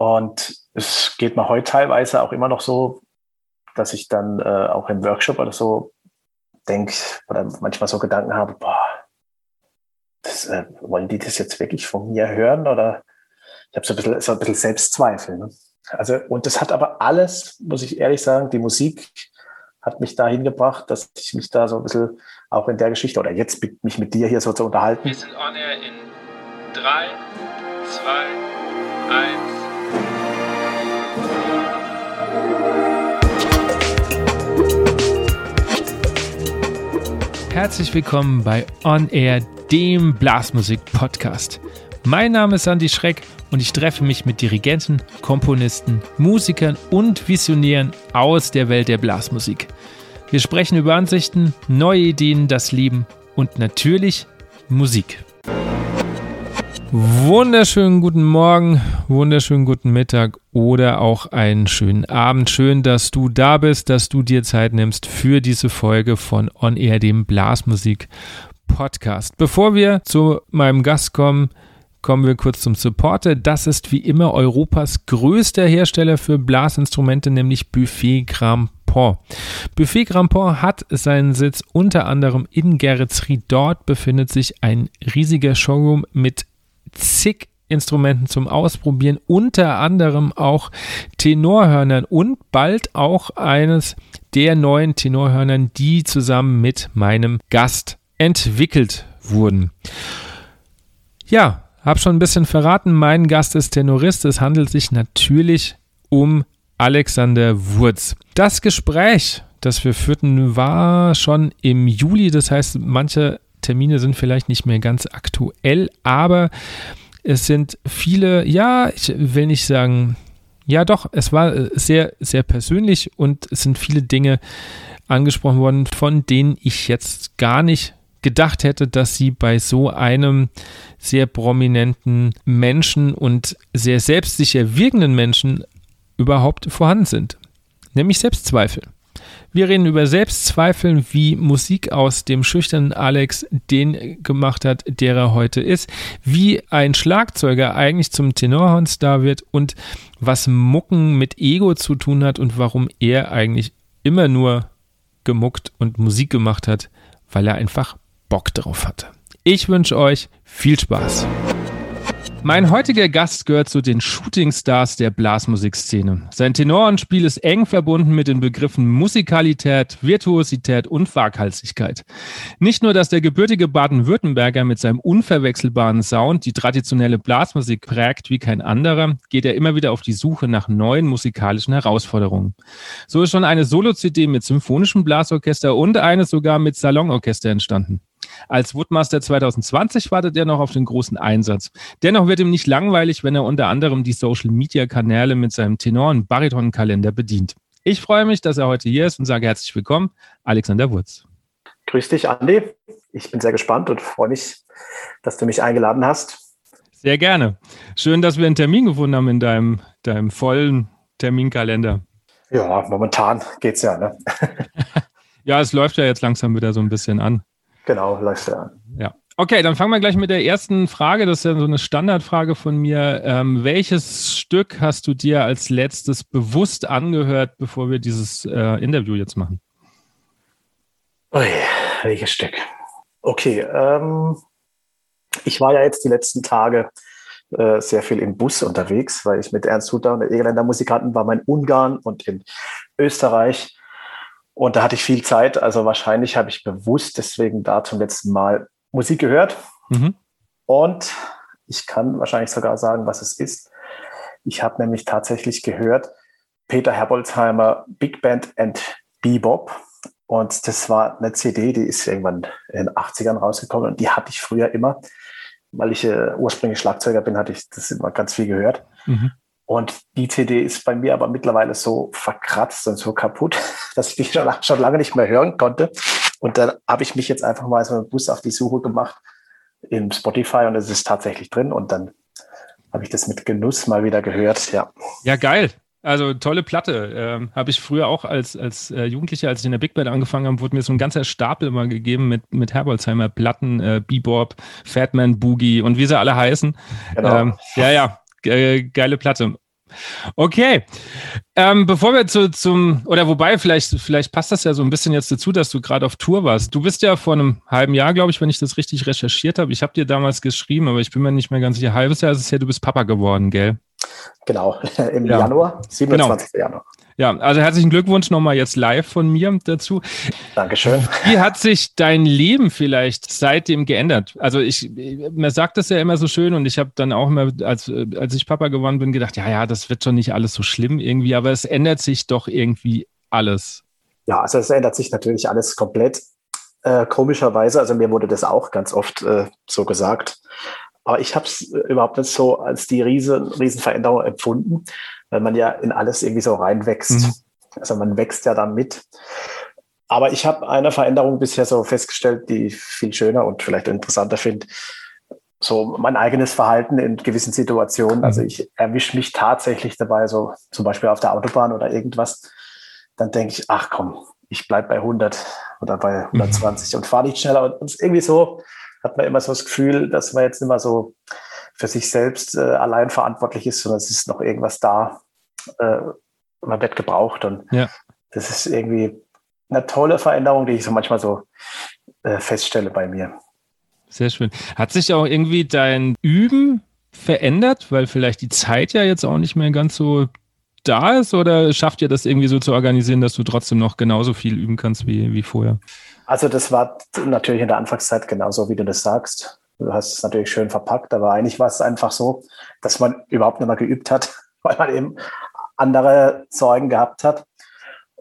Und es geht mir heute teilweise auch immer noch so, dass ich dann äh, auch im Workshop oder so denke oder manchmal so Gedanken habe, boah, das, äh, wollen die das jetzt wirklich von mir hören? Oder ich habe so ein bisschen, so ein bisschen Selbstzweifel. Ne? Also, und das hat aber alles, muss ich ehrlich sagen, die Musik hat mich dahin gebracht, dass ich mich da so ein bisschen auch in der Geschichte oder jetzt mit, mich mit dir hier so zu unterhalten. Wir sind on air in 3, 2, 1. Herzlich willkommen bei On Air, dem Blasmusik-Podcast. Mein Name ist Andy Schreck und ich treffe mich mit Dirigenten, Komponisten, Musikern und Visionären aus der Welt der Blasmusik. Wir sprechen über Ansichten, neue Ideen, das Leben und natürlich Musik. Wunderschönen guten Morgen, wunderschönen guten Mittag oder auch einen schönen Abend. Schön, dass du da bist, dass du dir Zeit nimmst für diese Folge von On Air, dem Blasmusik Podcast. Bevor wir zu meinem Gast kommen, kommen wir kurz zum Supporter. Das ist wie immer Europas größter Hersteller für Blasinstrumente, nämlich Buffet Grampont. Buffet Grampont hat seinen Sitz unter anderem in Geretsried. Dort befindet sich ein riesiger Showroom mit zig Instrumenten zum Ausprobieren, unter anderem auch Tenorhörnern und bald auch eines der neuen Tenorhörnern, die zusammen mit meinem Gast entwickelt wurden. Ja, habe schon ein bisschen verraten, mein Gast ist Tenorist. Es handelt sich natürlich um Alexander Wurz. Das Gespräch, das wir führten, war schon im Juli. Das heißt, manche Termine sind vielleicht nicht mehr ganz aktuell, aber es sind viele, ja, ich will nicht sagen, ja doch, es war äh, sehr, sehr persönlich und es sind viele Dinge angesprochen worden, von denen ich jetzt gar nicht gedacht hätte, dass sie bei so einem sehr prominenten Menschen und sehr selbstsicher wirkenden Menschen überhaupt vorhanden sind. Nämlich Selbstzweifel. Wir reden über Selbstzweifeln, wie Musik aus dem schüchternen Alex den gemacht hat, der er heute ist, wie ein Schlagzeuger eigentlich zum Tenorhornstar wird und was Mucken mit Ego zu tun hat und warum er eigentlich immer nur gemuckt und Musik gemacht hat, weil er einfach Bock drauf hatte. Ich wünsche euch viel Spaß. Mein heutiger Gast gehört zu den Shootingstars der Blasmusikszene. Sein Tenorenspiel ist eng verbunden mit den Begriffen Musikalität, Virtuosität und Waghalsigkeit. Nicht nur, dass der gebürtige Baden-Württemberger mit seinem unverwechselbaren Sound die traditionelle Blasmusik prägt wie kein anderer, geht er immer wieder auf die Suche nach neuen musikalischen Herausforderungen. So ist schon eine Solo-CD mit symphonischem Blasorchester und eine sogar mit Salonorchester entstanden. Als Woodmaster 2020 wartet er noch auf den großen Einsatz. Dennoch wird ihm nicht langweilig, wenn er unter anderem die Social-Media-Kanäle mit seinem Tenor- und Bariton-Kalender bedient. Ich freue mich, dass er heute hier ist und sage herzlich willkommen, Alexander Wurz. Grüß dich, Andi. Ich bin sehr gespannt und freue mich, dass du mich eingeladen hast. Sehr gerne. Schön, dass wir einen Termin gefunden haben in deinem, deinem vollen Terminkalender. Ja, momentan geht's ja. Ne? ja, es läuft ja jetzt langsam wieder so ein bisschen an. Genau, läuft ja. Ja. Okay, dann fangen wir gleich mit der ersten Frage. Das ist ja so eine Standardfrage von mir. Ähm, welches Stück hast du dir als letztes bewusst angehört, bevor wir dieses äh, Interview jetzt machen? Ui, welches Stück? Okay, ähm, ich war ja jetzt die letzten Tage äh, sehr viel im Bus unterwegs, weil ich mit Ernst Hutter und der Irländer Musikanten war, in Ungarn und in Österreich. Und da hatte ich viel Zeit. Also wahrscheinlich habe ich bewusst deswegen da zum letzten Mal Musik gehört. Mhm. Und ich kann wahrscheinlich sogar sagen, was es ist. Ich habe nämlich tatsächlich gehört Peter Herbolzheimer Big Band and Bebop. Und das war eine CD, die ist irgendwann in den 80ern rausgekommen und die hatte ich früher immer. Weil ich äh, ursprünglich Schlagzeuger bin, hatte ich das immer ganz viel gehört. Mhm. Und die CD ist bei mir aber mittlerweile so verkratzt und so kaputt, dass ich die schon, schon lange nicht mehr hören konnte. Und dann habe ich mich jetzt einfach mal so einen Bus auf die Suche gemacht in Spotify und es ist tatsächlich drin. Und dann habe ich das mit Genuss mal wieder gehört. Ja, ja geil. Also tolle Platte. Ähm, habe ich früher auch als, als äh, Jugendlicher, als ich in der Big Band angefangen habe, wurde mir so ein ganzer Stapel immer gegeben mit, mit Herbolzheimer Platten, äh, Bebop, Fatman Boogie und wie sie alle heißen. Genau. Ähm, ja, ja, geile Platte. Okay. Ähm, bevor wir zu, zum, oder wobei, vielleicht, vielleicht passt das ja so ein bisschen jetzt dazu, dass du gerade auf Tour warst. Du bist ja vor einem halben Jahr, glaube ich, wenn ich das richtig recherchiert habe. Ich habe dir damals geschrieben, aber ich bin mir nicht mehr ganz sicher. Halbes Jahr ist es ja, du bist Papa geworden, gell? Genau, im ja. Januar, 27. Genau. Januar. Ja, also herzlichen Glückwunsch nochmal jetzt live von mir dazu. Dankeschön. Wie hat sich dein Leben vielleicht seitdem geändert? Also ich, man sagt das ja immer so schön und ich habe dann auch immer, als, als ich Papa geworden bin, gedacht, ja, ja, das wird schon nicht alles so schlimm irgendwie, aber es ändert sich doch irgendwie alles. Ja, also es ändert sich natürlich alles komplett. Äh, komischerweise, also mir wurde das auch ganz oft äh, so gesagt. Aber ich habe es überhaupt nicht so als die riesen, riesen Veränderung empfunden weil man ja in alles irgendwie so reinwächst. Mhm. Also man wächst ja dann mit. Aber ich habe eine Veränderung bisher so festgestellt, die ich viel schöner und vielleicht interessanter finde. So mein eigenes Verhalten in gewissen Situationen. Mhm. Also ich erwische mich tatsächlich dabei, so zum Beispiel auf der Autobahn oder irgendwas. Dann denke ich, ach komm, ich bleibe bei 100 oder bei 120 mhm. und fahre nicht schneller. Und irgendwie so hat man immer so das Gefühl, dass man jetzt immer so für sich selbst äh, allein verantwortlich ist, sondern es ist noch irgendwas da. Äh, man wird gebraucht und ja. das ist irgendwie eine tolle Veränderung, die ich so manchmal so äh, feststelle bei mir. Sehr schön. Hat sich auch irgendwie dein Üben verändert, weil vielleicht die Zeit ja jetzt auch nicht mehr ganz so da ist oder schafft ihr das irgendwie so zu organisieren, dass du trotzdem noch genauso viel üben kannst wie, wie vorher? Also das war natürlich in der Anfangszeit genauso, wie du das sagst. Du hast es natürlich schön verpackt, aber eigentlich war es einfach so, dass man überhaupt nicht mehr geübt hat, weil man eben andere Zeugen gehabt hat.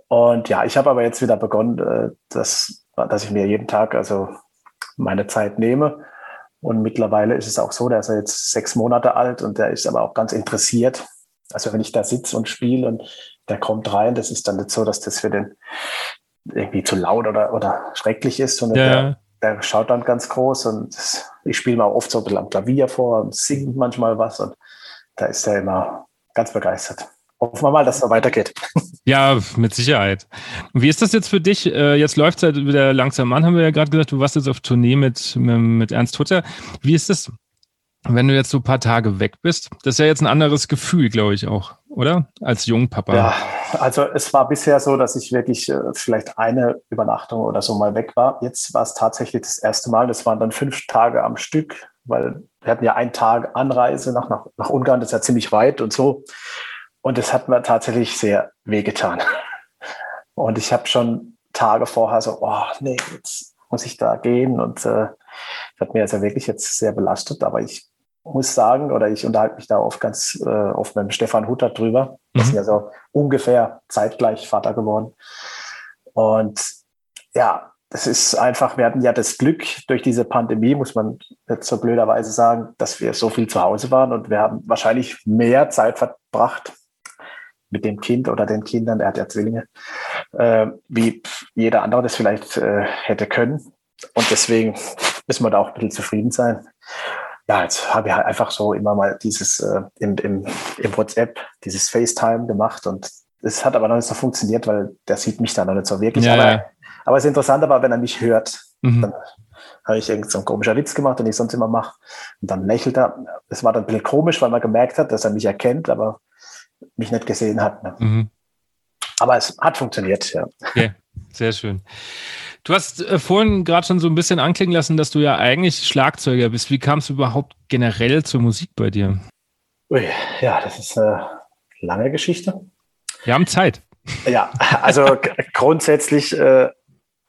Und ja, ich habe aber jetzt wieder begonnen, äh, dass, dass ich mir jeden Tag also meine Zeit nehme. Und mittlerweile ist es auch so, der ist jetzt sechs Monate alt und der ist aber auch ganz interessiert. Also wenn ich da sitze und spiele und der kommt rein, das ist dann nicht so, dass das für den irgendwie zu laut oder, oder schrecklich ist, sondern ja. der, der schaut dann ganz groß und ich spiele mal oft so ein bisschen am Klavier vor und singt manchmal was und da ist er immer ganz begeistert. Hoffen wir mal, dass es so weitergeht. Ja, mit Sicherheit. Wie ist das jetzt für dich? Äh, jetzt läuft es halt wieder langsam an, haben wir ja gerade gesagt. Du warst jetzt auf Tournee mit, mit Ernst Hutter. Wie ist das wenn du jetzt so ein paar Tage weg bist, das ist ja jetzt ein anderes Gefühl, glaube ich auch, oder? Als Jungpapa. Ja, also es war bisher so, dass ich wirklich äh, vielleicht eine Übernachtung oder so mal weg war. Jetzt war es tatsächlich das erste Mal. Das waren dann fünf Tage am Stück, weil wir hatten ja einen Tag Anreise nach, nach, nach Ungarn, das ist ja ziemlich weit und so. Und das hat mir tatsächlich sehr wehgetan. Und ich habe schon Tage vorher so, oh nee, jetzt muss ich da gehen und äh, das hat mir also wirklich jetzt sehr belastet, aber ich muss sagen, oder ich unterhalte mich da oft ganz äh, oft mit dem Stefan Hutter drüber. Mhm. Wir sind ja so ungefähr zeitgleich Vater geworden. Und ja, das ist einfach, wir hatten ja das Glück durch diese Pandemie, muss man jetzt so blöderweise sagen, dass wir so viel zu Hause waren und wir haben wahrscheinlich mehr Zeit verbracht mit dem Kind oder den Kindern, er hat ja Zwillinge, äh, wie jeder andere das vielleicht äh, hätte können. Und deswegen müssen wir da auch ein bisschen zufrieden sein. Ja, jetzt habe ich halt einfach so immer mal dieses äh, im, im, im WhatsApp, dieses FaceTime gemacht und es hat aber noch nicht so funktioniert, weil der sieht mich da noch nicht so wirklich. Ja, aber, ja. aber es ist interessant, aber wenn er mich hört, mhm. dann habe ich irgend so ein komischer Witz gemacht, den ich sonst immer mache. Und dann lächelt er. Es war dann ein bisschen komisch, weil man gemerkt hat, dass er mich erkennt, aber mich nicht gesehen hat. Ne? Mhm. Aber es hat funktioniert, ja. Okay, sehr schön. Du hast äh, vorhin gerade schon so ein bisschen anklingen lassen, dass du ja eigentlich Schlagzeuger bist. Wie kam es überhaupt generell zur Musik bei dir? Ui, ja, das ist eine lange Geschichte. Wir haben Zeit. Ja, also grundsätzlich äh,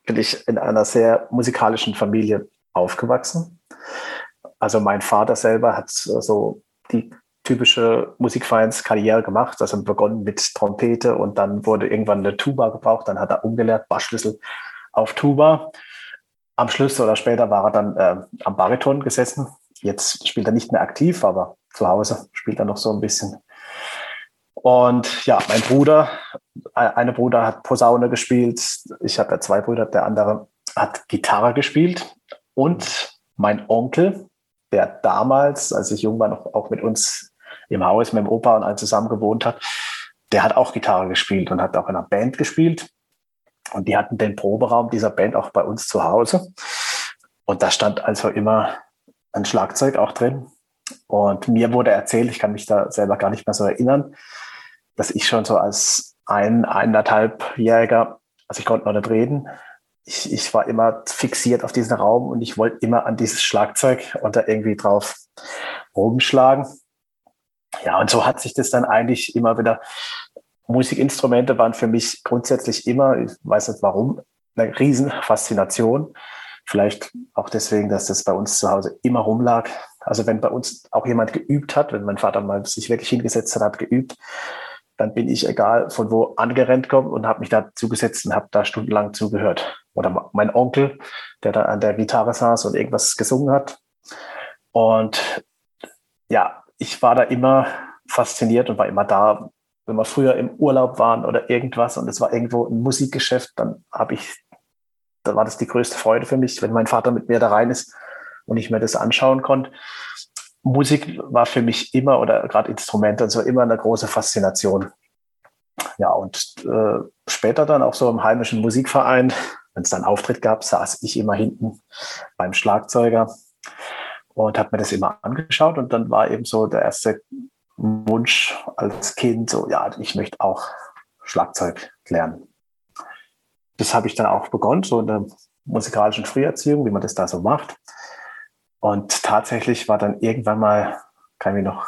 bin ich in einer sehr musikalischen Familie aufgewachsen. Also mein Vater selber hat so die typische Musikvereinskarriere gemacht, also begonnen mit Trompete und dann wurde irgendwann eine Tuba gebraucht, dann hat er umgelernt, Bassschlüssel auf Tuba. Am Schluss oder später war er dann äh, am Bariton gesessen. Jetzt spielt er nicht mehr aktiv, aber zu Hause spielt er noch so ein bisschen. Und ja, mein Bruder, äh, eine Bruder hat Posaune gespielt. Ich habe ja zwei Brüder, der andere hat Gitarre gespielt. Und mein Onkel, der damals, als ich jung war, noch auch mit uns im Haus mit dem Opa und allen zusammen gewohnt hat, der hat auch Gitarre gespielt und hat auch in einer Band gespielt. Und die hatten den Proberaum dieser Band auch bei uns zu Hause. Und da stand also immer ein Schlagzeug auch drin. Und mir wurde erzählt, ich kann mich da selber gar nicht mehr so erinnern, dass ich schon so als ein, eineinhalbjähriger, also ich konnte noch nicht reden, ich, ich war immer fixiert auf diesen Raum und ich wollte immer an dieses Schlagzeug und da irgendwie drauf rumschlagen. Ja, und so hat sich das dann eigentlich immer wieder. Musikinstrumente waren für mich grundsätzlich immer, ich weiß nicht warum, eine Riesenfaszination. Vielleicht auch deswegen, dass das bei uns zu Hause immer rumlag. Also wenn bei uns auch jemand geübt hat, wenn mein Vater mal sich wirklich hingesetzt hat, hat geübt, dann bin ich egal von wo angerennt kommen und habe mich da zugesetzt und habe da stundenlang zugehört. Oder mein Onkel, der da an der Gitarre saß und irgendwas gesungen hat. Und ja, ich war da immer fasziniert und war immer da, wenn wir früher im Urlaub waren oder irgendwas und es war irgendwo ein Musikgeschäft, dann habe ich, da war das die größte Freude für mich, wenn mein Vater mit mir da rein ist und ich mir das anschauen konnte. Musik war für mich immer oder gerade Instrumente und so immer eine große Faszination. Ja, und äh, später dann auch so im heimischen Musikverein, wenn es dann Auftritt gab, saß ich immer hinten beim Schlagzeuger und habe mir das immer angeschaut. Und dann war eben so der erste Wunsch als Kind, so, ja, ich möchte auch Schlagzeug lernen. Das habe ich dann auch begonnen, so in der musikalischen Früherziehung, wie man das da so macht. Und tatsächlich war dann irgendwann mal, kann ich mich noch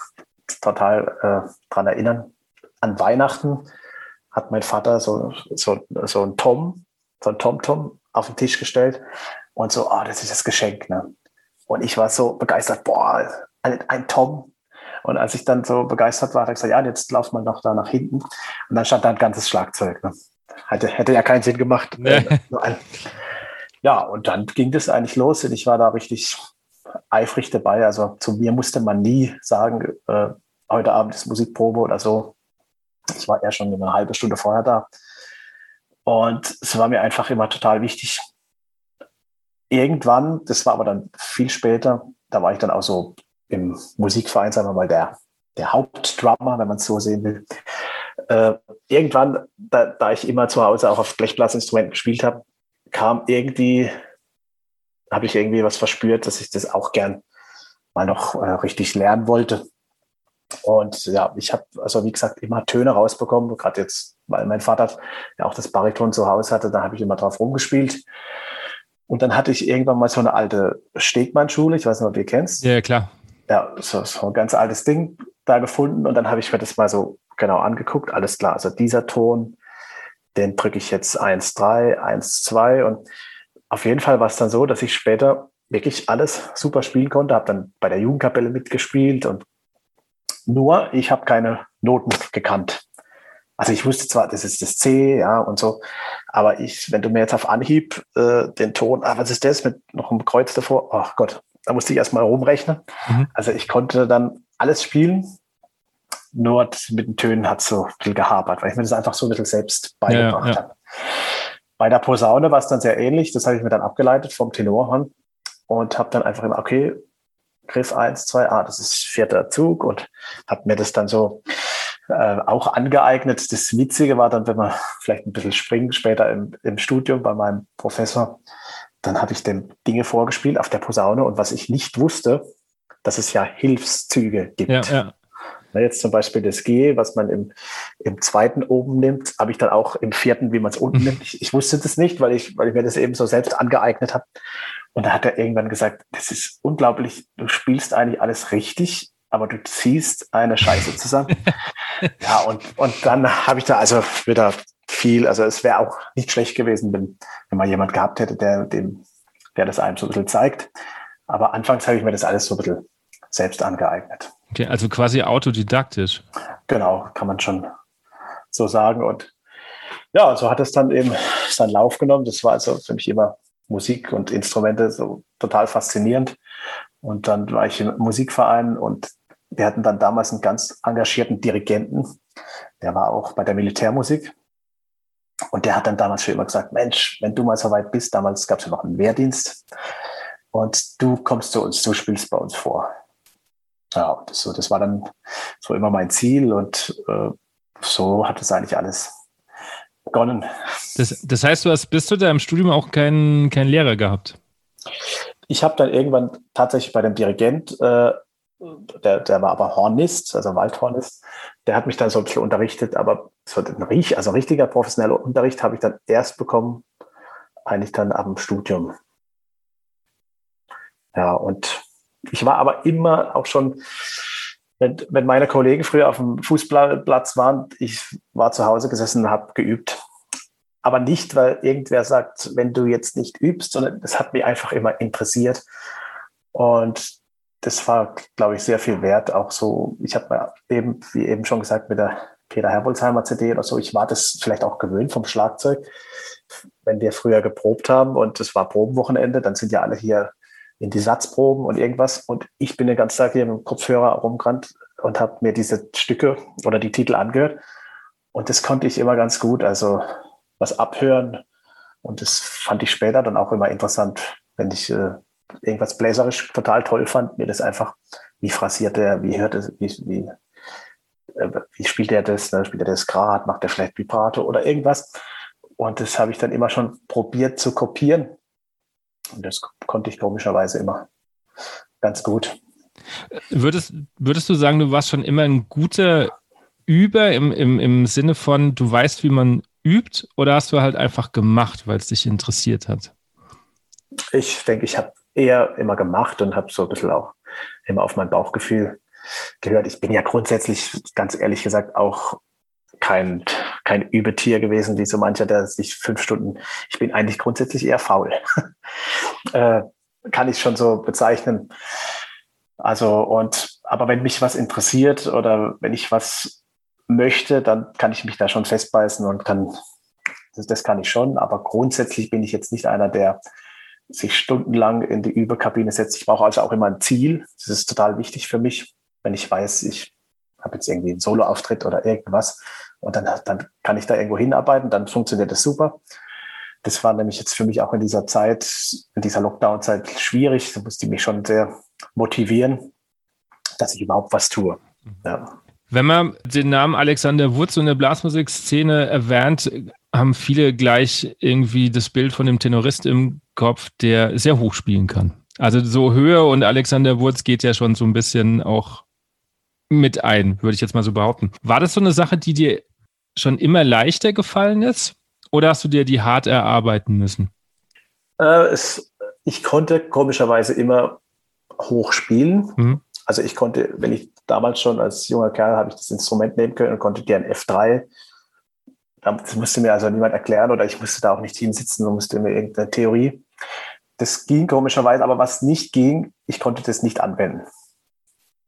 total äh, dran erinnern, an Weihnachten hat mein Vater so, so, so ein Tom, so ein Tom-Tom auf den Tisch gestellt und so, oh, das ist das Geschenk. Ne? Und ich war so begeistert, boah, ein, ein Tom. Und als ich dann so begeistert war, habe ich gesagt, ja, jetzt lauf mal noch da nach hinten. Und dann stand da ein ganzes Schlagzeug. Ne? Hätte, hätte ja keinen Sinn gemacht. Nee. Ja, und dann ging das eigentlich los und ich war da richtig eifrig dabei. Also zu mir musste man nie sagen, äh, heute Abend ist Musikprobe oder so. Ich war eher schon eine halbe Stunde vorher da. Und es war mir einfach immer total wichtig, irgendwann, das war aber dann viel später, da war ich dann auch so im Musikverein, sagen wir mal, der, der Hauptdrummer, wenn man es so sehen will. Äh, irgendwann, da, da, ich immer zu Hause auch auf Blechblasinstrumenten gespielt habe, kam irgendwie, habe ich irgendwie was verspürt, dass ich das auch gern mal noch äh, richtig lernen wollte. Und ja, ich habe also wie gesagt immer Töne rausbekommen, gerade jetzt, weil mein Vater ja auch das Bariton zu Hause hatte, da habe ich immer drauf rumgespielt. Und dann hatte ich irgendwann mal so eine alte Stegmann-Schule, ich weiß nicht, ob ihr kennst. Ja, klar. Ja, so, so ein ganz altes Ding da gefunden und dann habe ich mir das mal so genau angeguckt. Alles klar, also dieser Ton, den drücke ich jetzt 1, 3, 1, 2 und auf jeden Fall war es dann so, dass ich später wirklich alles super spielen konnte, habe dann bei der Jugendkapelle mitgespielt und nur ich habe keine Noten gekannt. Also ich wusste zwar, das ist das C, ja, und so, aber ich, wenn du mir jetzt auf Anhieb äh, den Ton, ah, was ist das mit noch einem Kreuz davor? Ach Gott, da musste ich erstmal rumrechnen. Mhm. Also ich konnte dann alles spielen, nur mit den Tönen hat es so ein bisschen gehapert, weil ich mir das einfach so ein bisschen selbst beigebracht ja, ja. habe. Bei der Posaune war es dann sehr ähnlich, das habe ich mir dann abgeleitet vom Tenorhorn und habe dann einfach immer, okay, Griff 1, 2, ah, das ist vierter Zug und habe mir das dann so äh, auch angeeignet. Das Witzige war dann, wenn man vielleicht ein bisschen springt, später im, im Studium bei meinem Professor, dann habe ich dem Dinge vorgespielt auf der Posaune und was ich nicht wusste, dass es ja Hilfszüge gibt. Ja, ja. Jetzt zum Beispiel das G, was man im, im zweiten oben nimmt, habe ich dann auch im vierten, wie man es unten nimmt. Ich, ich, wusste das nicht, weil ich, weil ich mir das eben so selbst angeeignet habe. Und da hat er irgendwann gesagt, das ist unglaublich, du spielst eigentlich alles richtig, aber du ziehst eine Scheiße zusammen. ja, und, und dann habe ich da also wieder viel, also es wäre auch nicht schlecht gewesen, wenn, wenn man jemand gehabt hätte, der, dem, der das einem so ein bisschen zeigt. Aber anfangs habe ich mir das alles so ein bisschen selbst angeeignet. Okay, also quasi autodidaktisch. Genau, kann man schon so sagen. Und ja, so hat es dann eben seinen Lauf genommen. Das war also für mich immer Musik und Instrumente so total faszinierend. Und dann war ich im Musikverein und wir hatten dann damals einen ganz engagierten Dirigenten, der war auch bei der Militärmusik. Und der hat dann damals schon immer gesagt, Mensch, wenn du mal so weit bist, damals gab es ja noch einen Wehrdienst und du kommst zu uns, du spielst bei uns vor. Ja, das, so, das war dann so immer mein Ziel und äh, so hat es eigentlich alles begonnen. Das, das heißt, du hast bis zu deinem Studium auch keinen, keinen Lehrer gehabt? Ich habe dann irgendwann tatsächlich bei dem Dirigent äh, der, der war aber Hornist, also Waldhornist, der hat mich dann so ein bisschen unterrichtet, aber so ein, also richtiger professioneller Unterricht habe ich dann erst bekommen, eigentlich dann dem Studium. Ja, und ich war aber immer auch schon, wenn, wenn meine Kollegen früher auf dem Fußballplatz waren, ich war zu Hause gesessen und habe geübt. Aber nicht, weil irgendwer sagt, wenn du jetzt nicht übst, sondern das hat mich einfach immer interessiert. Und das war, glaube ich, sehr viel wert. Auch so, ich habe eben, wie eben schon gesagt, mit der Peter Herbolzheimer CD oder so, ich war das vielleicht auch gewöhnt vom Schlagzeug. Wenn wir früher geprobt haben und es war Probenwochenende, dann sind ja alle hier in die Satzproben und irgendwas. Und ich bin den ganzen Tag hier mit dem Kopfhörer rumgerannt und habe mir diese Stücke oder die Titel angehört. Und das konnte ich immer ganz gut. Also was abhören. Und das fand ich später dann auch immer interessant, wenn ich äh, irgendwas bläserisch total toll fand, mir das einfach, wie phrasiert er, wie hört es, wie, wie, äh, wie spielt er das, ne? spielt er das gerade, macht er vielleicht Vibrato oder irgendwas. Und das habe ich dann immer schon probiert zu kopieren. Und das konnte ich komischerweise immer ganz gut. Würdest, würdest du sagen, du warst schon immer ein guter Über im, im, im Sinne von, du weißt, wie man übt, oder hast du halt einfach gemacht, weil es dich interessiert hat? Ich denke, ich habe eher immer gemacht und habe so ein bisschen auch immer auf mein Bauchgefühl gehört. Ich bin ja grundsätzlich, ganz ehrlich gesagt, auch kein, kein Übetier gewesen, wie so mancher, der sich fünf Stunden, ich bin eigentlich grundsätzlich eher faul. äh, kann ich schon so bezeichnen. Also, und, aber wenn mich was interessiert oder wenn ich was möchte, dann kann ich mich da schon festbeißen und kann, das, das kann ich schon. Aber grundsätzlich bin ich jetzt nicht einer, der sich stundenlang in die Überkabine setzt. Ich brauche also auch immer ein Ziel. Das ist total wichtig für mich, wenn ich weiß, ich habe jetzt irgendwie einen Soloauftritt oder irgendwas und dann, dann kann ich da irgendwo hinarbeiten, dann funktioniert das super. Das war nämlich jetzt für mich auch in dieser Zeit, in dieser Lockdown-Zeit schwierig. Da musste ich mich schon sehr motivieren, dass ich überhaupt was tue. Mhm. Ja. Wenn man den Namen Alexander Wurz in der Blasmusikszene erwähnt, haben viele gleich irgendwie das Bild von dem Tenorist im Kopf, der sehr hoch spielen kann. Also so Höhe und Alexander Wurz geht ja schon so ein bisschen auch mit ein, würde ich jetzt mal so behaupten. War das so eine Sache, die dir schon immer leichter gefallen ist? Oder hast du dir die hart erarbeiten müssen? Äh, es, ich konnte komischerweise immer hoch spielen. Mhm. Also ich konnte, wenn ich damals schon als junger Kerl habe ich das Instrument nehmen können und konnte gern F3 das musste mir also niemand erklären oder ich musste da auch nicht hinsitzen und musste mir irgendeine Theorie. Das ging komischerweise, aber was nicht ging, ich konnte das nicht anwenden.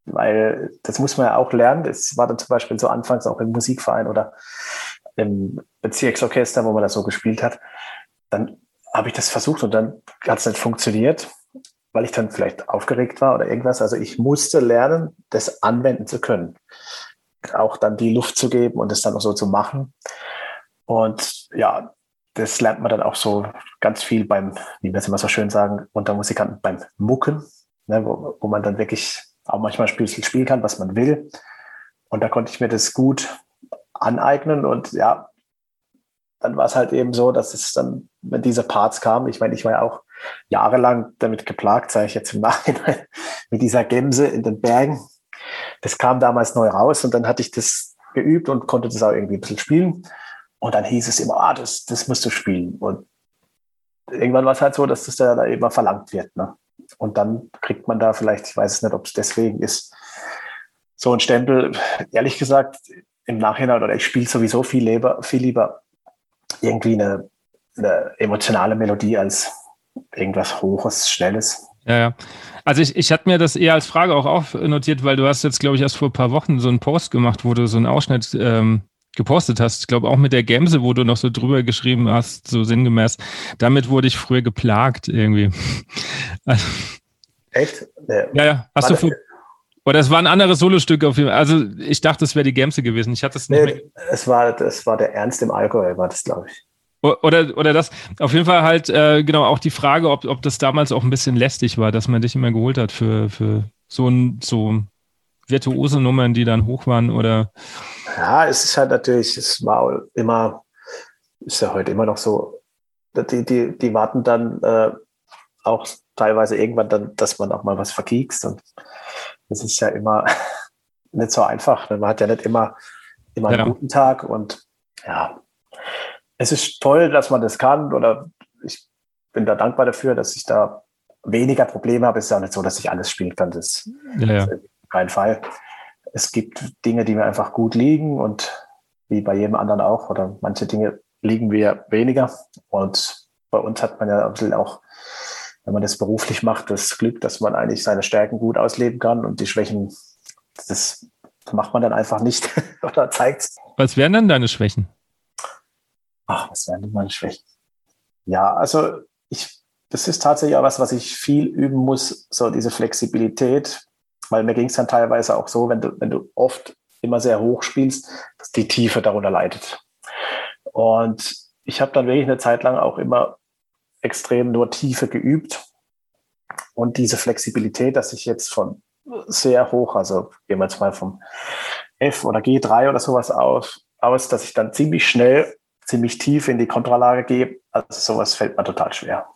Weil das muss man ja auch lernen. Das war dann zum Beispiel so anfangs auch im Musikverein oder im Bezirksorchester, wo man das so gespielt hat. Dann habe ich das versucht und dann hat es nicht funktioniert, weil ich dann vielleicht aufgeregt war oder irgendwas. Also ich musste lernen, das anwenden zu können. Auch dann die Luft zu geben und es dann auch so zu machen. Und ja, das lernt man dann auch so ganz viel beim, wie wir es immer so schön sagen, unter Musikanten beim Mucken, ne, wo, wo man dann wirklich auch manchmal Spiel, spielen kann, was man will. Und da konnte ich mir das gut aneignen und ja, dann war es halt eben so, dass es dann, wenn diese Parts kamen, ich meine, ich war ja auch jahrelang damit geplagt, sage ich jetzt im Nachhinein, mit dieser Gemse in den Bergen. Das kam damals neu raus und dann hatte ich das geübt und konnte das auch irgendwie ein bisschen spielen. Und dann hieß es immer, ah, das, das musst du spielen. Und irgendwann war es halt so, dass das da, immer verlangt wird. Ne? Und dann kriegt man da vielleicht, ich weiß es nicht, ob es deswegen ist, so ein Stempel. Ehrlich gesagt, im Nachhinein, oder ich spiele sowieso viel lieber, viel lieber irgendwie eine, eine emotionale Melodie als irgendwas Hohes, Schnelles. Ja, ja. Also ich, ich hatte mir das eher als Frage auch aufnotiert, weil du hast jetzt, glaube ich, erst vor ein paar Wochen so einen Post gemacht, wo du so einen Ausschnitt ähm, gepostet hast. Ich glaube auch mit der Gemse, wo du noch so drüber geschrieben hast, so sinngemäß. Damit wurde ich früher geplagt irgendwie. Echt? Ja, ja. Hast Warte. du oder es war ein anderes Solostück auf jeden Fall. Also ich dachte, es wäre die Gemse gewesen. Ich hatte es nicht nee. Es war, das war der Ernst im Alkohol, war das, glaube ich. Oder, oder das, auf jeden Fall halt, äh, genau, auch die Frage, ob, ob das damals auch ein bisschen lästig war, dass man dich immer geholt hat für, für so ein, so virtuose Nummern, die dann hoch waren oder ja, es ist halt natürlich, es war immer, ist ja heute immer noch so, die, die, die warten dann äh, auch teilweise irgendwann dann, dass man auch mal was verkiekst. Und das ist ja immer nicht so einfach. Man hat ja nicht immer, immer einen ja. guten Tag und ja, es ist toll, dass man das kann oder ich bin da dankbar dafür, dass ich da weniger Probleme habe. Es ist ja nicht so, dass ich alles spielen kann. Das ja, ja. ist kein Fall. Es gibt Dinge, die mir einfach gut liegen und wie bei jedem anderen auch oder manche Dinge liegen mir weniger und bei uns hat man ja auch wenn man das beruflich macht, das Glück, dass man eigentlich seine Stärken gut ausleben kann und die Schwächen, das macht man dann einfach nicht oder zeigt Was wären dann deine Schwächen? Ach, was wären denn meine Schwächen? Ja, also ich, das ist tatsächlich auch was, was ich viel üben muss, so diese Flexibilität, weil mir ging es dann teilweise auch so, wenn du, wenn du oft immer sehr hoch spielst, dass die Tiefe darunter leidet. Und ich habe dann wirklich eine Zeit lang auch immer extrem nur Tiefe geübt. Und diese Flexibilität, dass ich jetzt von sehr hoch, also gehen wir jetzt mal vom F oder G3 oder sowas aus, aus, dass ich dann ziemlich schnell, ziemlich tief in die Kontralage gehe. Also sowas fällt mir total schwer.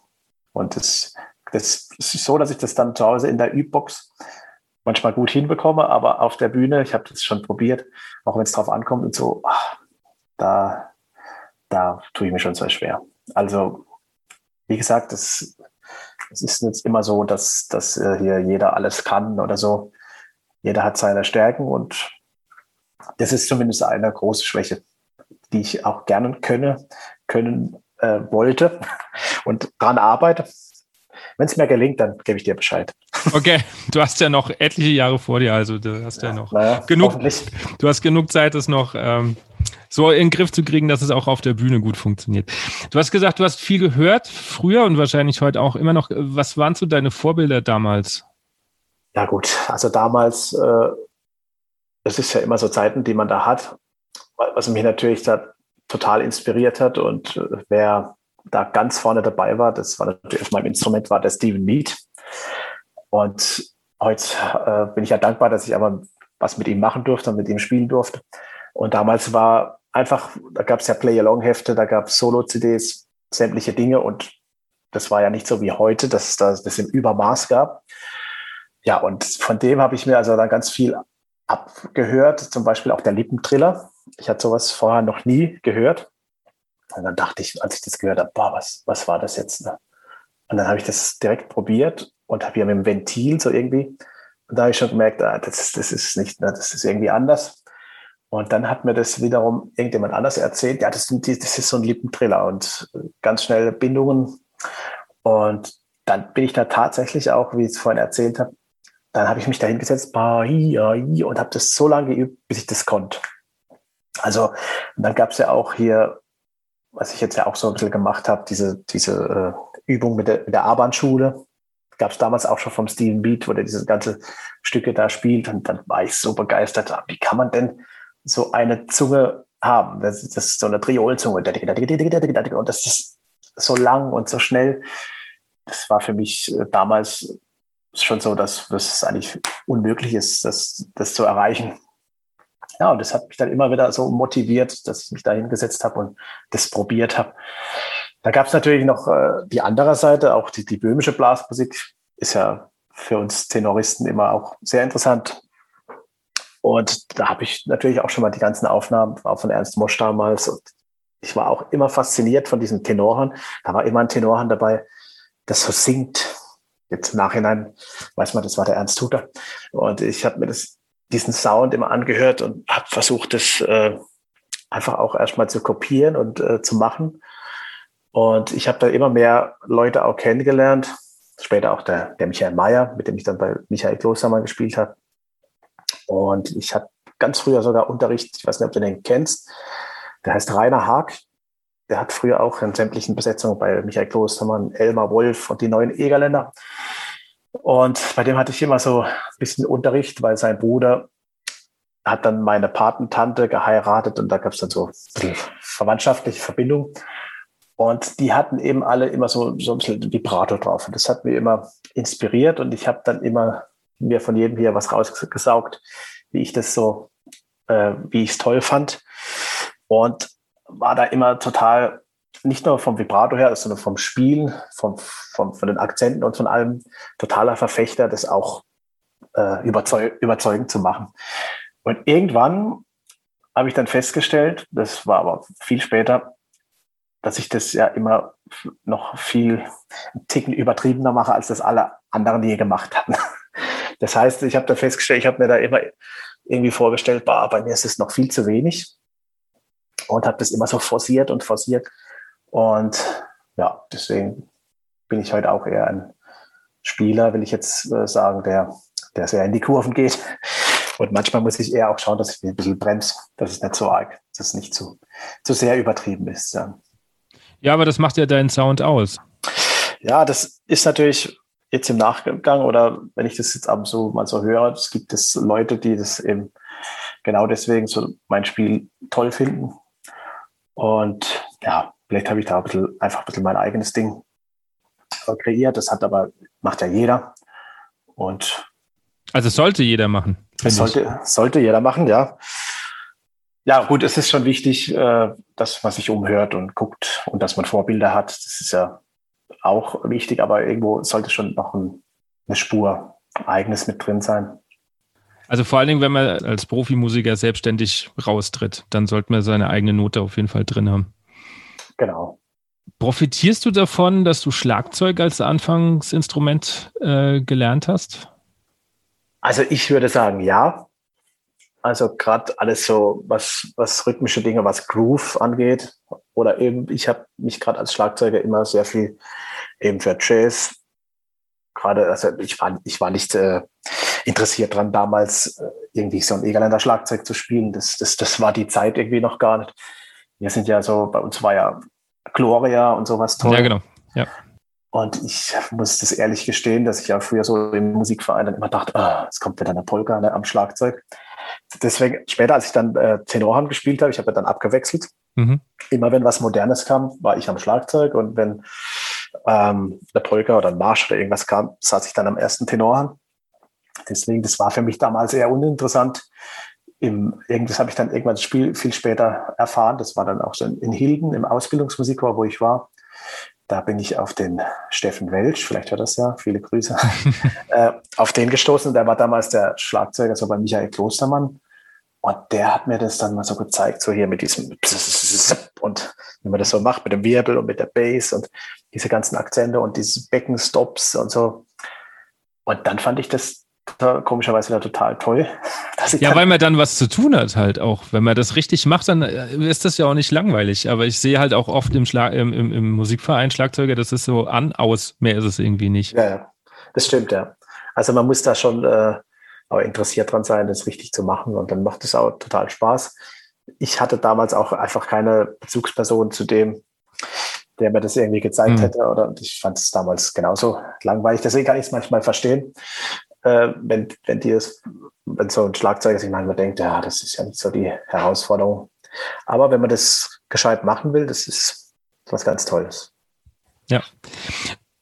Und das, das ist so, dass ich das dann zu Hause in der Übbox manchmal gut hinbekomme, aber auf der Bühne, ich habe das schon probiert, auch wenn es drauf ankommt und so, ach, da, da tue ich mir schon sehr schwer. Also wie gesagt, es, ist nicht immer so, dass, dass äh, hier jeder alles kann oder so. Jeder hat seine Stärken und das ist zumindest eine große Schwäche, die ich auch gerne könne, können äh, wollte und daran arbeite. Wenn es mir gelingt, dann gebe ich dir Bescheid. Okay, du hast ja noch etliche Jahre vor dir, also du hast ja, ja noch naja, genug, du hast genug Zeit, das noch ähm, so in den Griff zu kriegen, dass es auch auf der Bühne gut funktioniert. Du hast gesagt, du hast viel gehört, früher und wahrscheinlich heute auch immer noch. Was waren so deine Vorbilder damals? Ja gut, also damals, äh, es ist ja immer so Zeiten, die man da hat, was mich natürlich da total inspiriert hat und äh, wer da ganz vorne dabei war, das war natürlich auf meinem Instrument, war der Steven Mead. Und heute äh, bin ich ja dankbar, dass ich aber was mit ihm machen durfte und mit ihm spielen durfte. Und damals war einfach, da gab es ja Play-Along-Hefte, da gab es Solo-CDs, sämtliche Dinge und das war ja nicht so wie heute, dass es das im Übermaß gab. Ja, und von dem habe ich mir also dann ganz viel abgehört, zum Beispiel auch der Lippentriller. Ich hatte sowas vorher noch nie gehört. Und dann dachte ich, als ich das gehört habe, boah, was, was war das jetzt? Ne? Und dann habe ich das direkt probiert und habe hier mit dem Ventil so irgendwie, und da habe ich schon gemerkt, ah, das, das ist nicht, ne, das ist irgendwie anders. Und dann hat mir das wiederum irgendjemand anders erzählt, ja, das, die, das ist so ein Lippentriller und ganz schnelle Bindungen. Und dann bin ich da tatsächlich auch, wie ich es vorhin erzählt habe, dann habe ich mich da hingesetzt und habe das so lange geübt, bis ich das konnte. Also dann gab es ja auch hier, was ich jetzt ja auch so ein bisschen gemacht habe, diese, diese äh, Übung mit der, mit der A-Bahn-Schule. Gab es damals auch schon vom Steven Beat, wo der diese ganze Stücke da spielt. Und dann war ich so begeistert. Wie kann man denn so eine Zunge haben. Das, das ist so eine Triolzunge. Und das ist so lang und so schnell. Das war für mich äh, damals schon so, dass es eigentlich unmöglich ist, das, das zu erreichen. Ja, und das hat mich dann immer wieder so motiviert, dass ich mich da hingesetzt habe und das probiert habe. Da gab es natürlich noch äh, die andere Seite, auch die, die böhmische Blasmusik ist ja für uns Tenoristen immer auch sehr interessant. Und da habe ich natürlich auch schon mal die ganzen Aufnahmen, auch von Ernst Mosch damals. Und ich war auch immer fasziniert von diesen Tenoren. Da war immer ein Tenorhahn dabei, das so singt. Jetzt im Nachhinein weiß man, das war der Ernst Huter. Und ich habe mir das, diesen Sound immer angehört und habe versucht, das äh, einfach auch erstmal zu kopieren und äh, zu machen. Und ich habe da immer mehr Leute auch kennengelernt. Später auch der, der Michael Mayer, mit dem ich dann bei Michael Klostermann gespielt habe. Und ich hatte ganz früher sogar Unterricht, ich weiß nicht, ob du den kennst, der heißt Rainer Haag. Der hat früher auch in sämtlichen Besetzungen bei Michael Klostermann, Elmar Wolf und die neuen Egerländer. Und bei dem hatte ich immer so ein bisschen Unterricht, weil sein Bruder hat dann meine Patentante geheiratet und da gab es dann so verwandtschaftliche Verbindungen. Und die hatten eben alle immer so, so ein bisschen Vibrato drauf. Und das hat mir immer inspiriert und ich habe dann immer mir von jedem hier was rausgesaugt, wie ich das so, äh, wie ich es toll fand. Und war da immer total, nicht nur vom Vibrato her, sondern vom Spiel, vom, vom, von den Akzenten und von allem totaler Verfechter, das auch äh, überzeug überzeugend zu machen. Und irgendwann habe ich dann festgestellt, das war aber viel später, dass ich das ja immer noch viel Ticken übertriebener mache, als das alle anderen je gemacht hatten. Das heißt, ich habe da festgestellt, ich habe mir da immer irgendwie vorgestellt, bah, bei mir ist es noch viel zu wenig und habe das immer so forciert und forciert. Und ja, deswegen bin ich heute auch eher ein Spieler, will ich jetzt äh, sagen, der, der sehr in die Kurven geht. Und manchmal muss ich eher auch schauen, dass ich ein bisschen bremse, dass es nicht so arg, dass es nicht zu, zu sehr übertrieben ist. Ja. Ja, aber das macht ja deinen Sound aus. Ja, das ist natürlich jetzt im Nachgang oder wenn ich das jetzt ab und so mal so höre, es gibt es Leute, die das eben genau deswegen so mein Spiel toll finden. Und ja, vielleicht habe ich da ein bisschen, einfach ein bisschen mein eigenes Ding kreiert. Das hat aber, macht ja jeder. Und also sollte jeder machen. Das sollte, sollte jeder machen, ja ja, gut, es ist schon wichtig, äh, dass man sich umhört und guckt und dass man Vorbilder hat. Das ist ja auch wichtig, aber irgendwo sollte schon noch ein, eine Spur eigenes mit drin sein. Also vor allen Dingen, wenn man als Profimusiker selbstständig raustritt, dann sollte man seine eigene Note auf jeden Fall drin haben. Genau. Profitierst du davon, dass du Schlagzeug als Anfangsinstrument äh, gelernt hast? Also ich würde sagen, ja. Also gerade alles so, was, was rhythmische Dinge, was Groove angeht. Oder eben, ich habe mich gerade als Schlagzeuger immer sehr viel eben für Jazz. Gerade, also ich war, ich war nicht äh, interessiert dran, damals äh, irgendwie so ein Egerländer Schlagzeug zu spielen. Das, das, das war die Zeit irgendwie noch gar nicht. Wir sind ja so, bei uns war ja Gloria und sowas toll. Ja, genau. Ja. Und ich muss das ehrlich gestehen, dass ich ja früher so im Musikverein dann immer dachte, ah, es kommt wieder eine Polka ne, am Schlagzeug deswegen später, als ich dann äh, Tenorhorn gespielt habe, ich habe ja dann abgewechselt. Mhm. Immer wenn was Modernes kam, war ich am Schlagzeug und wenn ähm, eine Polka oder ein Marsch oder irgendwas kam, saß ich dann am ersten Tenorhorn. Deswegen, das war für mich damals eher uninteressant. Im, irgendwas habe ich dann irgendwann das Spiel viel später erfahren. Das war dann auch schon in Hilden im Ausbildungsmusikchor, wo ich war. Da bin ich auf den Steffen Welsch, vielleicht hört das ja, viele Grüße, äh, auf den gestoßen. Der war damals der Schlagzeuger, so bei Michael Klostermann. Und der hat mir das dann mal so gezeigt, so hier mit diesem und wie man das so macht mit dem Wirbel und mit der Bass und diese ganzen Akzente und diese Beckenstops und so. Und dann fand ich das komischerweise wieder total toll. ja, weil man dann was zu tun hat halt auch. Wenn man das richtig macht, dann äh, ist das ja auch nicht langweilig. Aber ich sehe halt auch oft im, Schlag, im, im, im Musikverein Schlagzeuger, das ist so an, aus, mehr ist es irgendwie nicht. Ja, ja. das stimmt, ja. Also man muss da schon äh, auch interessiert dran sein, das richtig zu machen und dann macht es auch total Spaß. Ich hatte damals auch einfach keine Bezugsperson zu dem, der mir das irgendwie gezeigt mhm. hätte. Oder ich fand es damals genauso langweilig. Deswegen kann ich es manchmal verstehen, äh, wenn, wenn die es, wenn so ein Schlagzeuger sich manchmal denkt, ja, das ist ja nicht so die Herausforderung. Aber wenn man das gescheit machen will, das ist was ganz Tolles. Ja.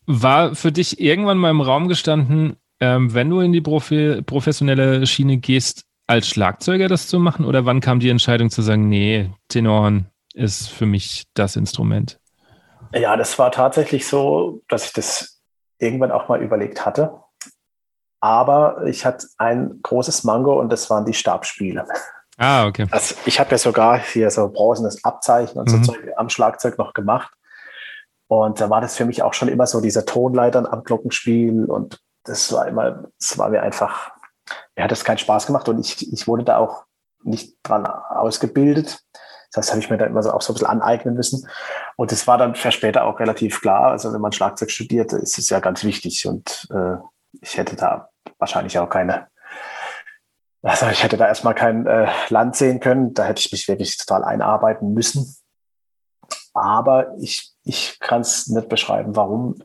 War für dich irgendwann mal im Raum gestanden, ähm, wenn du in die Profi professionelle Schiene gehst, als Schlagzeuger das zu machen? Oder wann kam die Entscheidung zu sagen, nee, Tenorhorn ist für mich das Instrument? Ja, das war tatsächlich so, dass ich das irgendwann auch mal überlegt hatte. Aber ich hatte ein großes Mango und das waren die Stabspiele. Ah, okay. Also ich habe ja sogar hier so bronzenes Abzeichen und mhm. so Zeug am Schlagzeug noch gemacht. Und da war das für mich auch schon immer so dieser Tonleitern am Glockenspiel und das war immer, das war mir einfach, mir hat das keinen Spaß gemacht und ich, ich wurde da auch nicht dran ausgebildet. Das heißt, habe ich mir da immer so auch so ein bisschen aneignen müssen. Und das war dann für später auch relativ klar. Also wenn man Schlagzeug studiert, ist es ja ganz wichtig. Und äh, ich hätte da wahrscheinlich auch keine, also ich hätte da erstmal kein äh, Land sehen können. Da hätte ich mich wirklich total einarbeiten müssen. Aber ich, ich kann es nicht beschreiben, warum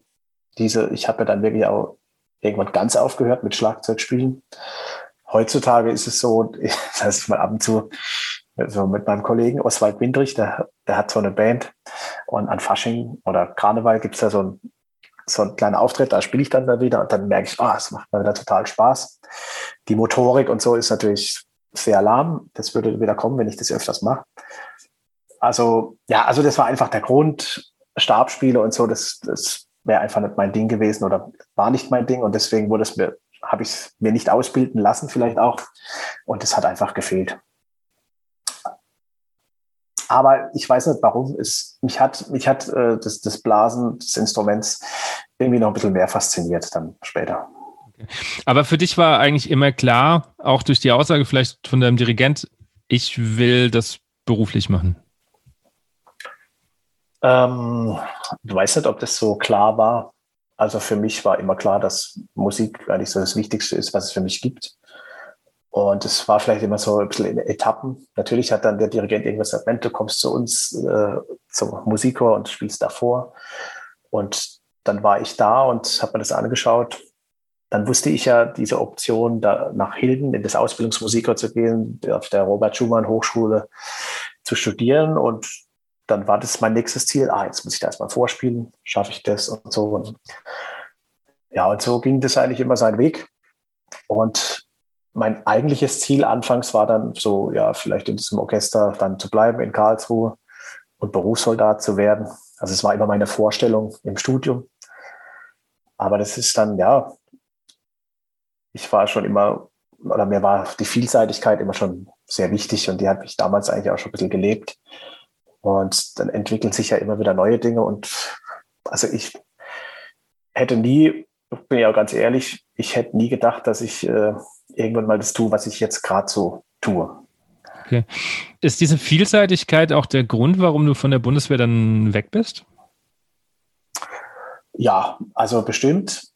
diese, ich habe ja dann wirklich auch irgendwann ganz aufgehört mit Schlagzeugspielen. Heutzutage ist es so, das heißt ich mal ab und zu so mit meinem Kollegen Oswald Windrich, der, der hat so eine Band und an Fasching oder Karneval gibt es ja so ein so ein kleiner Auftritt, da spiele ich dann da wieder und dann merke ich, ah, oh, es macht mir wieder total Spaß. Die Motorik und so ist natürlich sehr lahm. Das würde wieder kommen, wenn ich das öfters mache. Also, ja, also das war einfach der Grund. Stabspiele und so, das, das wäre einfach nicht mein Ding gewesen oder war nicht mein Ding und deswegen wurde es mir habe ich es mir nicht ausbilden lassen, vielleicht auch. Und es hat einfach gefehlt. Aber ich weiß nicht, warum es mich hat, mich hat äh, das, das Blasen des Instruments irgendwie noch ein bisschen mehr fasziniert dann später. Aber für dich war eigentlich immer klar, auch durch die Aussage vielleicht von deinem Dirigent, ich will das beruflich machen. Ähm, du weißt nicht, ob das so klar war. Also für mich war immer klar, dass Musik eigentlich so das Wichtigste ist, was es für mich gibt. Und es war vielleicht immer so ein bisschen in Etappen. Natürlich hat dann der Dirigent irgendwas gesagt, du kommst zu uns äh, zum Musikchor und spielst davor. Und dann war ich da und habe mir das angeschaut. Dann wusste ich ja diese Option, da nach Hilden in das Ausbildungsmusiker zu gehen, auf der Robert Schumann Hochschule zu studieren. Und dann war das mein nächstes Ziel. Ah, jetzt muss ich da erstmal vorspielen, schaffe ich das und so. Und ja, und so ging das eigentlich immer seinen Weg. Und mein eigentliches Ziel anfangs war dann so, ja, vielleicht in diesem Orchester dann zu bleiben in Karlsruhe und Berufssoldat zu werden. Also es war immer meine Vorstellung im Studium. Aber das ist dann, ja, ich war schon immer, oder mir war die Vielseitigkeit immer schon sehr wichtig und die hat mich damals eigentlich auch schon ein bisschen gelebt. Und dann entwickeln sich ja immer wieder neue Dinge und also ich hätte nie, bin ja auch ganz ehrlich, ich hätte nie gedacht, dass ich äh, irgendwann mal das tue, was ich jetzt gerade so tue. Okay. Ist diese Vielseitigkeit auch der Grund, warum du von der Bundeswehr dann weg bist? Ja, also bestimmt.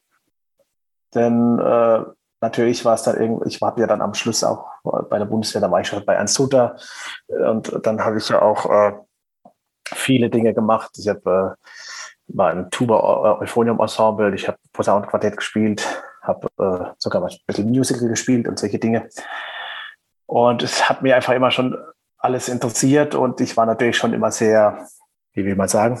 Denn äh, natürlich war es dann irgendwie, ich habe ja dann am Schluss auch bei der Bundeswehr, da war ich schon bei Ernst Hutter und dann habe ich ja auch äh, viele Dinge gemacht. Ich habe äh, war im Tuba Euphonium Ensemble, ich habe Posaunenquartett gespielt, habe äh, sogar mal ein bisschen Musical gespielt und solche Dinge. Und es hat mir einfach immer schon alles interessiert und ich war natürlich schon immer sehr, wie will man sagen,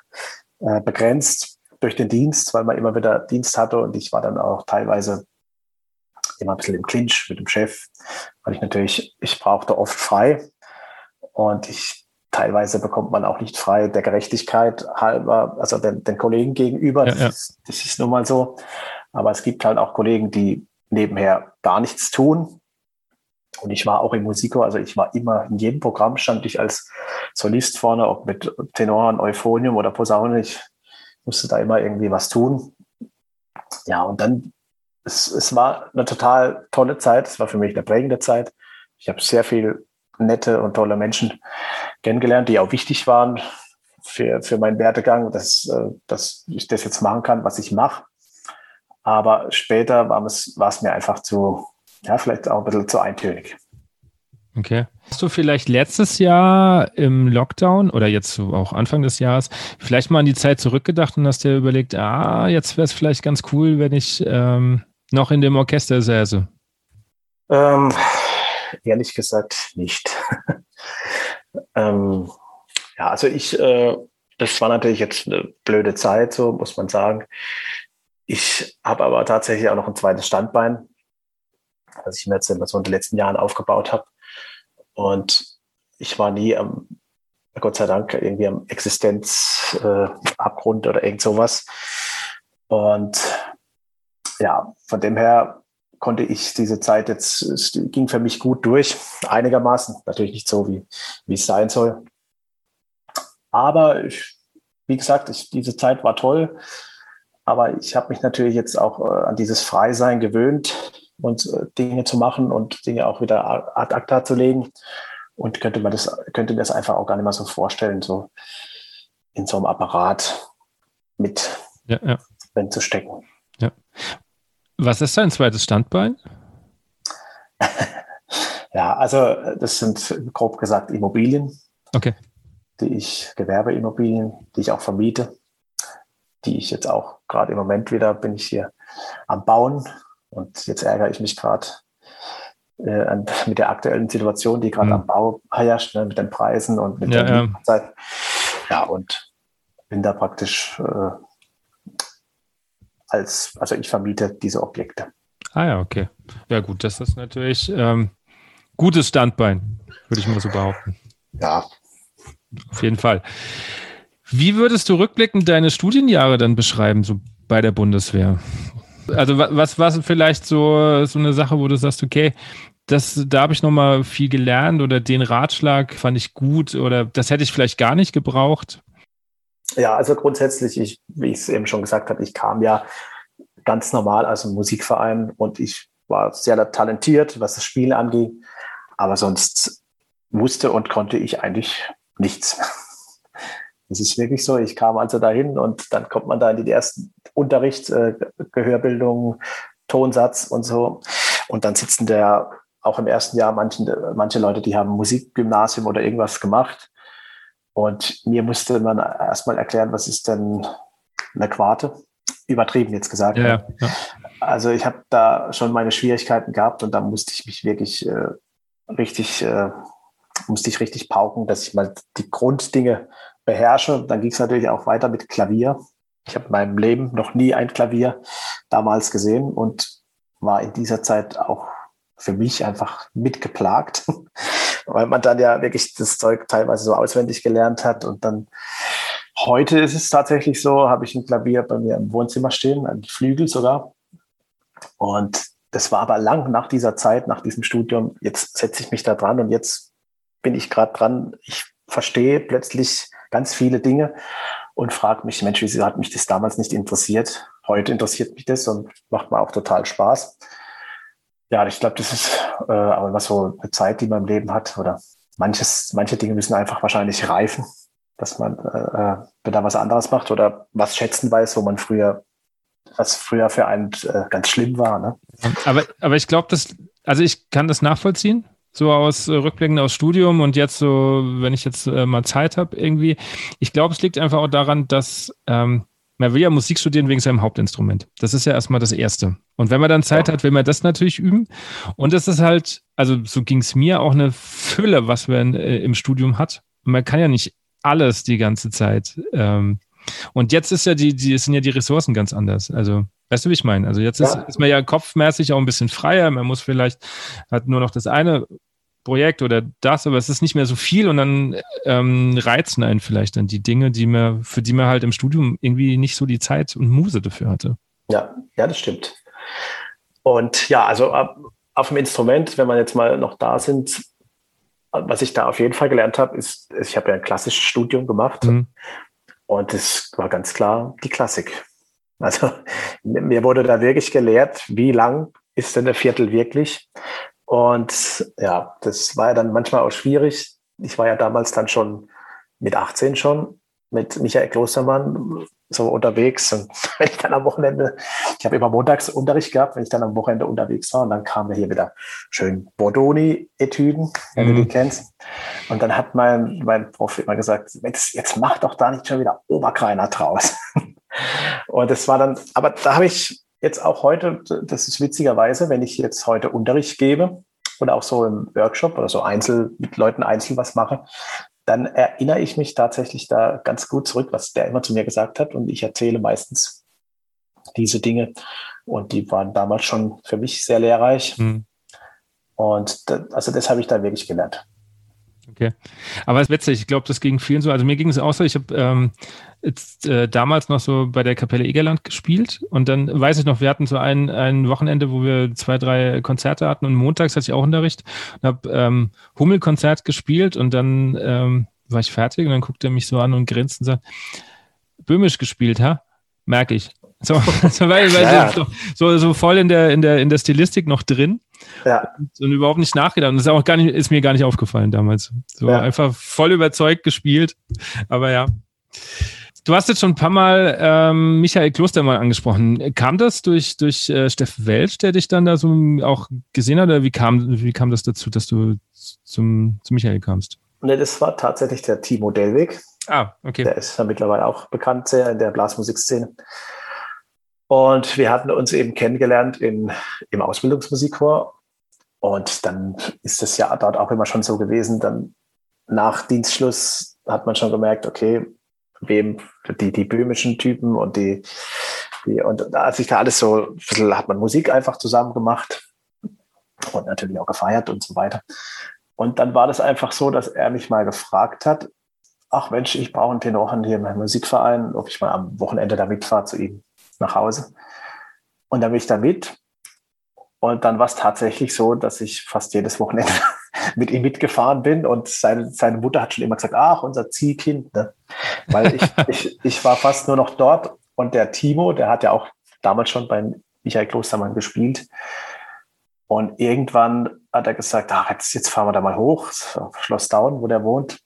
äh, begrenzt durch den Dienst, weil man immer wieder Dienst hatte. Und ich war dann auch teilweise immer ein bisschen im Clinch mit dem Chef, weil ich natürlich, ich brauchte oft frei. Und ich teilweise bekommt man auch nicht frei der Gerechtigkeit halber, also den, den Kollegen gegenüber. Ja, das, ja. Ist, das ist nun mal so. Aber es gibt halt auch Kollegen, die nebenher gar nichts tun. Und ich war auch im Musiker, also ich war immer in jedem Programm stand ich als Solist vorne, ob mit Tenoren, Euphonium oder Posaune. Ich musste da immer irgendwie was tun. Ja, und dann, es, es war eine total tolle Zeit. Es war für mich eine prägende Zeit. Ich habe sehr viel nette und tolle Menschen kennengelernt, die auch wichtig waren für, für meinen Werdegang, dass, äh, dass ich das jetzt machen kann, was ich mache. Aber später war es, war es mir einfach zu, ja, vielleicht auch ein bisschen zu eintönig. Okay. Hast du vielleicht letztes Jahr im Lockdown oder jetzt auch Anfang des Jahres vielleicht mal an die Zeit zurückgedacht und hast dir überlegt, ah, jetzt wäre es vielleicht ganz cool, wenn ich ähm, noch in dem Orchester säße? Ähm, ehrlich gesagt nicht. ähm, ja, also ich, äh, das war natürlich jetzt eine blöde Zeit, so muss man sagen. Ich habe aber tatsächlich auch noch ein zweites Standbein, das ich mir jetzt so in den letzten Jahren aufgebaut habe. Und ich war nie am, Gott sei Dank, irgendwie am Existenzabgrund äh, oder irgend sowas. Und ja, von dem her konnte ich diese Zeit jetzt, es ging für mich gut durch, einigermaßen. Natürlich nicht so, wie, wie es sein soll. Aber ich, wie gesagt, ich, diese Zeit war toll. Aber ich habe mich natürlich jetzt auch äh, an dieses Freisein gewöhnt und äh, Dinge zu machen und Dinge auch wieder ad acta zu legen. Und könnte man das, könnte mir das einfach auch gar nicht mehr so vorstellen, so in so einem Apparat mit ja, ja. drin zu stecken. Ja. Was ist dein zweites Standbein? ja, also das sind grob gesagt Immobilien. Okay. Die ich, Gewerbeimmobilien, die ich auch vermiete, die ich jetzt auch gerade im Moment wieder bin ich hier am Bauen und jetzt ärgere ich mich gerade äh, mit der aktuellen Situation, die gerade mhm. am Bau herrscht, ne, mit den Preisen und mit ja, der Zeit. Ja. ja, und bin da praktisch äh, als, also ich vermiete diese Objekte. Ah ja, okay. Ja gut, das ist natürlich ähm, gutes Standbein, würde ich mal so behaupten. Ja. Auf jeden Fall. Wie würdest du rückblickend deine Studienjahre dann beschreiben, so bei der Bundeswehr? Also was war vielleicht so, so eine Sache, wo du sagst, okay, das, da habe ich nochmal viel gelernt oder den Ratschlag fand ich gut oder das hätte ich vielleicht gar nicht gebraucht? Ja, also grundsätzlich, ich, wie ich es eben schon gesagt habe, ich kam ja ganz normal aus dem Musikverein und ich war sehr talentiert, was das Spiel anging, aber sonst wusste und konnte ich eigentlich nichts. Das ist wirklich so. Ich kam also dahin und dann kommt man da in die ersten Unterricht, äh, Gehörbildung, Tonsatz und so. Und dann sitzen da auch im ersten Jahr manchen, manche Leute, die haben Musikgymnasium oder irgendwas gemacht. Und mir musste man erstmal erklären, was ist denn eine Quarte? Übertrieben jetzt gesagt. Ja, ja. Also ich habe da schon meine Schwierigkeiten gehabt und da musste ich mich wirklich äh, richtig, äh, musste ich richtig pauken, dass ich mal die Grunddinge beherrsche. Dann ging es natürlich auch weiter mit Klavier. Ich habe in meinem Leben noch nie ein Klavier damals gesehen und war in dieser Zeit auch für mich einfach mitgeplagt, weil man dann ja wirklich das Zeug teilweise so auswendig gelernt hat und dann heute ist es tatsächlich so, habe ich ein Klavier bei mir im Wohnzimmer stehen, ein Flügel sogar. Und das war aber lang nach dieser Zeit, nach diesem Studium. Jetzt setze ich mich da dran und jetzt bin ich gerade dran. Ich verstehe plötzlich ganz viele Dinge und frage mich, Mensch, wieso hat mich das damals nicht interessiert? Heute interessiert mich das und macht mir auch total Spaß. Ja, ich glaube, das ist äh, auch immer so eine Zeit, die man im Leben hat. Oder manches, manche Dinge müssen einfach wahrscheinlich reifen, dass man äh, äh da was anderes macht oder was schätzen weiß, wo man früher, was früher für einen äh, ganz schlimm war. Ne? Aber, aber ich glaube, das, also ich kann das nachvollziehen, so aus äh, Rückblicken aus Studium und jetzt so, wenn ich jetzt äh, mal Zeit habe irgendwie. Ich glaube, es liegt einfach auch daran, dass ähm, man will ja Musik studieren wegen seinem Hauptinstrument. Das ist ja erstmal das Erste. Und wenn man dann Zeit ja. hat, will man das natürlich üben. Und das ist halt, also so ging es mir auch eine Fülle, was man äh, im Studium hat. Und man kann ja nicht alles die ganze Zeit. Ähm, und jetzt ist ja die, die sind ja die Ressourcen ganz anders. Also, weißt du, wie ich meine? Also jetzt ja. ist, ist man ja kopfmäßig auch ein bisschen freier. Man muss vielleicht, hat nur noch das eine Projekt oder das, aber es ist nicht mehr so viel und dann ähm, reizen einen vielleicht dann die Dinge, die man, für die man halt im Studium irgendwie nicht so die Zeit und Muse dafür hatte. Ja, ja, das stimmt. Und ja, also auf dem Instrument, wenn wir jetzt mal noch da sind, was ich da auf jeden Fall gelernt habe, ist, ich habe ja ein klassisches Studium gemacht mhm. und es war ganz klar die Klassik. Also mir wurde da wirklich gelehrt, wie lang ist denn der Viertel wirklich? Und ja, das war ja dann manchmal auch schwierig. Ich war ja damals dann schon mit 18 schon mit Michael Klostermann so unterwegs. Und wenn ich dann am Wochenende, ich habe immer Montagsunterricht gehabt, wenn ich dann am Wochenende unterwegs war, und dann kamen wir hier wieder schön Bordoni-Etüden, wenn mhm. du die kennst. Und dann hat mein, mein Prof immer gesagt, jetzt, jetzt mach doch da nicht schon wieder Oberkreiner draus. und das war dann, aber da habe ich jetzt auch heute, das ist witzigerweise, wenn ich jetzt heute Unterricht gebe oder auch so im Workshop oder so einzeln mit Leuten einzeln was mache, dann erinnere ich mich tatsächlich da ganz gut zurück, was der immer zu mir gesagt hat. Und ich erzähle meistens diese Dinge. Und die waren damals schon für mich sehr lehrreich. Mhm. Und das, also das habe ich da wirklich gelernt. Okay. Aber es ist witzig, ich glaube, das ging vielen so. Also mir ging es auch so, ich habe ähm, jetzt, äh, damals noch so bei der Kapelle Egerland gespielt und dann weiß ich noch, wir hatten so ein, ein Wochenende, wo wir zwei, drei Konzerte hatten und montags hatte ich auch Unterricht und habe ähm, Hummelkonzert gespielt und dann ähm, war ich fertig und dann guckte er mich so an und grinst und sagt, Böhmisch gespielt, ha? Merke ich. So, so, weil, weil ja. so, so, so voll in der, in der, in der Stilistik noch drin. Ja. Und, überhaupt nicht nachgedacht. Und das ist auch gar nicht, ist mir gar nicht aufgefallen damals. So ja. einfach voll überzeugt gespielt. Aber ja. Du hast jetzt schon ein paar Mal ähm, Michael Klostermann angesprochen. Kam das durch, durch äh, Steff Welch, der dich dann da so auch gesehen hat? Oder wie kam, wie kam das dazu, dass du zum, zu Michael kamst? Ne, das war tatsächlich der Timo Dellweg. Ah, okay. Der ist ja mittlerweile auch bekannt sehr in der Blasmusikszene. Und wir hatten uns eben kennengelernt in, im Ausbildungsmusikchor. Und dann ist es ja dort auch immer schon so gewesen, dann nach Dienstschluss hat man schon gemerkt, okay, wem die, die böhmischen Typen und die, die und da hat sich da alles so, hat man Musik einfach zusammen gemacht und natürlich auch gefeiert und so weiter. Und dann war das einfach so, dass er mich mal gefragt hat, ach Mensch, ich brauche einen Tenoren hier in meinem Musikverein, ob ich mal am Wochenende da mitfahre zu ihm nach Hause. Und da bin ich da mit. Und dann war es tatsächlich so, dass ich fast jedes Wochenende mit ihm mitgefahren bin und seine, seine Mutter hat schon immer gesagt, ach, unser Ziehkind. Ne? Weil ich, ich, ich war fast nur noch dort und der Timo, der hat ja auch damals schon beim Michael Klostermann gespielt. Und irgendwann hat er gesagt, ach, jetzt, jetzt fahren wir da mal hoch, Schloss Down, wo der wohnt.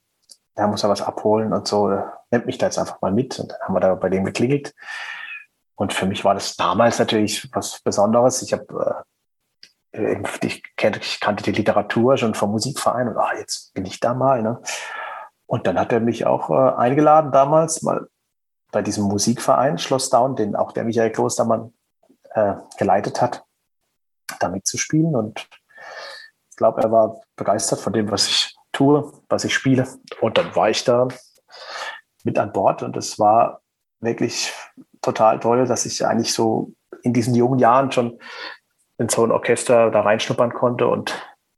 Da muss er was abholen und so. Nimmt mich da jetzt einfach mal mit. Und dann haben wir da bei dem geklingelt. Und für mich war das damals natürlich was Besonderes. Ich habe äh, ich, kannte die Literatur schon vom Musikverein und ah, jetzt bin ich da mal. Ne? Und dann hat er mich auch äh, eingeladen damals mal bei diesem Musikverein Schloss Down, den auch der Michael Klostermann äh, geleitet hat, da mitzuspielen. Und ich glaube, er war begeistert von dem, was ich tue, was ich spiele. Und dann war ich da mit an Bord und es war wirklich total toll, dass ich eigentlich so in diesen jungen Jahren schon in so ein Orchester da reinschnuppern konnte und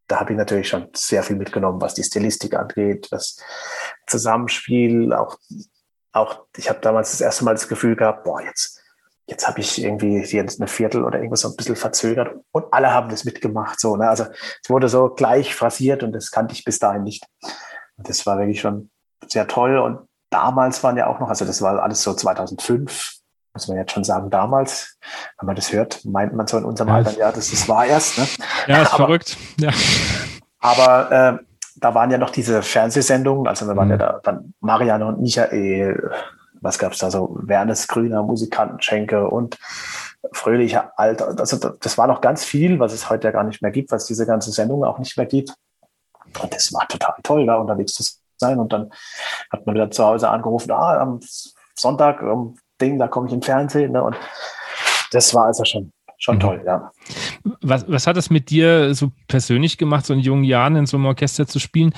da habe ich natürlich schon sehr viel mitgenommen, was die Stilistik angeht, das Zusammenspiel, auch, auch ich habe damals das erste Mal das Gefühl gehabt, boah, jetzt, jetzt habe ich irgendwie jetzt eine Viertel oder irgendwas so ein bisschen verzögert und alle haben das mitgemacht. So, ne? Also es wurde so gleich phrasiert und das kannte ich bis dahin nicht. Und das war wirklich schon sehr toll. Und damals waren ja auch noch, also das war alles so 2005, muss man jetzt schon sagen, damals, wenn man das hört, meint man so in unserem ja, Alter, ja, das, das war erst. Ne? Ja, ist aber, verrückt. Ja. Aber äh, da waren ja noch diese Fernsehsendungen, also wir waren mhm. ja da dann Marianne und Michael, was gab es da so, Wernes Grüner, Musikantenschenke und fröhlicher Alter. Also das war noch ganz viel, was es heute ja gar nicht mehr gibt, was diese ganze Sendung auch nicht mehr gibt. Und das war total toll, da unterwegs zu sein. Und dann hat man wieder zu Hause angerufen, ah, am Sonntag um Ding, da komme ich im Fernsehen. Ne? Und das war also schon, schon mhm. toll, ja. Was, was hat es mit dir so persönlich gemacht, so in jungen Jahren in so einem Orchester zu spielen?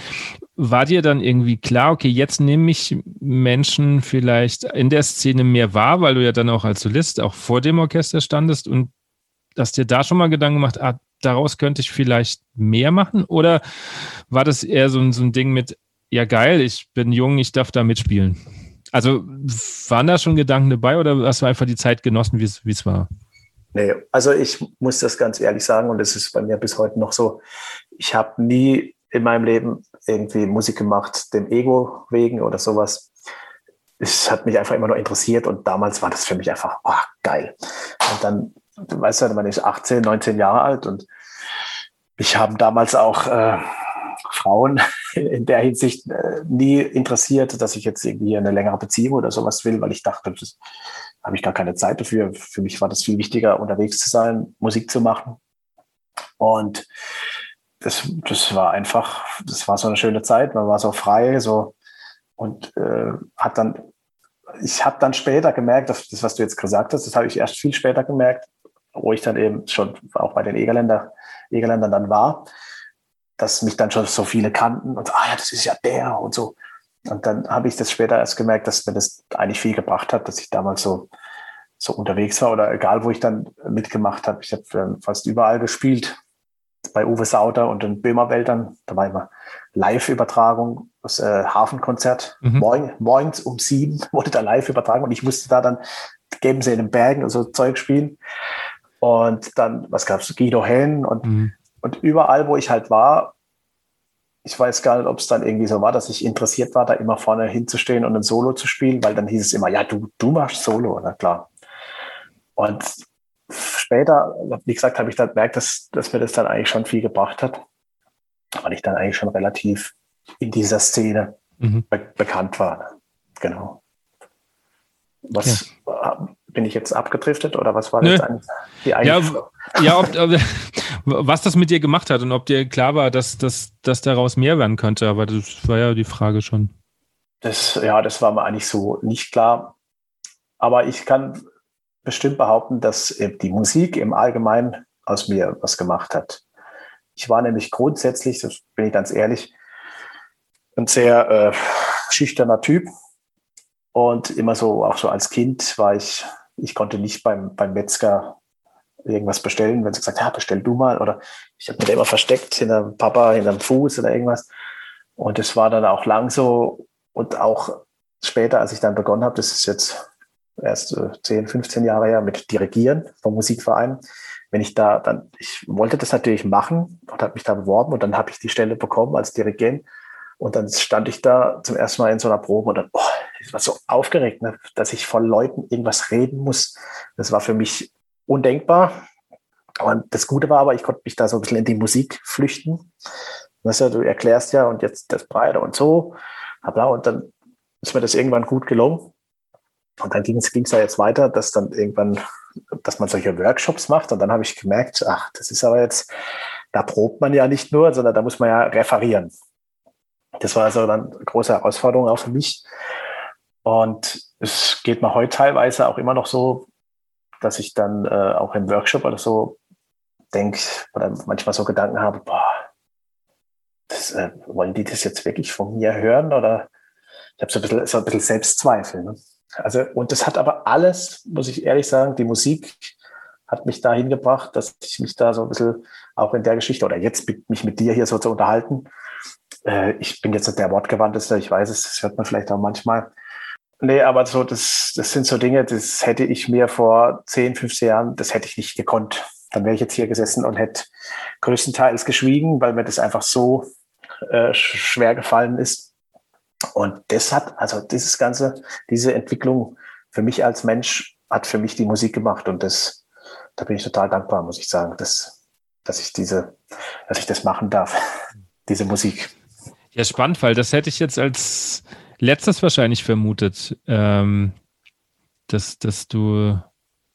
War dir dann irgendwie klar, okay, jetzt nehme ich Menschen vielleicht in der Szene mehr wahr, weil du ja dann auch als Solist auch vor dem Orchester standest und hast dir da schon mal Gedanken gemacht, ah, daraus könnte ich vielleicht mehr machen? Oder war das eher so ein, so ein Ding mit, ja geil, ich bin jung, ich darf da mitspielen? Also waren da schon Gedanken dabei oder hast du einfach die Zeit genossen, wie es war? Nee, also ich muss das ganz ehrlich sagen und es ist bei mir bis heute noch so. Ich habe nie in meinem Leben irgendwie Musik gemacht, dem Ego wegen oder sowas. Es hat mich einfach immer nur interessiert und damals war das für mich einfach oh, geil. Und dann, du weißt ja, man ist 18, 19 Jahre alt und mich haben damals auch äh, Frauen in der Hinsicht äh, nie interessiert, dass ich jetzt irgendwie eine längere Beziehung oder sowas will, weil ich dachte, das habe ich gar keine Zeit dafür. Für mich war das viel wichtiger, unterwegs zu sein, Musik zu machen. Und das, das war einfach, das war so eine schöne Zeit. Man war so frei, so und äh, hat dann, ich habe dann später gemerkt, dass das, was du jetzt gesagt hast, das habe ich erst viel später gemerkt, wo ich dann eben schon auch bei den Egerländer, Egerländern dann war, dass mich dann schon so viele kannten und ah ja, das ist ja der und so. Und dann habe ich das später erst gemerkt, dass mir das eigentlich viel gebracht hat, dass ich damals so, so unterwegs war oder egal, wo ich dann mitgemacht habe. Ich habe ähm, fast überall gespielt. Bei Uwe Sauter und den Böhmerwäldern. Da war immer Live-Übertragung, das äh, Hafenkonzert. Mhm. Morgen, morgens um sieben wurde da live übertragen und ich musste da dann geben sie in den Bergen und so Zeug spielen. Und dann, was gab's? Guido Hellen und mhm. Und überall, wo ich halt war, ich weiß gar nicht, ob es dann irgendwie so war, dass ich interessiert war, da immer vorne hinzustehen und ein Solo zu spielen, weil dann hieß es immer, ja, du, du machst Solo, na klar. Und später, wie gesagt, habe ich dann gemerkt, dass, dass mir das dann eigentlich schon viel gebracht hat, weil ich dann eigentlich schon relativ in dieser Szene mhm. be bekannt war. Genau. Was ja. Bin ich jetzt abgedriftet oder was war Nö. jetzt eigentlich die eigentliche Ja, ja ob, was das mit dir gemacht hat und ob dir klar war, dass, dass, dass daraus mehr werden könnte. Aber das war ja die Frage schon. Das, ja, das war mir eigentlich so nicht klar. Aber ich kann bestimmt behaupten, dass die Musik im Allgemeinen aus mir was gemacht hat. Ich war nämlich grundsätzlich, das bin ich ganz ehrlich, ein sehr äh, schüchterner Typ. Und immer so, auch so als Kind war ich, ich konnte nicht beim, beim Metzger irgendwas bestellen, wenn sie gesagt, ja, bestell du mal. Oder ich habe mich immer versteckt hinter dem Papa, hinter dem Fuß oder irgendwas. Und es war dann auch lang so. Und auch später, als ich dann begonnen habe, das ist jetzt erst 10, 15 Jahre her mit Dirigieren vom Musikverein. Wenn ich da dann, ich wollte das natürlich machen und habe mich da beworben und dann habe ich die Stelle bekommen als Dirigent. Und dann stand ich da zum ersten Mal in so einer Probe und dann, oh, ich war so aufgeregt, ne, dass ich von Leuten irgendwas reden muss. Das war für mich undenkbar. Und das Gute war aber, ich konnte mich da so ein bisschen in die Musik flüchten. Weißt du, du erklärst ja und jetzt das Breite und so. Und dann ist mir das irgendwann gut gelungen. Und dann ging es ja jetzt weiter, dass dann irgendwann, dass man solche Workshops macht. Und dann habe ich gemerkt, ach, das ist aber jetzt, da probt man ja nicht nur, sondern da muss man ja referieren. Das war also dann eine große Herausforderung auch für mich. Und es geht mir heute teilweise auch immer noch so, dass ich dann äh, auch im Workshop oder so denke oder manchmal so Gedanken habe, boah, das, äh, wollen die das jetzt wirklich von mir hören? Oder ich habe so ein bisschen, so ein bisschen Selbstzweifel. Ne? Also, und das hat aber alles, muss ich ehrlich sagen, die Musik hat mich dahin gebracht, dass ich mich da so ein bisschen auch in der Geschichte oder jetzt mich mit dir hier so zu unterhalten. Äh, ich bin jetzt nicht der Wortgewandteste, ich weiß es, das hört man vielleicht auch manchmal. Nee, aber so, das, das sind so Dinge, das hätte ich mir vor 10, 15 Jahren, das hätte ich nicht gekonnt. Dann wäre ich jetzt hier gesessen und hätte größtenteils geschwiegen, weil mir das einfach so äh, schwer gefallen ist. Und das hat, also dieses ganze, diese Entwicklung für mich als Mensch hat für mich die Musik gemacht und das, da bin ich total dankbar, muss ich sagen, dass, dass ich diese, dass ich das machen darf, diese Musik. Ja, spannend, weil das hätte ich jetzt als letztes wahrscheinlich vermutet, ähm, dass, dass du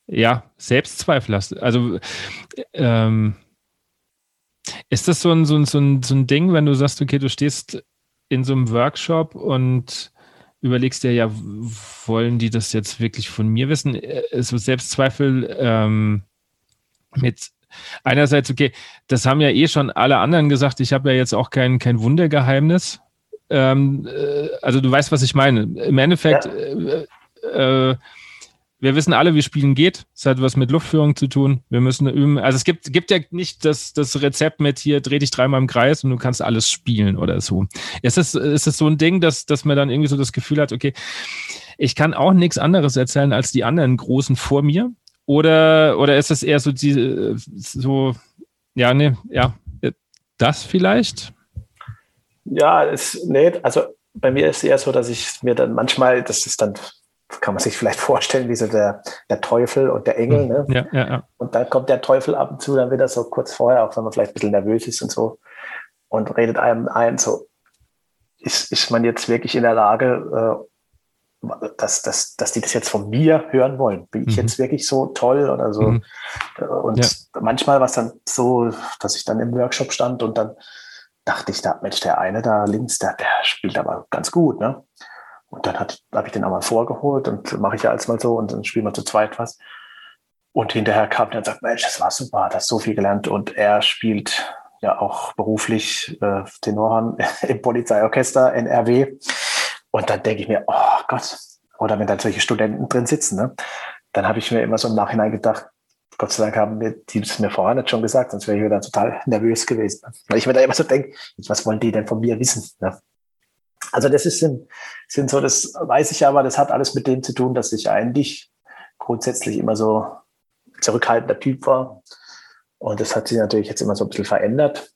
ja Selbstzweifel hast. Also ähm, ist das so ein, so, ein, so, ein, so ein Ding, wenn du sagst, okay, du stehst in so einem Workshop und überlegst dir ja, wollen die das jetzt wirklich von mir wissen? Es wird Selbstzweifel ähm, mit einerseits, okay, das haben ja eh schon alle anderen gesagt, ich habe ja jetzt auch kein, kein Wundergeheimnis. Ähm, äh, also du weißt, was ich meine. Im Endeffekt ja. äh, äh, wir wissen alle, wie Spielen geht. Es hat was mit Luftführung zu tun. Wir müssen üben. Also es gibt, gibt ja nicht das, das Rezept mit hier, dreh dich dreimal im Kreis und du kannst alles spielen oder so. Ist es, ist so ein Ding, dass, dass man dann irgendwie so das Gefühl hat, okay, ich kann auch nichts anderes erzählen als die anderen Großen vor mir? Oder, oder ist es eher so die, so, ja, nee, ja, das vielleicht? Ja, es, nee, also bei mir ist es eher so, dass ich mir dann manchmal, das ist dann kann man sich vielleicht vorstellen, wie so der, der Teufel und der Engel. Ne? Ja, ja, ja. Und dann kommt der Teufel ab und zu, dann wieder so kurz vorher, auch wenn man vielleicht ein bisschen nervös ist und so, und redet einem ein, so, ist, ist man jetzt wirklich in der Lage, äh, dass, dass, dass die das jetzt von mir hören wollen? Bin ich mhm. jetzt wirklich so toll oder so? Mhm. Und ja. manchmal war es dann so, dass ich dann im Workshop stand und dann dachte ich, da, Mensch, der eine da links, der, der spielt aber ganz gut, ne? Und dann habe ich den einmal vorgeholt und mache ich ja als mal so und dann spielen wir zu zweit was. Und hinterher kam der und sagt, Mensch, das war super, das so viel gelernt. Und er spielt ja auch beruflich äh, Tenorhorn im Polizeiorchester NRW. Und dann denke ich mir, oh Gott, oder wenn dann solche Studenten drin sitzen, ne, dann habe ich mir immer so im Nachhinein gedacht, Gott sei Dank haben die es mir vorher nicht schon gesagt, sonst wäre ich wieder total nervös gewesen. Weil ich mir da immer so denke, was wollen die denn von mir wissen? Ne? Also das ist, sind, sind so, das weiß ich aber, das hat alles mit dem zu tun, dass ich eigentlich grundsätzlich immer so zurückhaltender Typ war. Und das hat sich natürlich jetzt immer so ein bisschen verändert.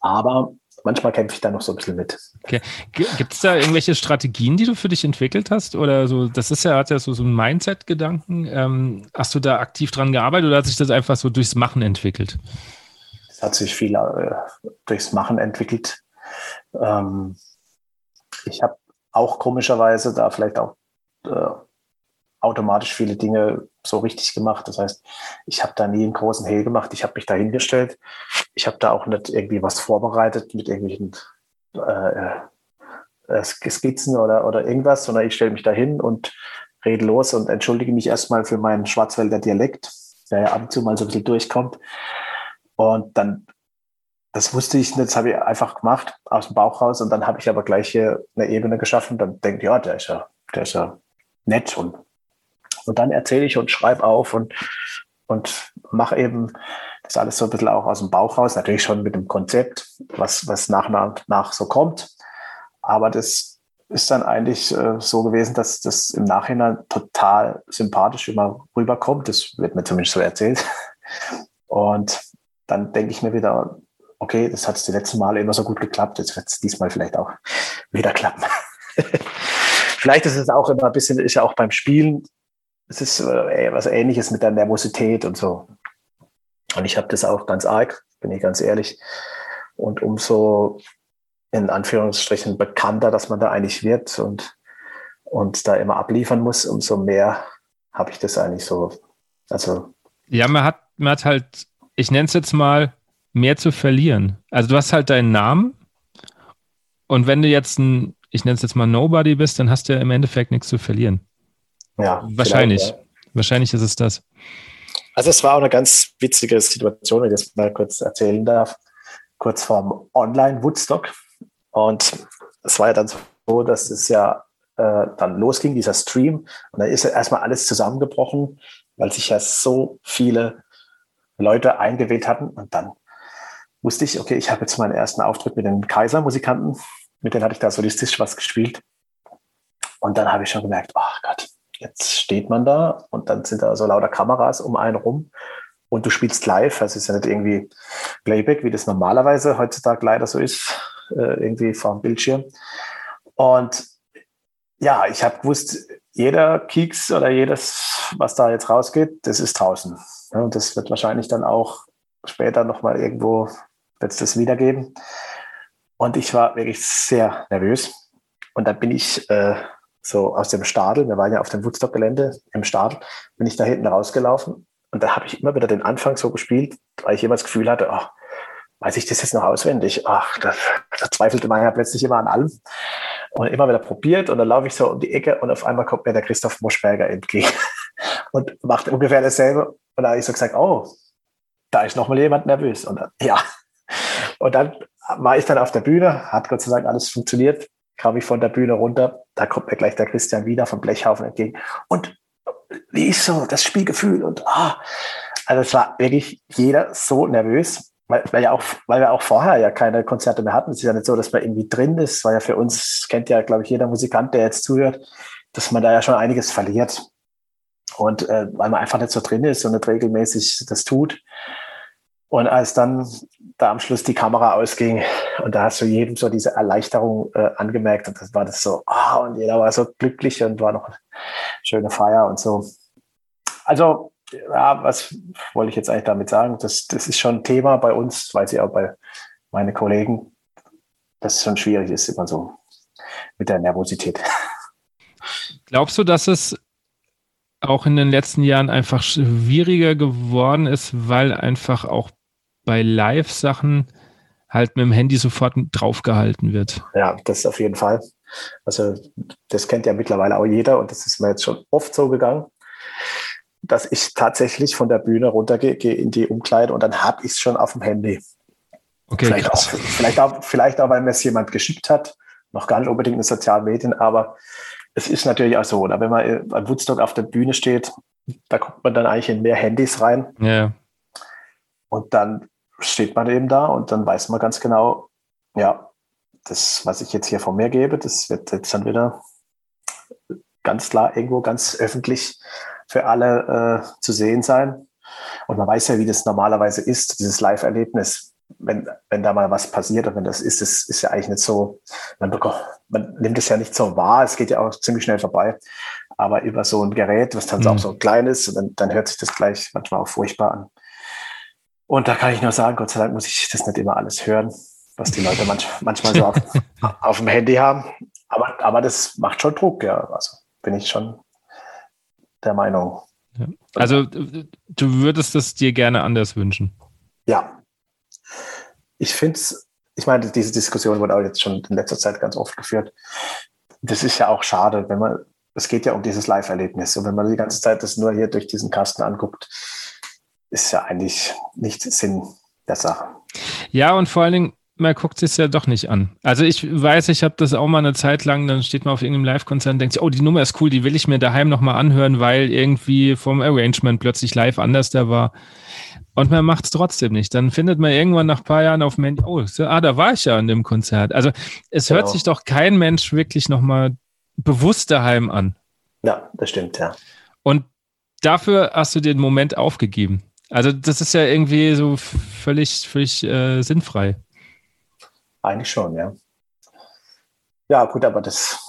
Aber manchmal kämpfe ich da noch so ein bisschen mit. Okay. Gibt es da irgendwelche Strategien, die du für dich entwickelt hast? Oder so, das ist ja, hat ja so, so einen Mindset-Gedanken. Ähm, hast du da aktiv dran gearbeitet oder hat sich das einfach so durchs Machen entwickelt? Es hat sich viel äh, durchs Machen entwickelt. Ähm, ich habe auch komischerweise da vielleicht auch äh, automatisch viele Dinge so richtig gemacht. Das heißt, ich habe da nie einen großen Hehl gemacht. Ich habe mich da hingestellt. Ich habe da auch nicht irgendwie was vorbereitet mit irgendwelchen äh, äh, Skizzen oder, oder irgendwas, sondern ich stelle mich da hin und rede los und entschuldige mich erstmal für meinen Schwarzwälder Dialekt, der ja ab und zu mal so ein bisschen durchkommt. Und dann das wusste ich nicht, das habe ich einfach gemacht aus dem Bauch raus und dann habe ich aber gleich hier eine Ebene geschaffen. Dann denke ich, ja, der ist ja, der ist ja nett und, und dann erzähle ich und schreibe auf und, und mache eben das alles so ein bisschen auch aus dem Bauch raus. Natürlich schon mit dem Konzept, was, was nach und nach so kommt. Aber das ist dann eigentlich äh, so gewesen, dass das im Nachhinein total sympathisch immer rüberkommt. Das wird mir zumindest so erzählt. Und dann denke ich mir wieder, okay, das hat die letzten Male immer so gut geklappt, jetzt wird es diesmal vielleicht auch wieder klappen. vielleicht ist es auch immer ein bisschen, ist ja auch beim Spielen, es ist äh, was ähnliches mit der Nervosität und so. Und ich habe das auch ganz arg, bin ich ganz ehrlich. Und umso in Anführungsstrichen bekannter, dass man da eigentlich wird und, und da immer abliefern muss, umso mehr habe ich das eigentlich so. Also. Ja, man hat, man hat halt, ich nenne es jetzt mal, mehr zu verlieren. Also du hast halt deinen Namen und wenn du jetzt ein, ich nenne es jetzt mal Nobody bist, dann hast du ja im Endeffekt nichts zu verlieren. Ja. Wahrscheinlich. Ja. Wahrscheinlich ist es das. Also es war auch eine ganz witzige Situation, wenn ich das mal kurz erzählen darf. Kurz vorm Online-Woodstock. Und es war ja dann so, dass es ja äh, dann losging, dieser Stream. Und dann ist ja erstmal alles zusammengebrochen, weil sich ja so viele Leute eingewählt hatten. Und dann wusste ich, okay, ich habe jetzt meinen ersten Auftritt mit den Kaiser-Musikanten. Mit denen hatte ich da solistisch was gespielt. Und dann habe ich schon gemerkt, oh Gott, Jetzt steht man da und dann sind da so lauter Kameras um einen rum und du spielst live. Also es ist ja nicht irgendwie Playback, wie das normalerweise heutzutage leider so ist, äh, irgendwie vor dem Bildschirm. Und ja, ich habe gewusst, jeder Keks oder jedes, was da jetzt rausgeht, das ist draußen. und das wird wahrscheinlich dann auch später nochmal irgendwo, wird das wiedergeben. Und ich war wirklich sehr nervös. Und dann bin ich äh, so aus dem Stadel, wir waren ja auf dem Woodstock-Gelände im Stadel, bin ich da hinten rausgelaufen und da habe ich immer wieder den Anfang so gespielt, weil ich immer das Gefühl hatte, ach, weiß ich das jetzt noch auswendig? Ach, da, da zweifelte man ja plötzlich immer an allem und immer wieder probiert und dann laufe ich so um die Ecke und auf einmal kommt mir der Christoph Moschberger entgegen und macht ungefähr dasselbe und da habe ich so gesagt, oh, da ist noch mal jemand nervös und dann, ja. Und dann war ich dann auf der Bühne, hat Gott sei Dank alles funktioniert kam ich von der Bühne runter, da kommt mir gleich der Christian wieder vom Blechhaufen entgegen. Und wie ist so das Spielgefühl? Und ah, also es war wirklich jeder so nervös, weil, weil, ja auch, weil wir auch vorher ja keine Konzerte mehr hatten. Es ist ja nicht so, dass man irgendwie drin ist, weil ja für uns kennt ja, glaube ich, jeder Musikant, der jetzt zuhört, dass man da ja schon einiges verliert. Und äh, weil man einfach nicht so drin ist und nicht regelmäßig das tut. Und als dann da am Schluss die Kamera ausging und da hast du jedem so diese Erleichterung äh, angemerkt und das war das so, ah, und jeder war so glücklich und war noch eine schöne Feier und so. Also, ja, was wollte ich jetzt eigentlich damit sagen? Das, das ist schon ein Thema bei uns, weiß ich auch bei meinen Kollegen, dass es schon schwierig ist, immer so mit der Nervosität. Glaubst du, dass es auch in den letzten Jahren einfach schwieriger geworden ist, weil einfach auch bei Live-Sachen halt mit dem Handy sofort draufgehalten wird. Ja, das auf jeden Fall. Also das kennt ja mittlerweile auch jeder und das ist mir jetzt schon oft so gegangen, dass ich tatsächlich von der Bühne runtergehe, gehe in die Umkleide und dann habe ich es schon auf dem Handy. Okay, vielleicht, krass. Auch, vielleicht, auch, vielleicht auch, weil mir es jemand geschickt hat, noch gar nicht unbedingt in sozialen Medien, aber es ist natürlich auch so, oder wenn man bei Woodstock auf der Bühne steht, da guckt man dann eigentlich in mehr Handys rein. Ja. Und dann steht man eben da und dann weiß man ganz genau, ja, das, was ich jetzt hier von mir gebe, das wird jetzt dann wieder ganz klar irgendwo ganz öffentlich für alle äh, zu sehen sein. Und man weiß ja, wie das normalerweise ist, dieses Live-Erlebnis. Wenn, wenn da mal was passiert und wenn das ist, das ist ja eigentlich nicht so, man, bekommt, man nimmt es ja nicht so wahr, es geht ja auch ziemlich schnell vorbei. Aber über so ein Gerät, was dann mhm. auch so klein ist, dann, dann hört sich das gleich manchmal auch furchtbar an. Und da kann ich nur sagen, Gott sei Dank muss ich das nicht immer alles hören, was die Leute manch, manchmal so auf, auf, dem Handy haben. Aber, aber das macht schon Druck, ja. Also bin ich schon der Meinung. Ja. Also du würdest es dir gerne anders wünschen. Ja. Ich finde es, ich meine, diese Diskussion wurde auch jetzt schon in letzter Zeit ganz oft geführt. Das ist ja auch schade, wenn man, es geht ja um dieses Live-Erlebnis. Und wenn man die ganze Zeit das nur hier durch diesen Kasten anguckt, ist ja eigentlich nicht Sinn der Sache. Ja, und vor allen Dingen, man guckt es ja doch nicht an. Also ich weiß, ich habe das auch mal eine Zeit lang, dann steht man auf irgendeinem Live-Konzert und denkt sich, oh, die Nummer ist cool, die will ich mir daheim nochmal anhören, weil irgendwie vom Arrangement plötzlich live anders da war. und man macht es trotzdem nicht. Dann findet man irgendwann nach ein paar Jahren auf dem Handy, oh, ah, da war ich ja an dem Konzert. Also es hört genau. sich doch kein Mensch wirklich nochmal bewusst daheim an. Ja, das stimmt, ja. Und dafür hast du den Moment aufgegeben. Also das ist ja irgendwie so völlig, völlig äh, sinnfrei. Eigentlich schon, ja. Ja, gut, aber das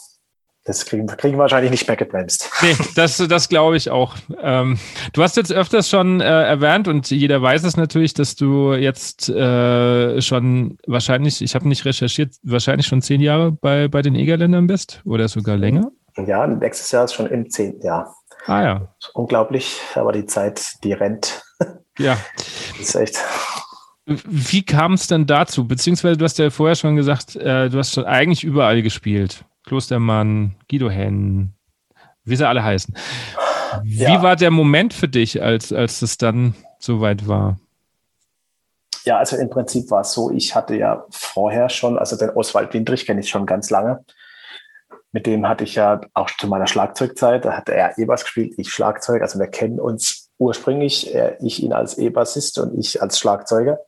das kriegen, kriegen wir wahrscheinlich nicht mehr gebremst. Nee, das, das glaube ich auch. Ähm, du hast jetzt öfters schon äh, erwähnt und jeder weiß es natürlich, dass du jetzt äh, schon wahrscheinlich, ich habe nicht recherchiert, wahrscheinlich schon zehn Jahre bei, bei den Egerländern bist oder sogar länger. Ja, nächstes Jahr ist schon im zehnten Jahr. Ah ja. Unglaublich, aber die Zeit, die rennt. Ja. Das ist echt. Wie kam es denn dazu? Beziehungsweise du hast ja vorher schon gesagt, äh, du hast schon eigentlich überall gespielt. Klostermann, Guido Henn, wie sie alle heißen. Wie ja. war der Moment für dich, als, als es dann soweit war? Ja, also im Prinzip war es so, ich hatte ja vorher schon, also den Oswald Windrich kenne ich schon ganz lange. Mit dem hatte ich ja auch zu meiner Schlagzeugzeit, da hatte er E-Bass gespielt, ich Schlagzeug. Also wir kennen uns ursprünglich, er, ich ihn als E-Bassist und ich als Schlagzeuger.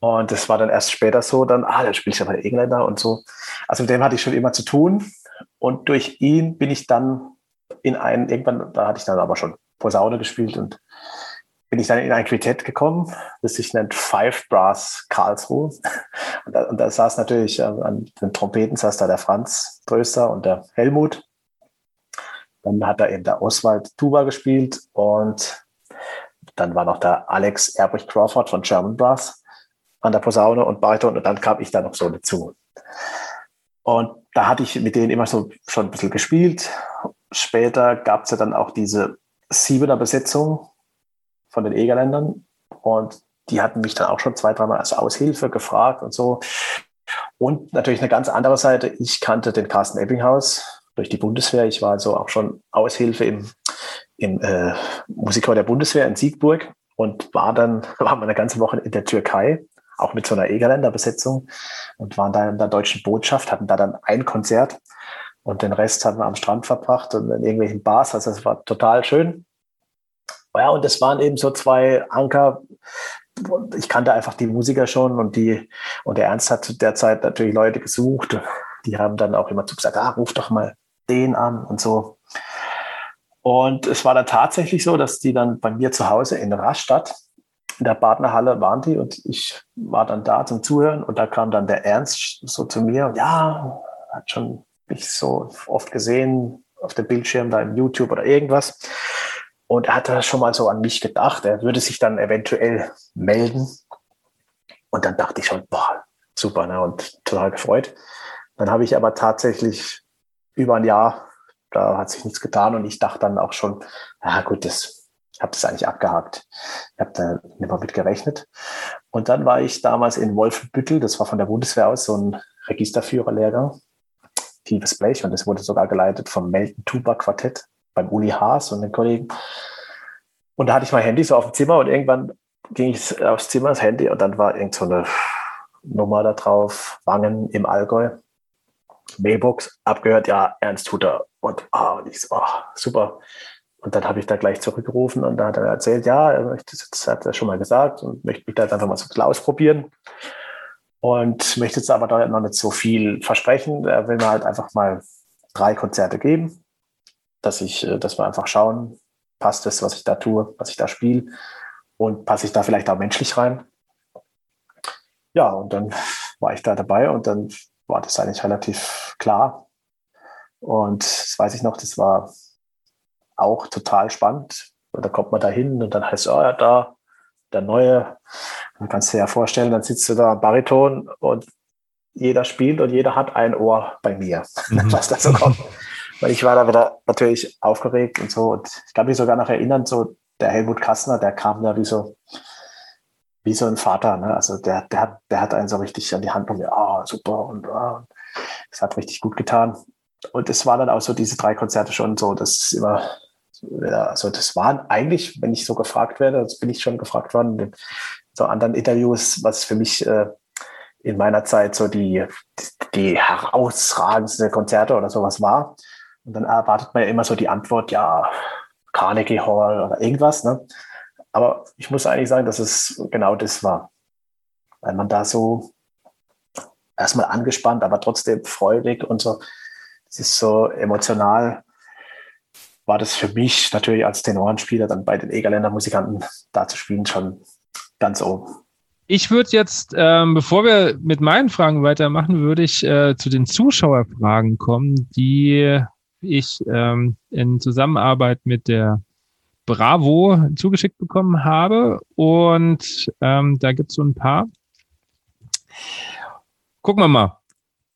Und das war dann erst später so, dann, ah, dann spiele ich ja bei Engländer und so. Also mit dem hatte ich schon immer zu tun. Und durch ihn bin ich dann in ein, irgendwann, da hatte ich dann aber schon Posaune gespielt und bin ich dann in ein Quintett gekommen, das sich nennt Five Brass Karlsruhe. Und da, und da saß natürlich äh, an den Trompeten saß da der Franz Tröster und der Helmut. Dann hat da eben der Oswald Tuba gespielt und dann war noch der Alex Erbrich Crawford von German Brass an der Posaune und Bariton und dann kam ich da noch so dazu. Und da hatte ich mit denen immer so schon ein bisschen gespielt. Später gab es ja dann auch diese Siebener Besetzung von den Egerländern und die hatten mich dann auch schon zwei, dreimal als Aushilfe gefragt und so. Und natürlich eine ganz andere Seite. Ich kannte den Carsten Ebbinghaus durch die Bundeswehr. Ich war also auch schon Aushilfe im, im äh, Musikchor der Bundeswehr in Siegburg und war dann, war mal eine ganze Woche in der Türkei auch mit so einer Egerländer-Besetzung und waren da in der deutschen Botschaft, hatten da dann ein Konzert und den Rest hatten wir am Strand verbracht und in irgendwelchen Bars. Also es war total schön. Ja, und es waren eben so zwei Anker. Ich kannte einfach die Musiker schon und die, und der Ernst hat zu der Zeit natürlich Leute gesucht. Die haben dann auch immer zu gesagt, ah, ruf doch mal den an und so. Und es war dann tatsächlich so, dass die dann bei mir zu Hause in Rastatt, in der Partnerhalle waren die und ich war dann da zum Zuhören und da kam dann der Ernst so zu mir und ja, hat schon mich so oft gesehen auf dem Bildschirm da im YouTube oder irgendwas. Und er hatte schon mal so an mich gedacht, er würde sich dann eventuell melden. Und dann dachte ich schon, boah, super, ne? und total gefreut. Dann habe ich aber tatsächlich über ein Jahr, da hat sich nichts getan und ich dachte dann auch schon, ja gut, das ich habe das eigentlich abgehakt. Ich habe da nicht mehr mit gerechnet. Und dann war ich damals in Wolfenbüttel, das war von der Bundeswehr aus so ein Registerführerlehrgang, tiefes Blech, und das wurde sogar geleitet vom Melton Tuba Quartett beim Uli Haas und den Kollegen. Und da hatte ich mein Handy so auf dem Zimmer und irgendwann ging ich aufs Zimmer, das Handy, und dann war irgend so eine Nummer da drauf, Wangen im Allgäu. Mailbox, abgehört, ja, Ernst Hutter. Und, ah, und ich so, oh, super. Und dann habe ich da gleich zurückgerufen und da hat er erzählt, ja, er möchte, das hat er schon mal gesagt und möchte mich da jetzt einfach mal so ein bisschen ausprobieren. Und möchte jetzt aber da noch nicht so viel versprechen. Er will mir halt einfach mal drei Konzerte geben, dass ich, äh, dass wir einfach schauen, passt das, was ich da tue, was ich da spiele und passe ich da vielleicht auch menschlich rein. Ja, und dann war ich da dabei und dann war das eigentlich relativ klar. Und das weiß ich noch, das war auch total spannend. Und da kommt man da hin und dann heißt es, oh ja, da, der neue. Man kann es dir ja vorstellen, dann sitzt du da Bariton und jeder spielt und jeder hat ein Ohr bei mir, mhm. was da so kommt. Weil ich war da wieder natürlich aufgeregt und so. Und ich kann mich sogar noch erinnern, so der Helmut Kassner, der kam da wie so, wie so ein Vater. Ne? Also der, der, hat, der hat einen so richtig an die Hand und mir, super und ah, das hat richtig gut getan. Und es war dann auch so diese drei Konzerte schon so, das immer also das waren eigentlich, wenn ich so gefragt werde, das bin ich schon gefragt worden in so anderen Interviews, was für mich äh, in meiner Zeit so die, die herausragendste Konzerte oder sowas war. Und dann erwartet man ja immer so die Antwort, ja, Carnegie Hall oder irgendwas. Ne? aber ich muss eigentlich sagen, dass es genau das war. Weil man da so erstmal angespannt, aber trotzdem freudig und so, es ist so emotional, war das für mich natürlich als Tenorenspieler dann bei den Egerländer Musikanten da zu spielen schon ganz oben. Ich würde jetzt, ähm, bevor wir mit meinen Fragen weitermachen, würde ich äh, zu den Zuschauerfragen kommen, die ich ähm, in Zusammenarbeit mit der Bravo zugeschickt bekommen habe. Und ähm, da gibt es so ein paar. Gucken wir mal.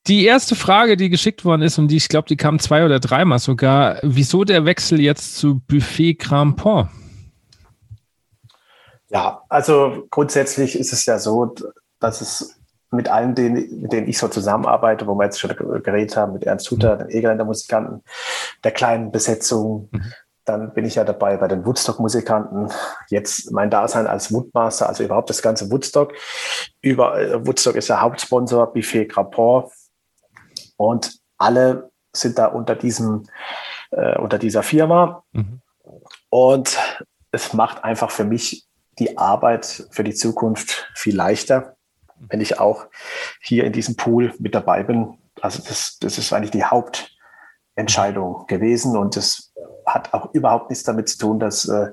Die erste Frage, die geschickt worden ist, und die ich glaube, die kam zwei oder dreimal sogar, wieso der Wechsel jetzt zu Buffet Crampon? Ja, also grundsätzlich ist es ja so, dass es mit allen, denen, mit denen ich so zusammenarbeite, wo wir jetzt schon geredet haben, mit Ernst Hutter, den Egerländer Musikanten, der kleinen Besetzung, mhm. Dann bin ich ja dabei bei den Woodstock-Musikanten. Jetzt mein Dasein als Woodmaster, also überhaupt das ganze Woodstock. Über, äh, Woodstock ist der Hauptsponsor, Buffet Crampon. Und alle sind da unter diesem, äh, unter dieser Firma. Mhm. Und es macht einfach für mich die Arbeit für die Zukunft viel leichter, wenn ich auch hier in diesem Pool mit dabei bin. Also das, das ist eigentlich die Hauptentscheidung gewesen und das hat auch überhaupt nichts damit zu tun, dass äh,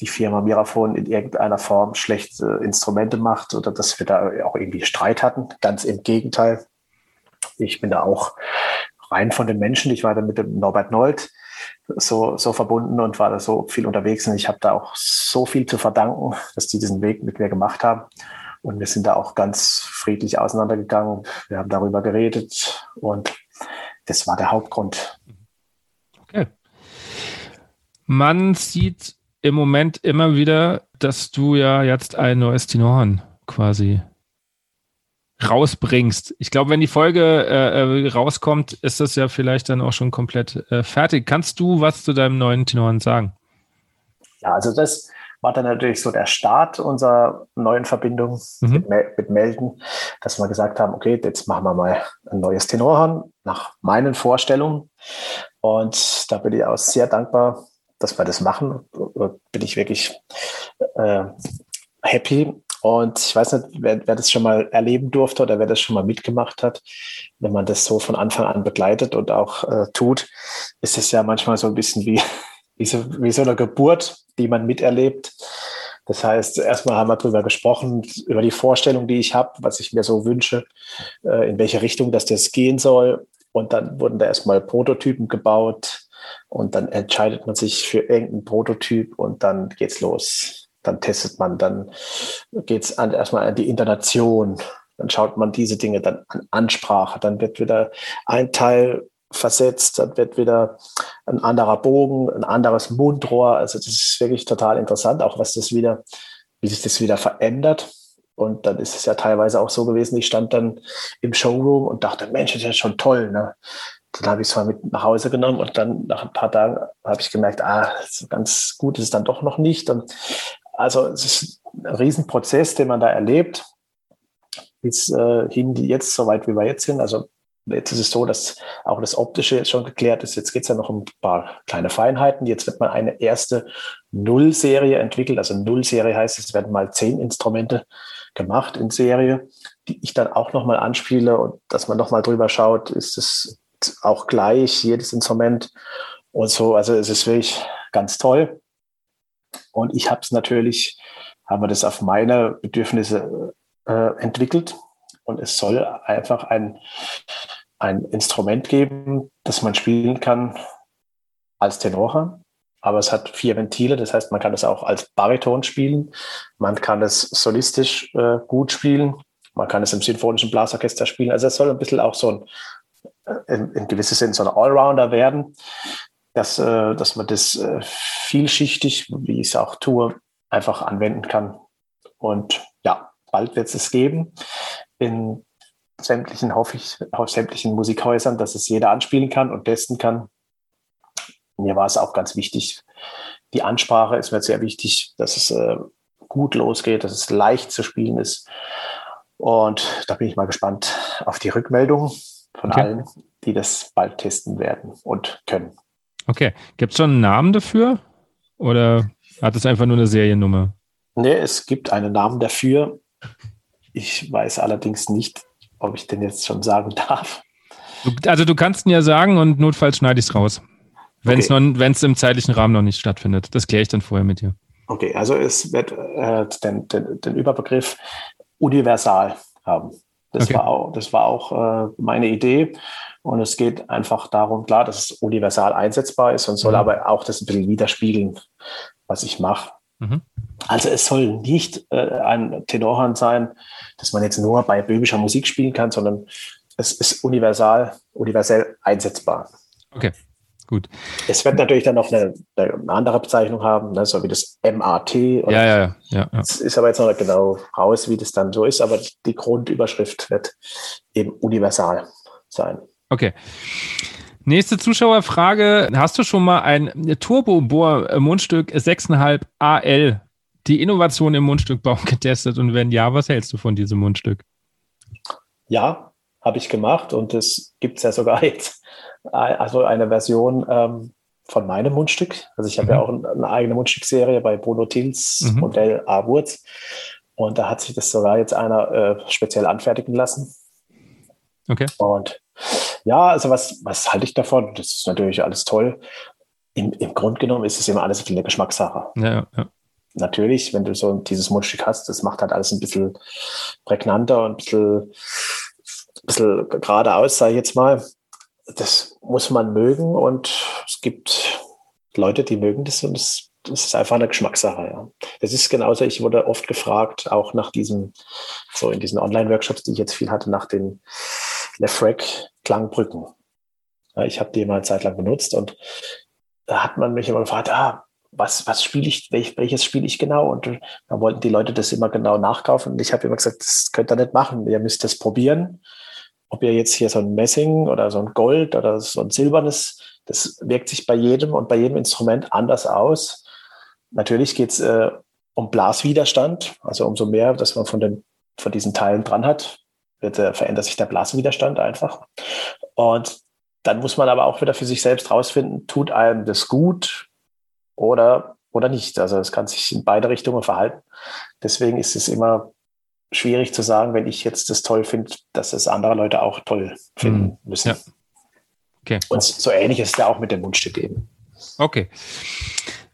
die Firma Mirafon in irgendeiner Form schlechte äh, Instrumente macht oder dass wir da auch irgendwie Streit hatten. Ganz im Gegenteil. Ich bin da auch rein von den Menschen. Ich war da mit dem Norbert Nold so, so verbunden und war da so viel unterwegs. Und ich habe da auch so viel zu verdanken, dass die diesen Weg mit mir gemacht haben. Und wir sind da auch ganz friedlich auseinandergegangen. Wir haben darüber geredet und das war der Hauptgrund. Okay. Man sieht im Moment immer wieder, dass du ja jetzt ein neues Tenorhorn quasi rausbringst. Ich glaube, wenn die Folge äh, äh, rauskommt, ist das ja vielleicht dann auch schon komplett äh, fertig. Kannst du was zu deinem neuen Tenoren sagen? Ja, also das war dann natürlich so der Start unserer neuen Verbindung mhm. mit, mit, Melden, dass wir gesagt haben, okay, jetzt machen wir mal ein neues Tenorhorn nach meinen Vorstellungen. Und da bin ich auch sehr dankbar, dass wir das machen. Bin ich wirklich äh, happy. Und ich weiß nicht, wer, wer, das schon mal erleben durfte oder wer das schon mal mitgemacht hat, wenn man das so von Anfang an begleitet und auch äh, tut, ist es ja manchmal so ein bisschen wie, wie, so, wie so eine Geburt, die man miterlebt. Das heißt, erstmal haben wir darüber gesprochen, über die Vorstellung, die ich habe, was ich mir so wünsche, äh, in welche Richtung das das gehen soll. Und dann wurden da erstmal Prototypen gebaut und dann entscheidet man sich für irgendeinen Prototyp und dann geht's los dann testet man, dann geht es erstmal an die Intonation, dann schaut man diese Dinge dann an Ansprache, dann wird wieder ein Teil versetzt, dann wird wieder ein anderer Bogen, ein anderes Mundrohr. Also das ist wirklich total interessant, auch was das wieder, wie sich das wieder verändert. Und dann ist es ja teilweise auch so gewesen, ich stand dann im Showroom und dachte, Mensch, das ist ja schon toll. Ne? Dann habe ich es mal mit nach Hause genommen und dann nach ein paar Tagen habe ich gemerkt, ah, so ganz gut ist es dann doch noch nicht. Und also es ist ein Riesenprozess, den man da erlebt, bis äh, hin jetzt so weit, wie wir jetzt sind. Also jetzt ist es so, dass auch das Optische jetzt schon geklärt ist. Jetzt geht es ja noch um ein paar kleine Feinheiten. Jetzt wird mal eine erste Null-Serie entwickelt. Also Null-Serie heißt, es werden mal zehn Instrumente gemacht in Serie, die ich dann auch nochmal anspiele und dass man nochmal drüber schaut, ist es auch gleich, jedes Instrument und so. Also es ist wirklich ganz toll. Und ich habe es natürlich, haben wir das auf meine Bedürfnisse äh, entwickelt. Und es soll einfach ein, ein Instrument geben, das man spielen kann als Tenor. Aber es hat vier Ventile, das heißt, man kann es auch als Bariton spielen, man kann es solistisch äh, gut spielen, man kann es im sinfonischen Blasorchester spielen. Also es soll ein bisschen auch so ein, in, in gewissem Sinn so ein Allrounder werden dass, äh, dass man das äh, vielschichtig, wie ich es auch tue, einfach anwenden kann. Und ja, bald wird es geben. In sämtlichen, hoffe ich, auf sämtlichen Musikhäusern, dass es jeder anspielen kann und testen kann. Mir war es auch ganz wichtig. Die Ansprache ist mir sehr wichtig, dass es äh, gut losgeht, dass es leicht zu spielen ist. Und da bin ich mal gespannt auf die Rückmeldung von okay. allen, die das bald testen werden und können. Okay. Gibt es schon einen Namen dafür? Oder? Hat es einfach nur eine Seriennummer? Nee, es gibt einen Namen dafür. Ich weiß allerdings nicht, ob ich den jetzt schon sagen darf. also du kannst ihn ja sagen und notfalls schneide ich es raus. Wenn es okay. im zeitlichen Rahmen noch nicht stattfindet. Das kläre ich dann vorher mit dir. Okay, also es wird äh, den, den, den, Überbegriff universal haben. Das okay. war auch, das war auch äh, meine Idee. Und es geht einfach darum, klar, dass es universal einsetzbar ist und soll mhm. aber auch das ein bisschen widerspiegeln, was ich mache. Mhm. Also es soll nicht äh, ein Tenorhorn sein, das man jetzt nur bei böhmischer Musik spielen kann, sondern es ist universal, universell einsetzbar. Okay, gut. Es wird natürlich dann noch eine, eine andere Bezeichnung haben, ne, so wie das MAT. Ja, ja, ja, ja. Es ist aber jetzt noch nicht genau raus, wie das dann so ist, aber die Grundüberschrift wird eben universal sein. Okay. Nächste Zuschauerfrage. Hast du schon mal ein Turbo-Bohr-Mundstück 6,5 AL, die Innovation im Mundstückbau getestet? Und wenn ja, was hältst du von diesem Mundstück? Ja, habe ich gemacht und es gibt es ja sogar jetzt also eine Version ähm, von meinem Mundstück. Also ich habe mhm. ja auch eine eigene Mundstückserie bei Bruno Tils mhm. Modell A-Wurz. Und da hat sich das sogar jetzt einer äh, speziell anfertigen lassen. Okay. Und ja, also was, was halte ich davon? Das ist natürlich alles toll. Im, Im Grunde genommen ist es immer alles eine Geschmackssache. Ja, ja. Natürlich, wenn du so dieses Mundstück hast, das macht halt alles ein bisschen prägnanter und ein bisschen, ein bisschen geradeaus, sage ich jetzt mal. Das muss man mögen und es gibt Leute, die mögen das und das, das ist einfach eine Geschmackssache. Ja. Das ist genauso, ich wurde oft gefragt, auch nach diesem, so in diesen Online-Workshops, die ich jetzt viel hatte, nach den Lefrec Klangbrücken. Ja, ich habe die mal eine Zeit lang benutzt und da hat man mich immer gefragt, ah, was, was spiele ich, welch, welches spiele ich genau? Und da wollten die Leute das immer genau nachkaufen. Und ich habe immer gesagt, das könnt ihr nicht machen. Ihr müsst das probieren. Ob ihr jetzt hier so ein Messing oder so ein Gold oder so ein silbernes, das wirkt sich bei jedem und bei jedem Instrument anders aus. Natürlich geht es äh, um Blaswiderstand, also umso mehr, dass man von, den, von diesen Teilen dran hat, wird, äh, verändert sich der Blasenwiderstand einfach. Und dann muss man aber auch wieder für sich selbst rausfinden, tut einem das gut oder, oder nicht. Also es kann sich in beide Richtungen verhalten. Deswegen ist es immer schwierig zu sagen, wenn ich jetzt das toll finde, dass es andere Leute auch toll finden mhm. müssen. Ja. Okay. Und so ähnlich ist es ja auch mit dem Mundstück eben. Okay.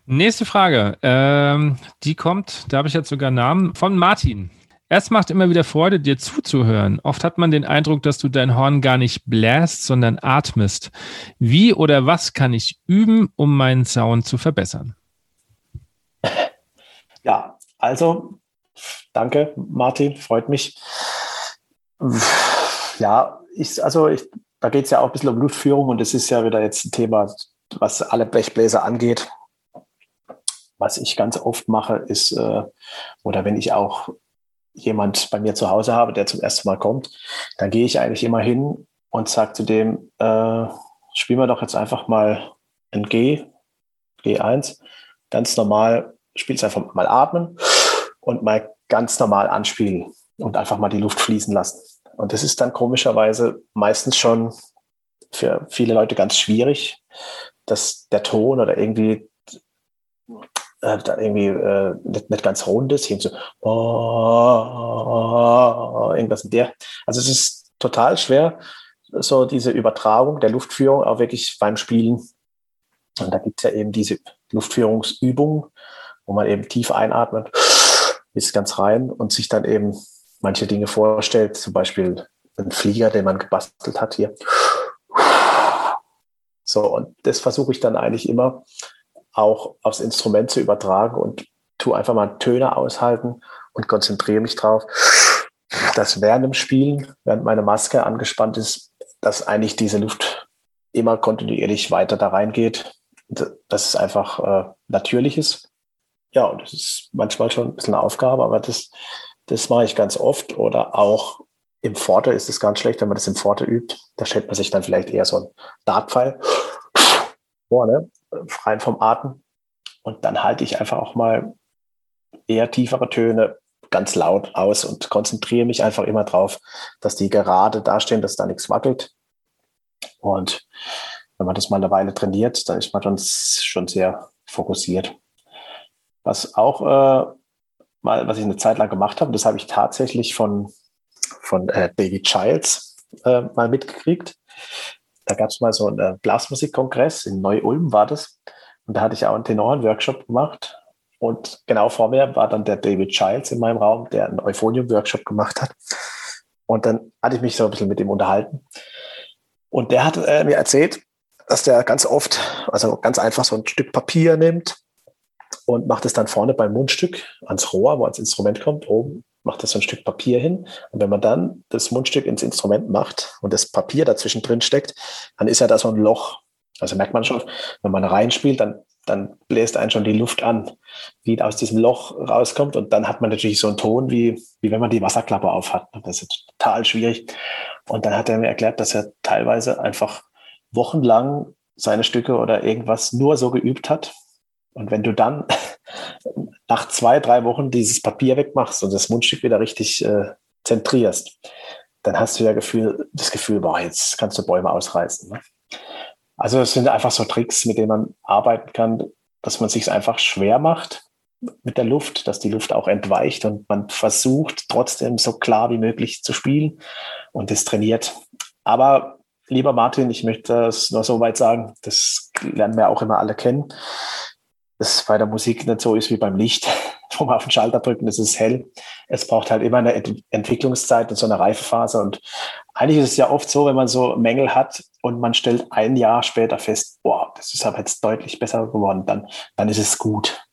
Nächste Frage. Ähm, die kommt, da habe ich jetzt sogar Namen, von Martin. Es macht immer wieder Freude, dir zuzuhören. Oft hat man den Eindruck, dass du dein Horn gar nicht bläst, sondern atmest. Wie oder was kann ich üben, um meinen Sound zu verbessern? Ja, also danke, Martin, freut mich. Ja, ich, also ich, da geht es ja auch ein bisschen um Luftführung und es ist ja wieder jetzt ein Thema, was alle Blechbläser angeht. Was ich ganz oft mache, ist, äh, oder wenn ich auch jemand bei mir zu Hause habe, der zum ersten Mal kommt, dann gehe ich eigentlich immer hin und sage zu dem, äh, spielen wir doch jetzt einfach mal ein G, G1, ganz normal, spielst einfach mal atmen und mal ganz normal anspielen und einfach mal die Luft fließen lassen. Und das ist dann komischerweise meistens schon für viele Leute ganz schwierig, dass der Ton oder irgendwie äh, irgendwie äh, nicht, nicht ganz rund ist, so oh, irgendwas in der. Also es ist total schwer, so diese Übertragung der Luftführung auch wirklich beim Spielen. Und da gibt es ja eben diese Luftführungsübung, wo man eben tief einatmet, bis ganz rein und sich dann eben manche Dinge vorstellt, zum Beispiel einen Flieger, den man gebastelt hat hier. So, und das versuche ich dann eigentlich immer auch aufs Instrument zu übertragen und tu einfach mal Töne aushalten und konzentriere mich drauf, dass während dem Spielen, während meine Maske angespannt ist, dass eigentlich diese Luft immer kontinuierlich weiter da reingeht. Dass es einfach äh, natürlich ist. Ja, und das ist manchmal schon ein bisschen eine Aufgabe, aber das, das mache ich ganz oft. Oder auch im Forte ist es ganz schlecht, wenn man das im Forte übt. Da stellt man sich dann vielleicht eher so ein Dartpfeil vorne rein vom Atem. Und dann halte ich einfach auch mal eher tiefere Töne ganz laut aus und konzentriere mich einfach immer drauf, dass die gerade dastehen, dass da nichts wackelt. Und wenn man das mal eine Weile trainiert, dann ist man dann schon sehr fokussiert. Was auch äh, mal, was ich eine Zeit lang gemacht habe, das habe ich tatsächlich von, von äh, David Childs äh, mal mitgekriegt. Da gab es mal so einen äh, Blasmusikkongress in Neu-Ulm war das. Und da hatte ich auch einen Tenoren-Workshop gemacht. Und genau vor mir war dann der David Childs in meinem Raum, der einen Euphonium-Workshop gemacht hat. Und dann hatte ich mich so ein bisschen mit ihm unterhalten. Und der hat äh, mir erzählt, dass der ganz oft, also ganz einfach so ein Stück Papier nimmt und macht es dann vorne beim Mundstück ans Rohr, wo ans Instrument kommt, oben macht das so ein Stück Papier hin. Und wenn man dann das Mundstück ins Instrument macht und das Papier dazwischen drin steckt, dann ist ja da so ein Loch. Also merkt man schon, wenn man reinspielt, dann, dann bläst einen schon die Luft an, wie aus diesem Loch rauskommt. Und dann hat man natürlich so einen Ton, wie, wie wenn man die Wasserklappe aufhat. Das ist total schwierig. Und dann hat er mir erklärt, dass er teilweise einfach wochenlang seine Stücke oder irgendwas nur so geübt hat. Und wenn du dann nach zwei, drei Wochen dieses Papier wegmachst und das Mundstück wieder richtig äh, zentrierst, dann hast du ja Gefühl, das Gefühl, boah, jetzt kannst du Bäume ausreißen. Ne? Also es sind einfach so Tricks, mit denen man arbeiten kann, dass man sich einfach schwer macht mit der Luft, dass die Luft auch entweicht und man versucht trotzdem so klar wie möglich zu spielen und das trainiert. Aber lieber Martin, ich möchte es nur so weit sagen, das lernen wir auch immer alle kennen das bei der Musik nicht so ist wie beim Licht. Wo man auf den Schalter drückt und es ist hell. Es braucht halt immer eine Ent Entwicklungszeit und so eine Reifephase. Und eigentlich ist es ja oft so, wenn man so Mängel hat und man stellt ein Jahr später fest, boah, das ist aber jetzt deutlich besser geworden, dann, dann ist es gut.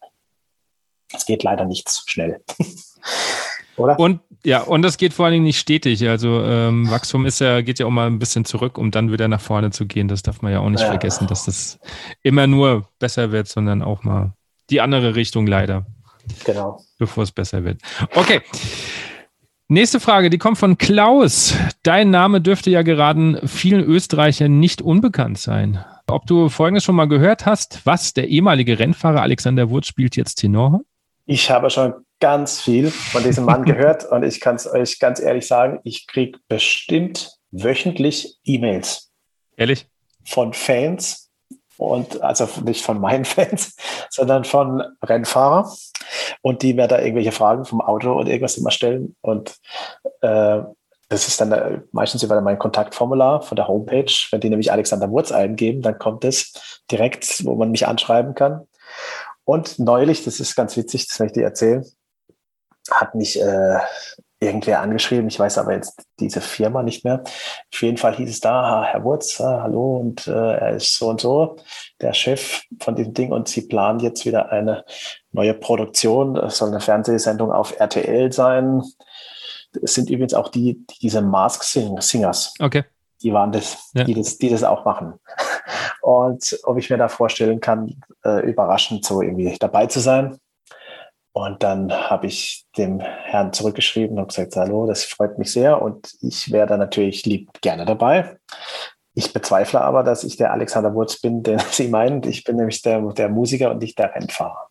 Es geht leider nicht so schnell. Oder? Und ja, und das geht vor allen Dingen nicht stetig. Also ähm, Wachstum ist ja, geht ja auch mal ein bisschen zurück, um dann wieder nach vorne zu gehen. Das darf man ja auch nicht ja. vergessen, dass das immer nur besser wird, sondern auch mal die andere Richtung leider. Genau. Bevor es besser wird. Okay. Nächste Frage, die kommt von Klaus. Dein Name dürfte ja gerade vielen Österreichern nicht unbekannt sein. Ob du Folgendes schon mal gehört hast, was der ehemalige Rennfahrer Alexander Wurz spielt jetzt Tenor? Ich habe schon ganz viel von diesem Mann gehört und ich kann es euch ganz ehrlich sagen, ich kriege bestimmt wöchentlich E-Mails. Ehrlich? Von Fans und also nicht von meinen Fans, sondern von Rennfahrern und die mir da irgendwelche Fragen vom Auto und irgendwas immer stellen und äh, das ist dann äh, meistens über mein Kontaktformular von der Homepage. Wenn die nämlich Alexander Wurz eingeben, dann kommt es direkt, wo man mich anschreiben kann. Und neulich, das ist ganz witzig, das möchte ich erzählen, hat mich äh, irgendwer angeschrieben, ich weiß aber jetzt diese Firma nicht mehr. Auf jeden Fall hieß es da, Herr Wurz, hallo und äh, er ist so und so, der Chef von diesem Ding und sie planen jetzt wieder eine neue Produktion. Es soll eine Fernsehsendung auf RTL sein. Es sind übrigens auch die, die diese Mask Singers. Okay. Die waren das, ja. die das, die das auch machen. Und ob ich mir da vorstellen kann, äh, überraschend so irgendwie dabei zu sein. Und dann habe ich dem Herrn zurückgeschrieben und gesagt, hallo, das freut mich sehr und ich wäre da natürlich lieb gerne dabei. Ich bezweifle aber, dass ich der Alexander Wurz bin, den Sie meinen. Ich bin nämlich der, der Musiker und nicht der Rennfahrer.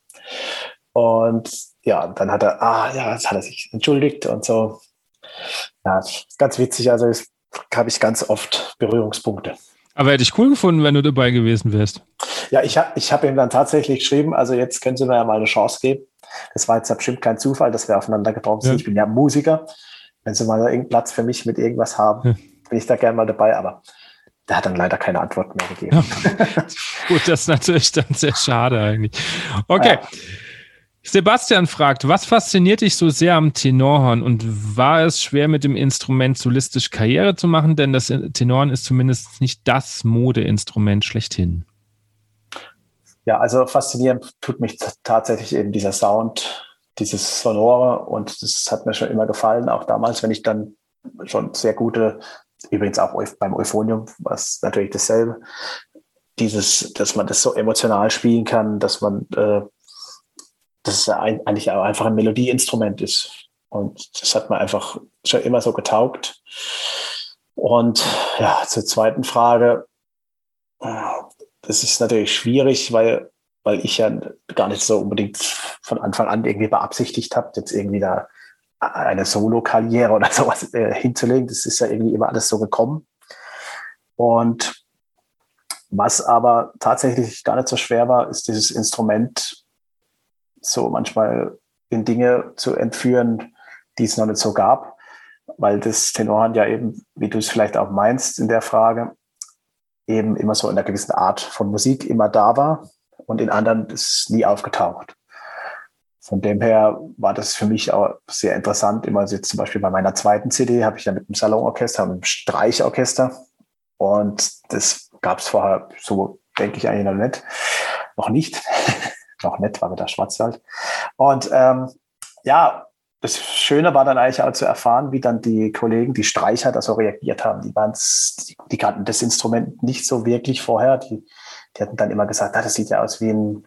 Und ja, dann hat er, ah ja, jetzt hat er sich entschuldigt und so. Ja, ganz witzig. Also habe ich ganz oft Berührungspunkte. Aber hätte ich cool gefunden, wenn du dabei gewesen wärst. Ja, ich habe ich hab ihm dann tatsächlich geschrieben, also jetzt können Sie mir ja mal eine Chance geben. Das war jetzt ja bestimmt kein Zufall, dass wir aufeinander getroffen sind. Ja. Ich bin ja Musiker. Wenn Sie mal irgendeinen Platz für mich mit irgendwas haben, ja. bin ich da gerne mal dabei. Aber der hat dann leider keine Antwort mehr gegeben. Gut, das ist natürlich dann sehr schade eigentlich. Okay. Sebastian fragt, was fasziniert dich so sehr am Tenorhorn und war es schwer mit dem Instrument solistisch Karriere zu machen? Denn das Tenorhorn ist zumindest nicht das Modeinstrument schlechthin. Ja, also faszinierend tut mich tatsächlich eben dieser Sound, dieses Sonore und das hat mir schon immer gefallen, auch damals, wenn ich dann schon sehr gute, übrigens auch beim Euphonium, was natürlich dasselbe, dieses, dass man das so emotional spielen kann, dass man, äh, dass es eigentlich auch einfach ein Melodieinstrument ist. Und das hat mir einfach schon immer so getaugt. Und ja, zur zweiten Frage, das ist natürlich schwierig, weil, weil ich ja gar nicht so unbedingt von Anfang an irgendwie beabsichtigt habe, jetzt irgendwie da eine Solo-Karriere oder sowas äh, hinzulegen. Das ist ja irgendwie immer alles so gekommen. Und was aber tatsächlich gar nicht so schwer war, ist dieses Instrument so manchmal in Dinge zu entführen, die es noch nicht so gab, weil das Tenorhorn ja eben, wie du es vielleicht auch meinst in der Frage, eben immer so in einer gewissen Art von Musik immer da war und in anderen ist nie aufgetaucht. Von dem her war das für mich auch sehr interessant. Immer jetzt zum Beispiel bei meiner zweiten CD habe ich ja mit einem Salonorchester, einem Streichorchester und das gab es vorher so, denke ich eigentlich noch nicht. Noch nicht. noch nicht, weil wir da Schwarzwald. Und ähm, ja, das Schöne war dann eigentlich auch zu erfahren, wie dann die Kollegen, die Streicher, da so reagiert haben. Die, die, die kannten das Instrument nicht so wirklich vorher. Die, die hatten dann immer gesagt, ah, das sieht ja aus wie ein,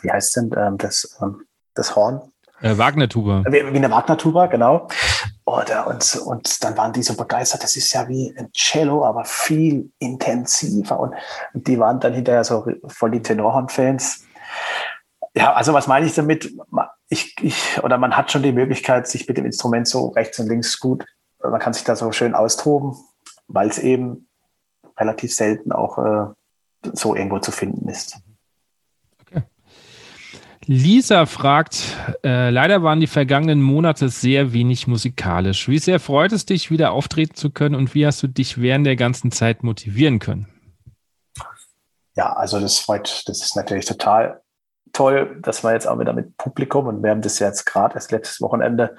wie heißt denn ähm, das, ähm, das Horn? Äh, Wagner-Tuba. Wie, wie, eine Wagner-Tuba, genau. Oder, und, und dann waren die so begeistert, das ist ja wie ein Cello, aber viel intensiver. Und, und die waren dann hinterher so voll die Tenorhorn-Fans. Ja, also was meine ich damit? Ich, ich, oder man hat schon die Möglichkeit, sich mit dem Instrument so rechts und links gut, man kann sich da so schön austoben, weil es eben relativ selten auch äh, so irgendwo zu finden ist. Okay. Lisa fragt, äh, leider waren die vergangenen Monate sehr wenig musikalisch. Wie sehr freut es dich, wieder auftreten zu können und wie hast du dich während der ganzen Zeit motivieren können? Ja, also das freut, das ist natürlich total toll, dass wir jetzt auch wieder mit Publikum und wir haben das jetzt gerade erst letztes Wochenende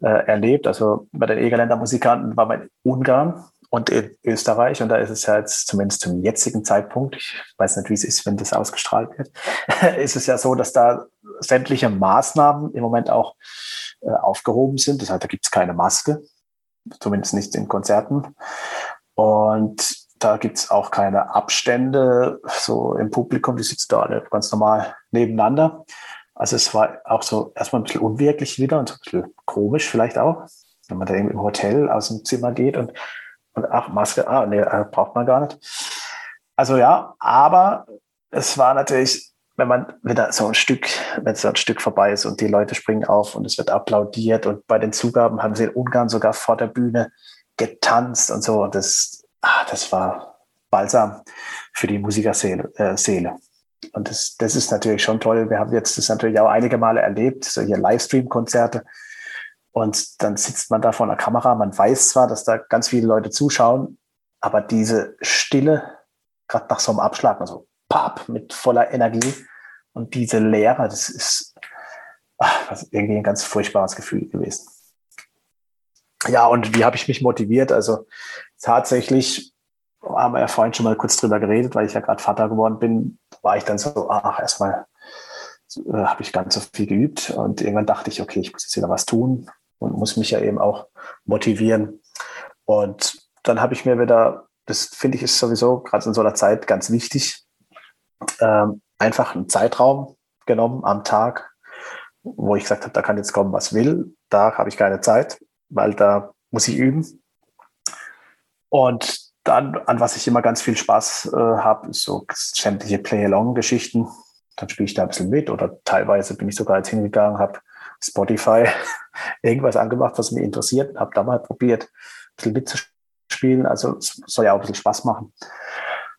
äh, erlebt. Also bei den Egerländer Musikanten war man in Ungarn und in Österreich und da ist es ja jetzt zumindest zum jetzigen Zeitpunkt, ich weiß nicht, wie es ist, wenn das ausgestrahlt wird, ist es ja so, dass da sämtliche Maßnahmen im Moment auch äh, aufgehoben sind. Das heißt, da gibt es keine Maske, zumindest nicht in Konzerten. Und da gibt es auch keine Abstände so im Publikum, die sitzen da alle ganz normal nebeneinander. Also es war auch so erstmal ein bisschen unwirklich wieder und so ein bisschen komisch vielleicht auch, wenn man da im Hotel aus dem Zimmer geht und, und ach, Maske, ah, nee, äh, braucht man gar nicht. Also ja, aber es war natürlich, wenn man wieder so ein Stück, wenn so ein Stück vorbei ist und die Leute springen auf und es wird applaudiert und bei den Zugaben haben sie in Ungarn sogar vor der Bühne getanzt und so und das das war balsam für die Musikerseele. Äh, Seele. Und das, das ist natürlich schon toll. Wir haben jetzt das natürlich auch einige Male erlebt, solche Livestream-Konzerte. Und dann sitzt man da vor einer Kamera. Man weiß zwar, dass da ganz viele Leute zuschauen, aber diese Stille, gerade nach so einem Abschlag, also pap, mit voller Energie und diese Leere, das ist ach, das ist irgendwie ein ganz furchtbares Gefühl gewesen. Ja, und wie habe ich mich motiviert? Also tatsächlich haben wir ja vorhin schon mal kurz drüber geredet, weil ich ja gerade Vater geworden bin, war ich dann so, ach, erstmal äh, habe ich ganz so viel geübt und irgendwann dachte ich, okay, ich muss jetzt wieder was tun und muss mich ja eben auch motivieren. Und dann habe ich mir wieder, das finde ich ist sowieso gerade in so einer Zeit ganz wichtig, ähm, einfach einen Zeitraum genommen am Tag, wo ich gesagt habe, da kann jetzt kommen, was will. Da habe ich keine Zeit, weil da muss ich üben. Und dann, an was ich immer ganz viel Spaß äh, habe, ist so sämtliche Play-Along-Geschichten. Dann spiele ich da ein bisschen mit oder teilweise bin ich sogar jetzt hingegangen, habe Spotify irgendwas angemacht, was mich interessiert, habe da mal probiert, ein bisschen mitzuspielen. Also es soll ja auch ein bisschen Spaß machen.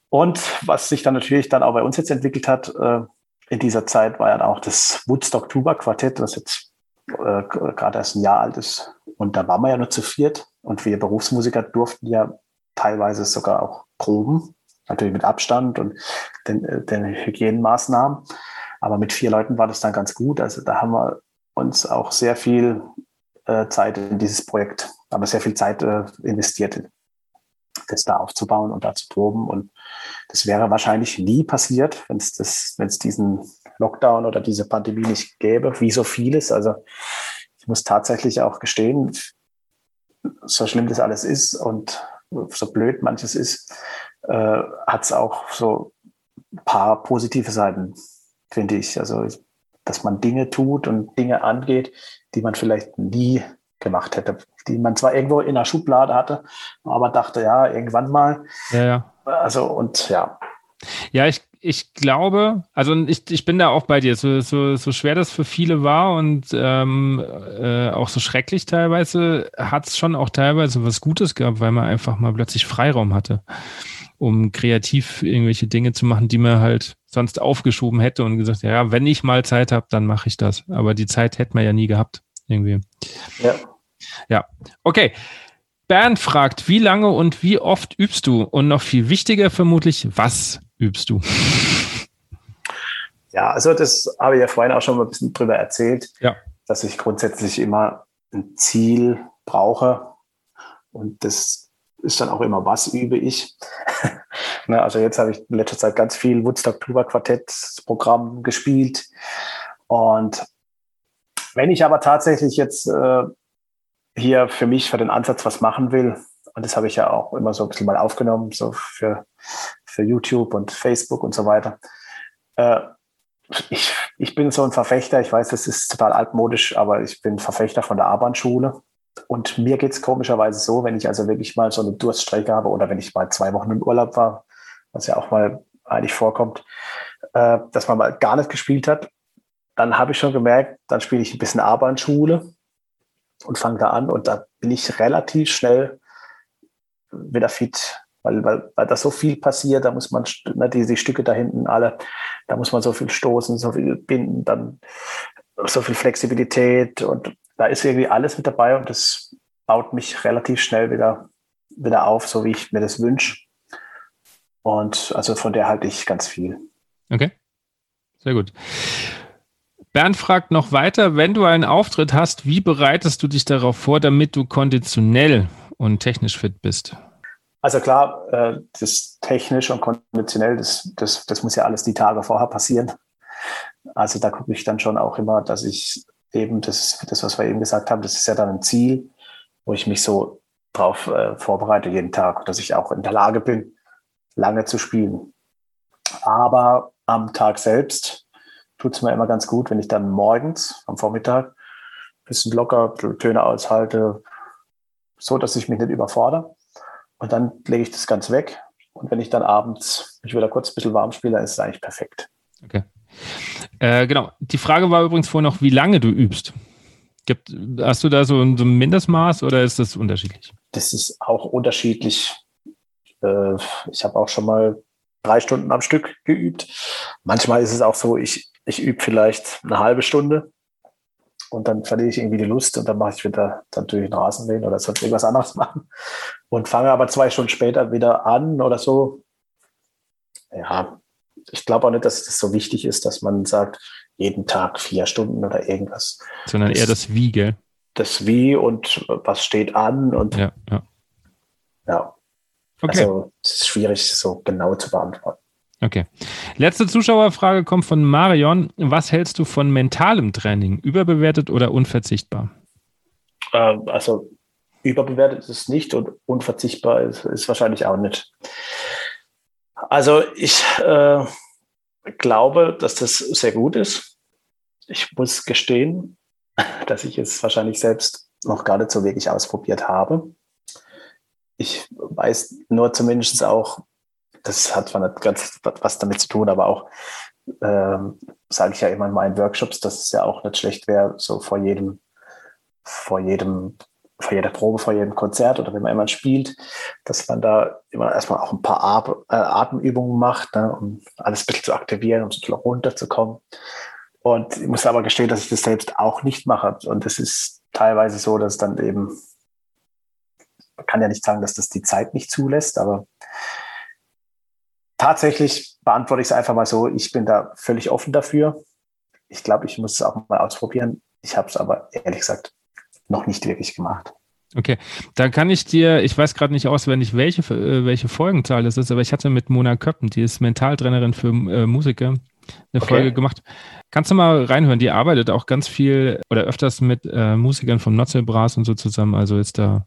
Und was sich dann natürlich dann auch bei uns jetzt entwickelt hat, äh, in dieser Zeit war ja auch das Woodstock Tuba Quartett, was jetzt äh, gerade erst ein Jahr alt ist. Und da waren wir ja nur zu viert. Und wir Berufsmusiker durften ja teilweise sogar auch proben, natürlich mit Abstand und den, äh, den Hygienemaßnahmen. Aber mit vier Leuten war das dann ganz gut. Also da haben wir uns auch sehr viel äh, Zeit in dieses Projekt, aber sehr viel Zeit äh, investiert, das da aufzubauen und da zu proben. Und das wäre wahrscheinlich nie passiert, wenn es das, wenn es diesen Lockdown oder diese Pandemie nicht gäbe, wie so vieles. Also ich muss tatsächlich auch gestehen, so schlimm das alles ist und so blöd manches ist, äh, hat es auch so ein paar positive Seiten, finde ich. Also, dass man Dinge tut und Dinge angeht, die man vielleicht nie gemacht hätte, die man zwar irgendwo in der Schublade hatte, aber dachte, ja, irgendwann mal. Ja, ja. Also, und ja. Ja, ich ich glaube, also ich, ich bin da auch bei dir, so, so, so schwer das für viele war und ähm, äh, auch so schrecklich teilweise, hat es schon auch teilweise was Gutes gehabt, weil man einfach mal plötzlich Freiraum hatte. um kreativ irgendwelche Dinge zu machen, die man halt sonst aufgeschoben hätte und gesagt, ja, wenn ich mal Zeit habe, dann mache ich das. Aber die Zeit hätte man ja nie gehabt, irgendwie. Ja. Ja. Okay. Bernd fragt, wie lange und wie oft übst du? Und noch viel wichtiger vermutlich, was übst du? Ja, also das habe ich ja vorhin auch schon mal ein bisschen drüber erzählt, ja. dass ich grundsätzlich immer ein Ziel brauche. Und das ist dann auch immer, was übe ich. ne, also jetzt habe ich in letzter Zeit ganz viel Woodstock Tuba Quartett Programm gespielt. Und wenn ich aber tatsächlich jetzt äh, hier für mich, für den Ansatz was machen will, und das habe ich ja auch immer so ein bisschen mal aufgenommen, so für, für YouTube und Facebook und so weiter. Äh, ich, ich bin so ein Verfechter, ich weiß, das ist total altmodisch, aber ich bin Verfechter von der Abendschule. Und mir geht es komischerweise so, wenn ich also wirklich mal so eine Durststrecke habe oder wenn ich mal zwei Wochen im Urlaub war, was ja auch mal eigentlich vorkommt, äh, dass man mal gar nicht gespielt hat, dann habe ich schon gemerkt, dann spiele ich ein bisschen Abendschule und fange da an und da bin ich relativ schnell wieder fit, weil, weil, weil da so viel passiert, da muss man ne, die, die Stücke da hinten alle, da muss man so viel stoßen, so viel binden, dann so viel Flexibilität und da ist irgendwie alles mit dabei und das baut mich relativ schnell wieder, wieder auf, so wie ich mir das wünsche. Und also von der halte ich ganz viel. Okay. Sehr gut. Bernd fragt noch weiter, wenn du einen Auftritt hast, wie bereitest du dich darauf vor, damit du konditionell und technisch fit bist? Also klar, äh, das technisch und konditionell, das, das, das muss ja alles die Tage vorher passieren. Also da gucke ich dann schon auch immer, dass ich eben, das, das, was wir eben gesagt haben, das ist ja dann ein Ziel, wo ich mich so drauf äh, vorbereite jeden Tag, dass ich auch in der Lage bin, lange zu spielen. Aber am Tag selbst tut es mir immer ganz gut, wenn ich dann morgens am Vormittag ein bisschen locker Töne aushalte, so dass ich mich nicht überfordere. Und dann lege ich das ganz weg. Und wenn ich dann abends mich wieder kurz ein bisschen warm spiele, dann ist es eigentlich perfekt. Okay. Äh, genau. Die Frage war übrigens vorhin noch, wie lange du übst. Gibt, hast du da so ein, so ein Mindestmaß oder ist das unterschiedlich? Das ist auch unterschiedlich. Äh, ich habe auch schon mal drei Stunden am Stück geübt. Manchmal ist es auch so, ich ich übe vielleicht eine halbe Stunde und dann verliere ich irgendwie die Lust und dann mache ich wieder dann durch den Rasenmähen oder sonst irgendwas anderes machen und fange aber zwei Stunden später wieder an oder so. Ja, ich glaube auch nicht, dass das so wichtig ist, dass man sagt, jeden Tag vier Stunden oder irgendwas. Sondern eher das Wie, gell? Das Wie und was steht an und ja. ja. ja. Okay. Also es ist schwierig so genau zu beantworten. Okay. Letzte Zuschauerfrage kommt von Marion. Was hältst du von mentalem Training? Überbewertet oder unverzichtbar? Ähm, also überbewertet ist es nicht und unverzichtbar ist, ist wahrscheinlich auch nicht. Also ich äh, glaube, dass das sehr gut ist. Ich muss gestehen, dass ich es wahrscheinlich selbst noch gar nicht so wirklich ausprobiert habe. Ich weiß nur zumindest auch, das hat zwar nicht ganz was damit zu tun, aber auch, ähm, sage ich ja immer in meinen Workshops, dass es ja auch nicht schlecht wäre, so vor jedem, vor jedem, vor jeder Probe, vor jedem Konzert oder wenn man immer spielt, dass man da immer erstmal auch ein paar Ar äh, Atemübungen macht, ne, um alles ein bisschen zu aktivieren, um so runterzukommen. Und ich muss aber gestehen, dass ich das selbst auch nicht mache. Und es ist teilweise so, dass dann eben, man kann ja nicht sagen, dass das die Zeit nicht zulässt, aber tatsächlich beantworte ich es einfach mal so, ich bin da völlig offen dafür. Ich glaube, ich muss es auch mal ausprobieren. Ich habe es aber ehrlich gesagt noch nicht wirklich gemacht. Okay, dann kann ich dir, ich weiß gerade nicht auswendig, welche, äh, welche Folgenzahl das ist, aber ich hatte mit Mona Köppen, die ist Mentaltrainerin für äh, Musiker, eine okay. Folge gemacht. Kannst du mal reinhören, die arbeitet auch ganz viel oder öfters mit äh, Musikern vom Notzelbras und so zusammen, also ist da,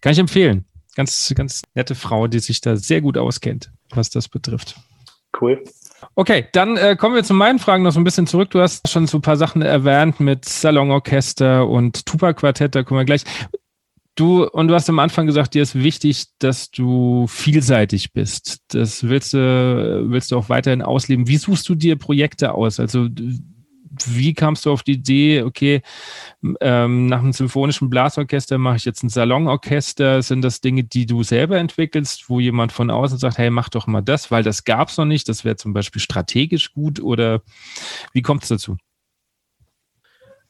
kann ich empfehlen. Ganz, ganz nette Frau, die sich da sehr gut auskennt, was das betrifft. Cool. Okay, dann äh, kommen wir zu meinen Fragen noch so ein bisschen zurück. Du hast schon so ein paar Sachen erwähnt mit Salonorchester und Tupac-Quartett, da kommen wir gleich. Du, und du hast am Anfang gesagt, dir ist wichtig, dass du vielseitig bist. Das willst du, willst du auch weiterhin ausleben. Wie suchst du dir Projekte aus? Also, wie kamst du auf die Idee, okay, ähm, nach einem symphonischen Blasorchester mache ich jetzt ein Salonorchester? Sind das Dinge, die du selber entwickelst, wo jemand von außen sagt, hey, mach doch mal das, weil das gab es noch nicht, das wäre zum Beispiel strategisch gut oder wie kommt es dazu?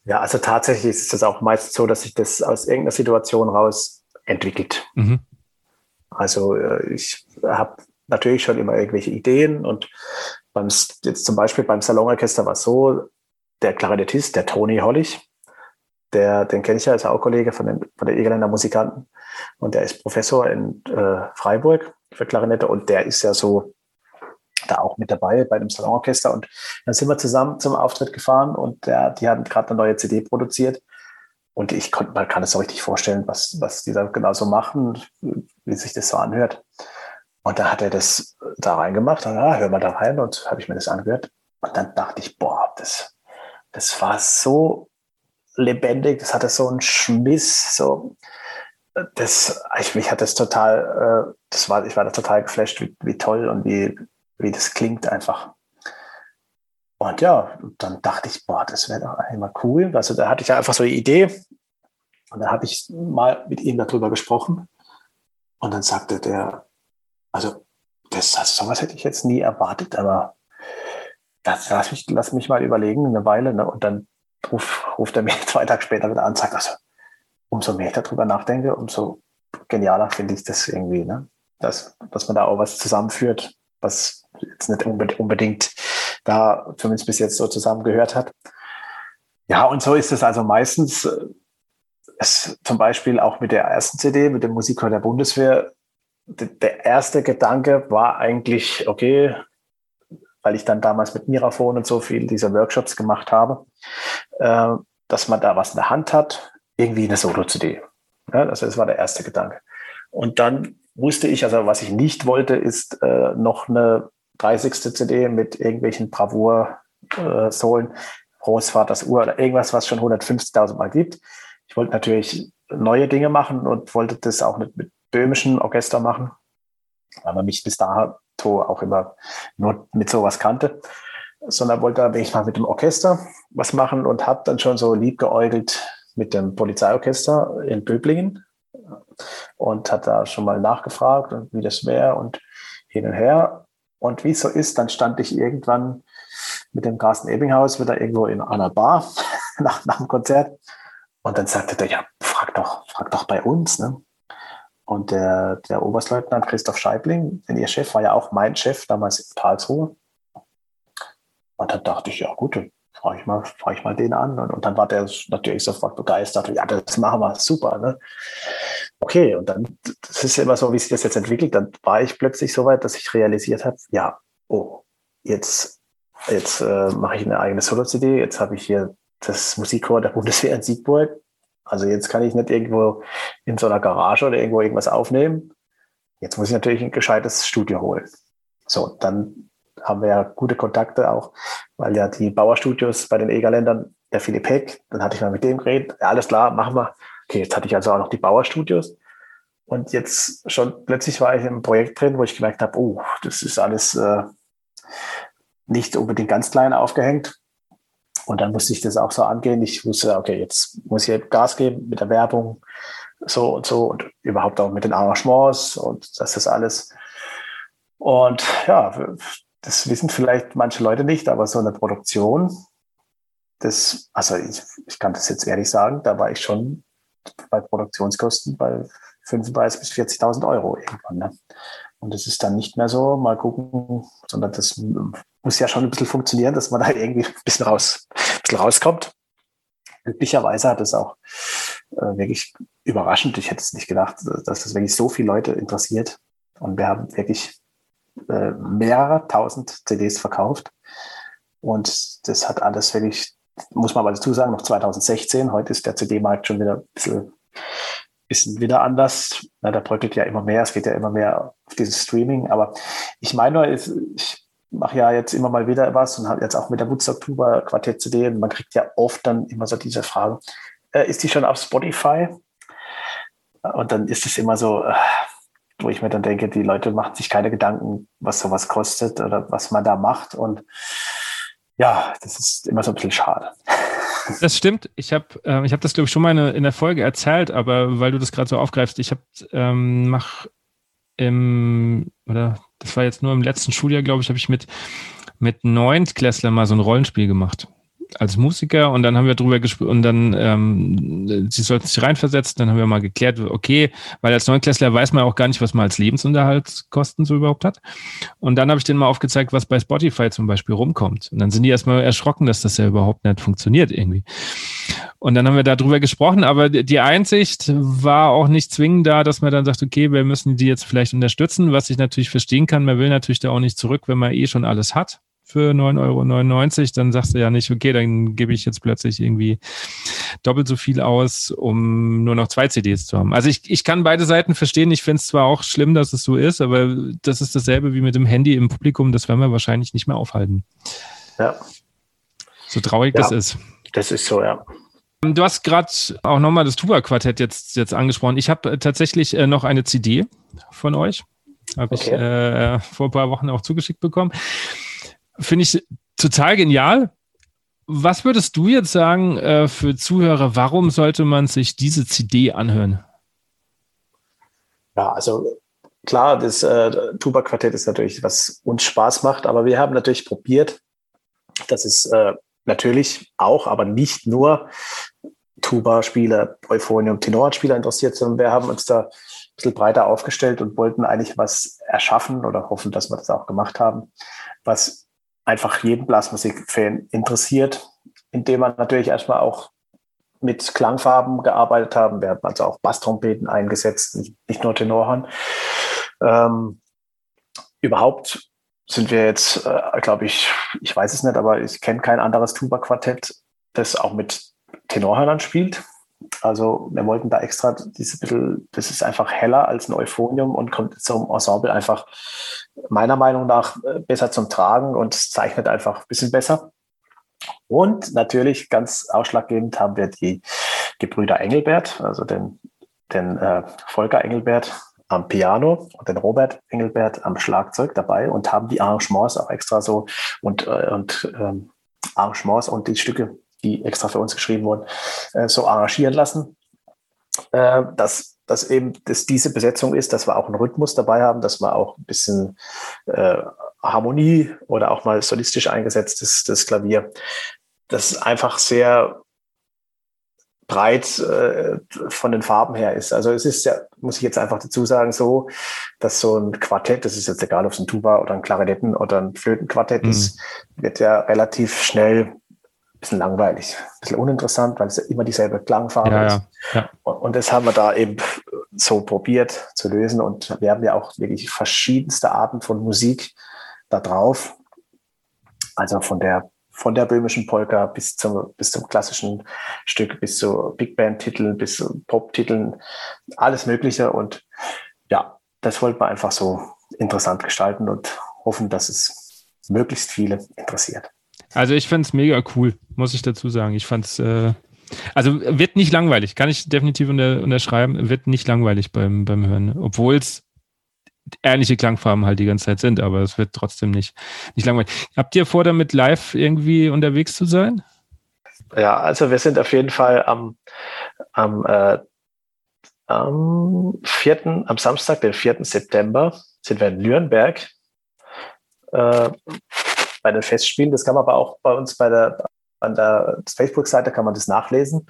Ja, also tatsächlich ist es auch meist so, dass sich das aus irgendeiner Situation raus entwickelt. Mhm. Also äh, ich habe natürlich schon immer irgendwelche Ideen und beim, jetzt zum Beispiel beim Salonorchester war es so, der Klarinettist, der Toni Hollig, der, den kenne ich ja, ist auch Kollege von, den, von der Egerländer Musikanten und der ist Professor in äh, Freiburg für Klarinette und der ist ja so da auch mit dabei bei dem Salonorchester. Und dann sind wir zusammen zum Auftritt gefahren und der, die hatten gerade eine neue CD produziert. Und ich konnte, man kann es so richtig vorstellen, was, was die da genau so machen, wie sich das so anhört. Und da hat er das da reingemacht, und, ah, hör mal da rein und habe ich mir das angehört. Und dann dachte ich, boah, das, das war so lebendig, das hatte so einen Schmiss, so, das, ich, mich hat das total, äh, das war, ich war da total geflasht, wie, wie toll und wie, wie das klingt einfach. Und ja, dann dachte ich, boah, das wäre doch einmal cool. Also da hatte ich einfach so eine Idee. Und dann habe ich mal mit ihm darüber gesprochen. Und dann sagte der, also das, also sowas hätte ich jetzt nie erwartet, aber das lass mich, lass mich mal überlegen, eine Weile. Ne? Und dann ruf, ruft er mich zwei Tage später wieder an und sagt, also umso mehr ich darüber nachdenke, umso genialer finde ich das irgendwie, ne? dass, dass man da auch was zusammenführt, was jetzt nicht unbedingt da zumindest bis jetzt so zusammengehört hat. Ja, und so ist es also meistens. Äh, es, zum Beispiel auch mit der ersten CD, mit dem Musiker der Bundeswehr. Der erste Gedanke war eigentlich, okay, weil ich dann damals mit Mirafon und so viel diese Workshops gemacht habe, äh, dass man da was in der Hand hat, irgendwie eine Solo-CD. Ja, also das war der erste Gedanke. Und dann wusste ich, also was ich nicht wollte, ist äh, noch eine 30. CD mit irgendwelchen Bravour-Sohlen, äh, Großvaters Uhr oder irgendwas, was schon 150.000 Mal gibt. Ich wollte natürlich neue Dinge machen und wollte das auch mit, mit böhmischen Orchester machen, weil man mich bis dato auch immer nur mit sowas kannte. Sondern wollte da ich mal mit dem Orchester was machen und habe dann schon so lieb geäugelt mit dem Polizeiorchester in Böblingen und hat da schon mal nachgefragt und wie das wäre und hin und her. Und wie es so ist, dann stand ich irgendwann mit dem Carsten Ebinghaus wieder irgendwo in einer Bar nach, nach dem Konzert. Und dann sagte der, ja, frag doch, frag doch bei uns. Ne? Und der, der Oberstleutnant Christoph Scheibling, denn ihr Chef war ja auch mein Chef damals in Karlsruhe. Und dann dachte ich, ja gut, frage ich mal, frage ich mal den an. Und, und, dann war der natürlich sofort begeistert. Ja, das machen wir, super. Ne? Okay, und dann, das ist immer so, wie sich das jetzt entwickelt. Dann war ich plötzlich so weit, dass ich realisiert habe, ja, oh, jetzt, jetzt äh, mache ich eine eigene Solo-CD. Jetzt habe ich hier das Musikchor der Bundeswehr in Siegburg. Also jetzt kann ich nicht irgendwo in so einer Garage oder irgendwo irgendwas aufnehmen. Jetzt muss ich natürlich ein gescheites Studio holen. So, dann haben wir ja gute Kontakte auch, weil ja die Bauerstudios bei den Egerländern, der Philipp Heck, dann hatte ich mal mit dem geredet, ja, alles klar, machen wir. Okay, jetzt hatte ich also auch noch die Bauerstudios. Und jetzt schon plötzlich war ich im Projekt drin, wo ich gemerkt habe, oh, das ist alles äh, nicht unbedingt ganz klein aufgehängt. Und dann musste ich das auch so angehen. Ich wusste, okay, jetzt muss ich Gas geben mit der Werbung, so und so und überhaupt auch mit den Arrangements und das ist alles. Und ja, das wissen vielleicht manche Leute nicht, aber so eine Produktion, das, also ich, ich kann das jetzt ehrlich sagen, da war ich schon bei Produktionskosten bei 35.000 bis 40.000 Euro irgendwann. Ne? Und das ist dann nicht mehr so, mal gucken, sondern das muss ja schon ein bisschen funktionieren, dass man da irgendwie ein bisschen, raus, ein bisschen rauskommt. Glücklicherweise hat es auch äh, wirklich überraschend, ich hätte es nicht gedacht, dass das wirklich so viele Leute interessiert. Und wir haben wirklich äh, mehrere tausend CDs verkauft. Und das hat alles wirklich, muss man aber dazu sagen, noch 2016. Heute ist der CD-Markt schon wieder ein bisschen, bisschen wieder anders. Na, da bröckelt ja immer mehr, es geht ja immer mehr auf dieses Streaming. Aber ich meine ich mache ja jetzt immer mal wieder was und habe jetzt auch mit der Woodstock Tuba Quartett CD und man kriegt ja oft dann immer so diese Frage, äh, ist die schon auf Spotify? Und dann ist es immer so, äh, wo ich mir dann denke, die Leute machen sich keine Gedanken, was sowas kostet oder was man da macht. Und Ja, das ist immer so ein bisschen schade. Das stimmt. Ich habe äh, hab das, glaube ich, schon mal in, der Folge erzählt, aber weil du das gerade so aufgreifst, ich ähm, mach im, oder das war jetzt nur im letzten Schuljahr, glaube ich, habe ich mit, mit Neuntklässlern mal so ein Rollenspiel gemacht als Musiker und dann haben wir drüber gesprochen und dann, ähm, sie sollten sich reinversetzen, dann haben wir mal geklärt, okay, weil als Neunklässler weiß man auch gar nicht, was man als Lebensunterhaltskosten so überhaupt hat. Und dann habe ich denen mal aufgezeigt, was bei Spotify zum Beispiel rumkommt. Und dann sind die erstmal erschrocken, dass das ja überhaupt nicht funktioniert irgendwie. Und dann haben wir darüber gesprochen, aber die Einsicht war auch nicht zwingend da, dass man dann sagt, okay, wir müssen die jetzt vielleicht unterstützen, was ich natürlich verstehen kann. Man will natürlich da auch nicht zurück, wenn man eh schon alles hat für 9,99 Euro, dann sagst du ja nicht, okay, dann gebe ich jetzt plötzlich irgendwie doppelt so viel aus, um nur noch zwei CDs zu haben. Also ich, ich kann beide Seiten verstehen. Ich finde es zwar auch schlimm, dass es so ist, aber das ist dasselbe wie mit dem Handy im Publikum. Das werden wir wahrscheinlich nicht mehr aufhalten. Ja. So traurig ja, das ist. Das ist so, ja. Du hast gerade auch nochmal das Tuba-Quartett jetzt, jetzt angesprochen. Ich habe tatsächlich äh, noch eine CD von euch. Habe okay. ich äh, vor ein paar Wochen auch zugeschickt bekommen. Finde ich total genial. Was würdest du jetzt sagen äh, für Zuhörer, warum sollte man sich diese CD anhören? Ja, also klar, das äh, Tuba-Quartett ist natürlich, was uns Spaß macht, aber wir haben natürlich probiert, dass es äh, natürlich auch, aber nicht nur Tuba-Spieler, Euphonium, Tenorspieler interessiert, sondern wir haben uns da ein bisschen breiter aufgestellt und wollten eigentlich was erschaffen oder hoffen, dass wir das auch gemacht haben, was einfach jeden Blasmusik-Fan interessiert, indem man natürlich erstmal auch mit Klangfarben gearbeitet haben. Wir haben also auch Basstrompeten eingesetzt, nicht nur Tenorhorn. Ähm, überhaupt sind wir jetzt, äh, glaube ich, ich weiß es nicht, aber ich kenne kein anderes Tuba-Quartett, das auch mit Tenorhörnern spielt. Also wir wollten da extra diese bisschen, das ist einfach heller als ein Euphonium und kommt zum Ensemble einfach meiner Meinung nach äh, besser zum Tragen und zeichnet einfach ein bisschen besser. Und natürlich ganz ausschlaggebend haben wir die Gebrüder Engelbert, also den, den äh, Volker Engelbert am Piano und den Robert Engelbert am Schlagzeug dabei und haben die Arrangements auch extra so und, äh, und ähm, Arrangements und die Stücke die extra für uns geschrieben wurden, äh, so arrangieren lassen. Äh, dass, dass eben dass diese Besetzung ist, dass wir auch einen Rhythmus dabei haben, dass wir auch ein bisschen äh, Harmonie oder auch mal solistisch eingesetztes das Klavier. Das einfach sehr breit äh, von den Farben her ist. Also es ist ja, muss ich jetzt einfach dazu sagen, so, dass so ein Quartett, das ist jetzt egal, ob es ein Tuba oder ein Klarinetten oder ein Flötenquartett mhm. ist, wird ja relativ schnell bisschen langweilig, ein bisschen uninteressant, weil es immer dieselbe Klangfarbe ja, ist. Ja, ja. Und, und, das haben wir da eben so probiert zu lösen. Und wir haben ja auch wirklich verschiedenste Arten von Musik da drauf. Also von der von der böhmischen Polka bis zum, bis zum klassischen Stück, bis zu Big Band-Titeln, bis zu Pop-Titeln, alles Mögliche. Und ja, das wollten wir einfach so interessant gestalten und hoffen, dass es möglichst viele interessiert. Also ich fand es mega cool, muss ich dazu sagen. Ich fand es, äh, also wird nicht langweilig, kann ich definitiv unter, unterschreiben, wird nicht langweilig beim, beim Hören, obwohl es ähnliche Klangfarben halt die ganze Zeit sind, aber es wird trotzdem nicht, nicht langweilig. Habt ihr vor, damit live irgendwie unterwegs zu sein? Ja, also wir sind auf jeden Fall am, am, äh, am 4., am Samstag, den 4. September, sind wir in Nürnberg. Äh, bei den Festspielen. Das kann man aber auch bei uns bei der, an der Facebook-Seite kann man das nachlesen,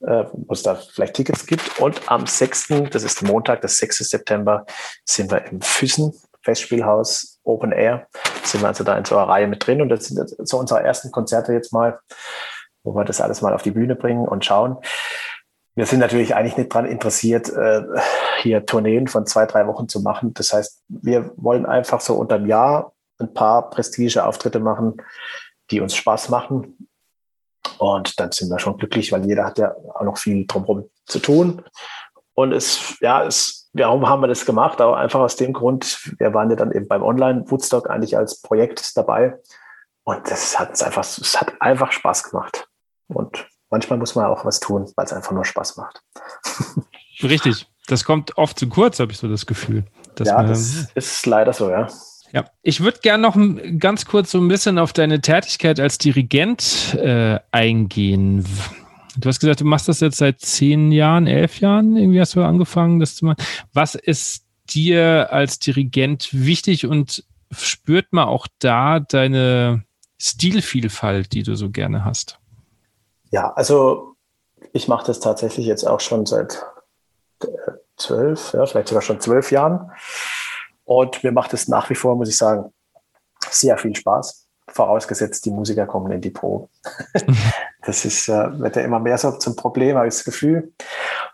äh, wo es da vielleicht Tickets gibt. Und am 6., das ist Montag, das 6. September, sind wir im Füssen Festspielhaus Open Air. Sind wir also da in so einer Reihe mit drin. Und das sind so unsere ersten Konzerte jetzt mal, wo wir das alles mal auf die Bühne bringen und schauen. Wir sind natürlich eigentlich nicht daran interessiert, äh, hier Tourneen von zwei, drei Wochen zu machen. Das heißt, wir wollen einfach so unter dem Jahr ein paar Prestige-Auftritte machen, die uns Spaß machen. Und dann sind wir schon glücklich, weil jeder hat ja auch noch viel drumherum zu tun. Und es, ja, es, warum haben wir das gemacht? Aber einfach aus dem Grund, wir waren ja dann eben beim Online-Woodstock eigentlich als Projekt dabei. Und das hat einfach, es hat einfach Spaß gemacht. Und manchmal muss man auch was tun, weil es einfach nur Spaß macht. Richtig. Das kommt oft zu kurz, habe ich so das Gefühl. ja, das ist leider so, ja. Ja, ich würde gerne noch ganz kurz so ein bisschen auf deine Tätigkeit als Dirigent äh, eingehen. Du hast gesagt, du machst das jetzt seit zehn Jahren, elf Jahren, irgendwie hast du angefangen, das zu machen. Was ist dir als Dirigent wichtig und spürt man auch da deine Stilvielfalt, die du so gerne hast? Ja, also ich mache das tatsächlich jetzt auch schon seit äh, zwölf, ja, vielleicht sogar schon zwölf Jahren. Und mir macht es nach wie vor, muss ich sagen, sehr viel Spaß. Vorausgesetzt, die Musiker kommen in die Probe. das ist, äh, wird ja immer mehr so zum Problem, habe ich das Gefühl.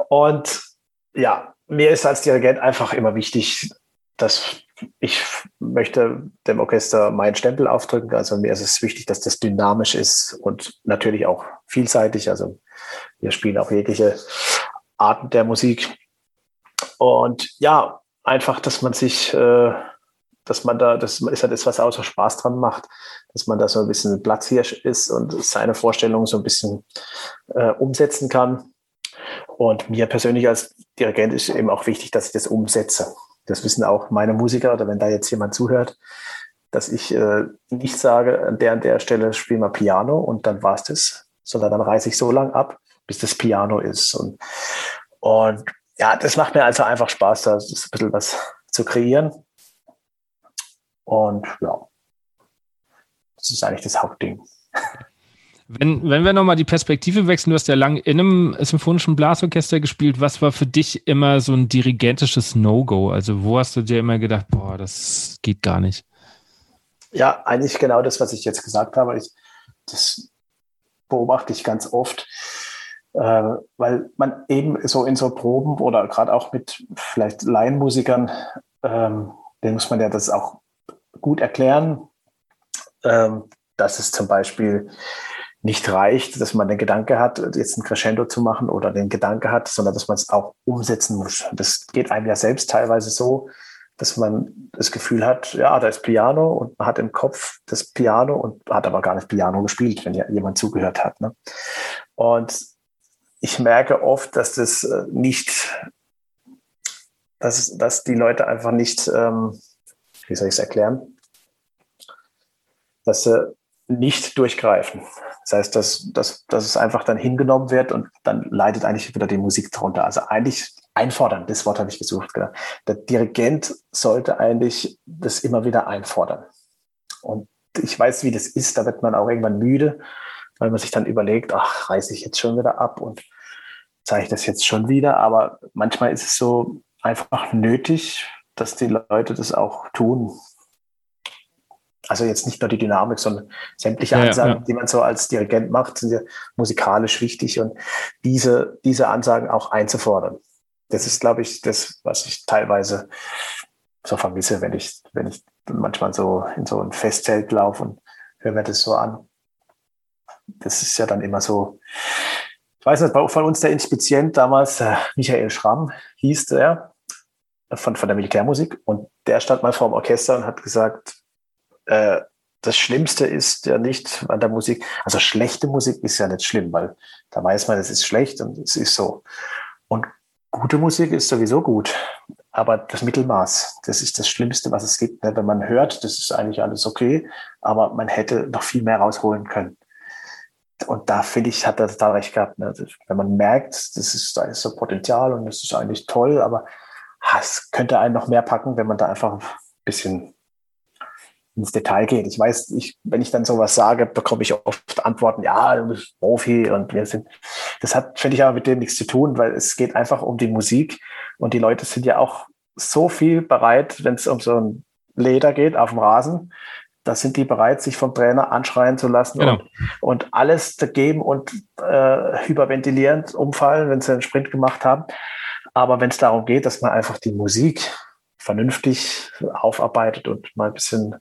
Und ja, mir ist als Dirigent einfach immer wichtig, dass ich möchte dem Orchester meinen Stempel aufdrücken. Also mir ist es wichtig, dass das dynamisch ist und natürlich auch vielseitig. Also wir spielen auch jegliche Arten der Musik. Und ja, einfach, dass man sich, äh, dass man da, das ist halt das, was außer Spaß dran macht, dass man da so ein bisschen Platzhirsch ist und seine Vorstellungen so ein bisschen äh, umsetzen kann. Und mir persönlich als Dirigent ist eben auch wichtig, dass ich das umsetze. Das wissen auch meine Musiker oder wenn da jetzt jemand zuhört, dass ich äh, nicht sage, an der an der Stelle spielen wir Piano und dann war es das, sondern dann reiße ich so lang ab, bis das Piano ist. Und, und ja, das macht mir also einfach Spaß, da ein bisschen was zu kreieren. Und ja, das ist eigentlich das Hauptding. Wenn, wenn wir nochmal die Perspektive wechseln, du hast ja lange in einem symphonischen Blasorchester gespielt. Was war für dich immer so ein dirigentisches No-Go? Also, wo hast du dir immer gedacht, boah, das geht gar nicht? Ja, eigentlich genau das, was ich jetzt gesagt habe. Ich, das beobachte ich ganz oft weil man eben so in so Proben oder gerade auch mit vielleicht Laienmusikern, ähm, denen muss man ja das auch gut erklären, ähm, dass es zum Beispiel nicht reicht, dass man den Gedanke hat, jetzt ein Crescendo zu machen oder den Gedanke hat, sondern dass man es auch umsetzen muss. Das geht einem ja selbst teilweise so, dass man das Gefühl hat, ja, da ist Piano und man hat im Kopf das Piano und hat aber gar nicht Piano gespielt, wenn ja jemand zugehört hat. Ne? Und ich merke oft, dass das äh, nicht, dass, dass die Leute einfach nicht, ähm, wie soll ich es erklären, dass sie nicht durchgreifen. Das heißt, dass, dass, dass es einfach dann hingenommen wird und dann leidet eigentlich wieder die Musik drunter. Also eigentlich einfordern, das Wort habe ich gesucht. Genau. Der Dirigent sollte eigentlich das immer wieder einfordern. Und ich weiß, wie das ist, da wird man auch irgendwann müde weil man sich dann überlegt, ach, reiße ich jetzt schon wieder ab und zeige ich das jetzt schon wieder. Aber manchmal ist es so einfach nötig, dass die Leute das auch tun. Also jetzt nicht nur die Dynamik, sondern sämtliche ja, Ansagen, ja. die man so als Dirigent macht, sind ja musikalisch wichtig und diese, diese Ansagen auch einzufordern. Das ist, glaube ich, das, was ich teilweise so vermisse, wenn ich, wenn ich manchmal so in so ein Festzelt laufe und höre mir das so an das ist ja dann immer so. Ich weiß nicht, von uns der Inspizient damals, äh, Michael Schramm hieß der, von, von der Militärmusik. Und der stand mal vor dem Orchester und hat gesagt, äh, das Schlimmste ist ja nicht an der Musik, also schlechte Musik ist ja nicht schlimm, weil da weiß man, es ist schlecht und es ist so. Und gute Musik ist sowieso gut, aber das Mittelmaß, das ist das Schlimmste, was es gibt. Ne? Wenn man hört, das ist eigentlich alles okay, aber man hätte noch viel mehr rausholen können und da finde ich, hat er total recht gehabt. Ne? Also, wenn man merkt, das ist, da ist so Potenzial und das ist eigentlich toll, aber es könnte einen noch mehr packen, wenn man da einfach ein bisschen ins Detail geht. Ich weiß, ich, wenn ich dann sowas sage, bekomme ich oft Antworten, ja, du bist Profi und wir sind. Das hat, finde ich, aber mit dem nichts zu tun, weil es geht einfach um die Musik und die Leute sind ja auch so viel bereit, wenn es um so ein Leder geht auf dem Rasen, da sind die bereit, sich vom Trainer anschreien zu lassen genau. und, und, alles zu geben und äh, hyperventilierend umfallen, wenn sie einen Sprint gemacht haben. Aber wenn es darum geht, dass man einfach die Musik vernünftig aufarbeitet und mal ein bisschen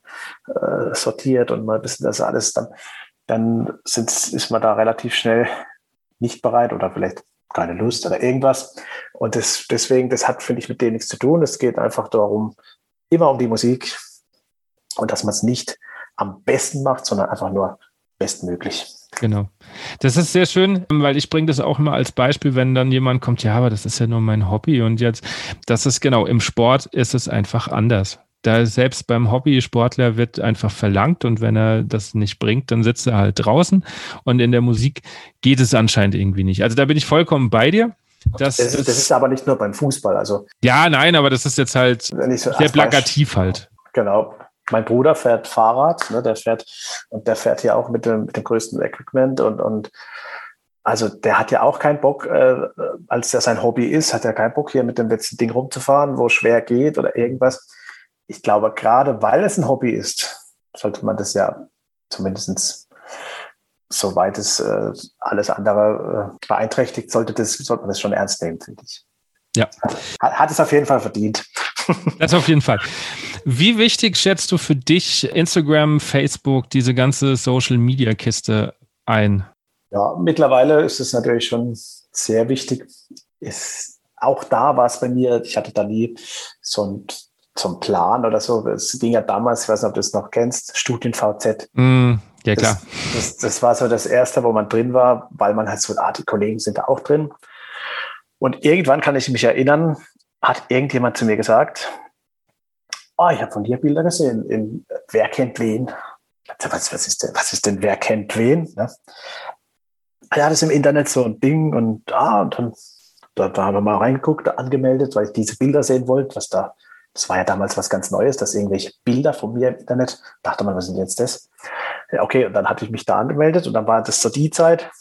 äh, sortiert und mal ein bisschen das alles, dann, dann sind, ist man da relativ schnell nicht bereit oder vielleicht keine Lust oder irgendwas. Und das, deswegen, das hat, finde ich, mit dem nichts zu tun. Es geht einfach darum, immer um die Musik, und dass man es nicht am besten macht, sondern einfach nur bestmöglich. Genau. Das ist sehr schön, weil ich bringe das auch immer als Beispiel, wenn dann jemand kommt, ja, aber das ist ja nur mein Hobby und jetzt, das ist genau, im Sport ist es einfach anders. da selbst beim Hobbysportler wird einfach verlangt und wenn er das nicht bringt, dann sitzt er halt draußen und in der Musik geht es anscheinend irgendwie nicht. Also da bin ich vollkommen bei dir. Das, das, ist, das ist aber nicht nur beim Fußball. Also ja, nein, aber das ist jetzt halt so sehr plakativ halt. Genau. Mein Bruder fährt Fahrrad, ne, der fährt und der fährt ja auch mit dem, mit dem größten Equipment und, und also der hat ja auch keinen Bock, äh, als der sein Hobby ist, hat er keinen Bock hier mit dem letzten Ding rumzufahren, wo es schwer geht oder irgendwas. Ich glaube, gerade weil es ein Hobby ist, sollte man das ja zumindest soweit es äh, alles andere äh, beeinträchtigt, sollte, das, sollte man das schon ernst nehmen, finde ich. Ja. Hat, hat es auf jeden Fall verdient. Das auf jeden Fall. Wie wichtig schätzt du für dich Instagram, Facebook, diese ganze Social Media Kiste ein? Ja, mittlerweile ist es natürlich schon sehr wichtig. Ist, auch da war es bei mir, ich hatte da nie so ein, so einen Plan oder so. Es ging ja damals, ich weiß nicht, ob du es noch kennst, StudienVZ. Mm, ja, klar. Das, das, das, war so das Erste, wo man drin war, weil man halt so, ah, die Kollegen sind da auch drin. Und irgendwann kann ich mich erinnern, hat irgendjemand zu mir gesagt, oh, ich habe von dir Bilder gesehen, in Wer kennt wen? Was, was, ist denn, was ist denn Wer kennt wen? Ne? ja, das ist im Internet so ein Ding und, ah, und dann da, da haben wir mal reingeguckt, angemeldet, weil ich diese Bilder sehen wollte, was da, das war ja damals was ganz Neues, dass irgendwelche Bilder von mir im Internet, dachte man, was sind jetzt das? Ja, okay, und dann hatte ich mich da angemeldet und dann war das so die Zeit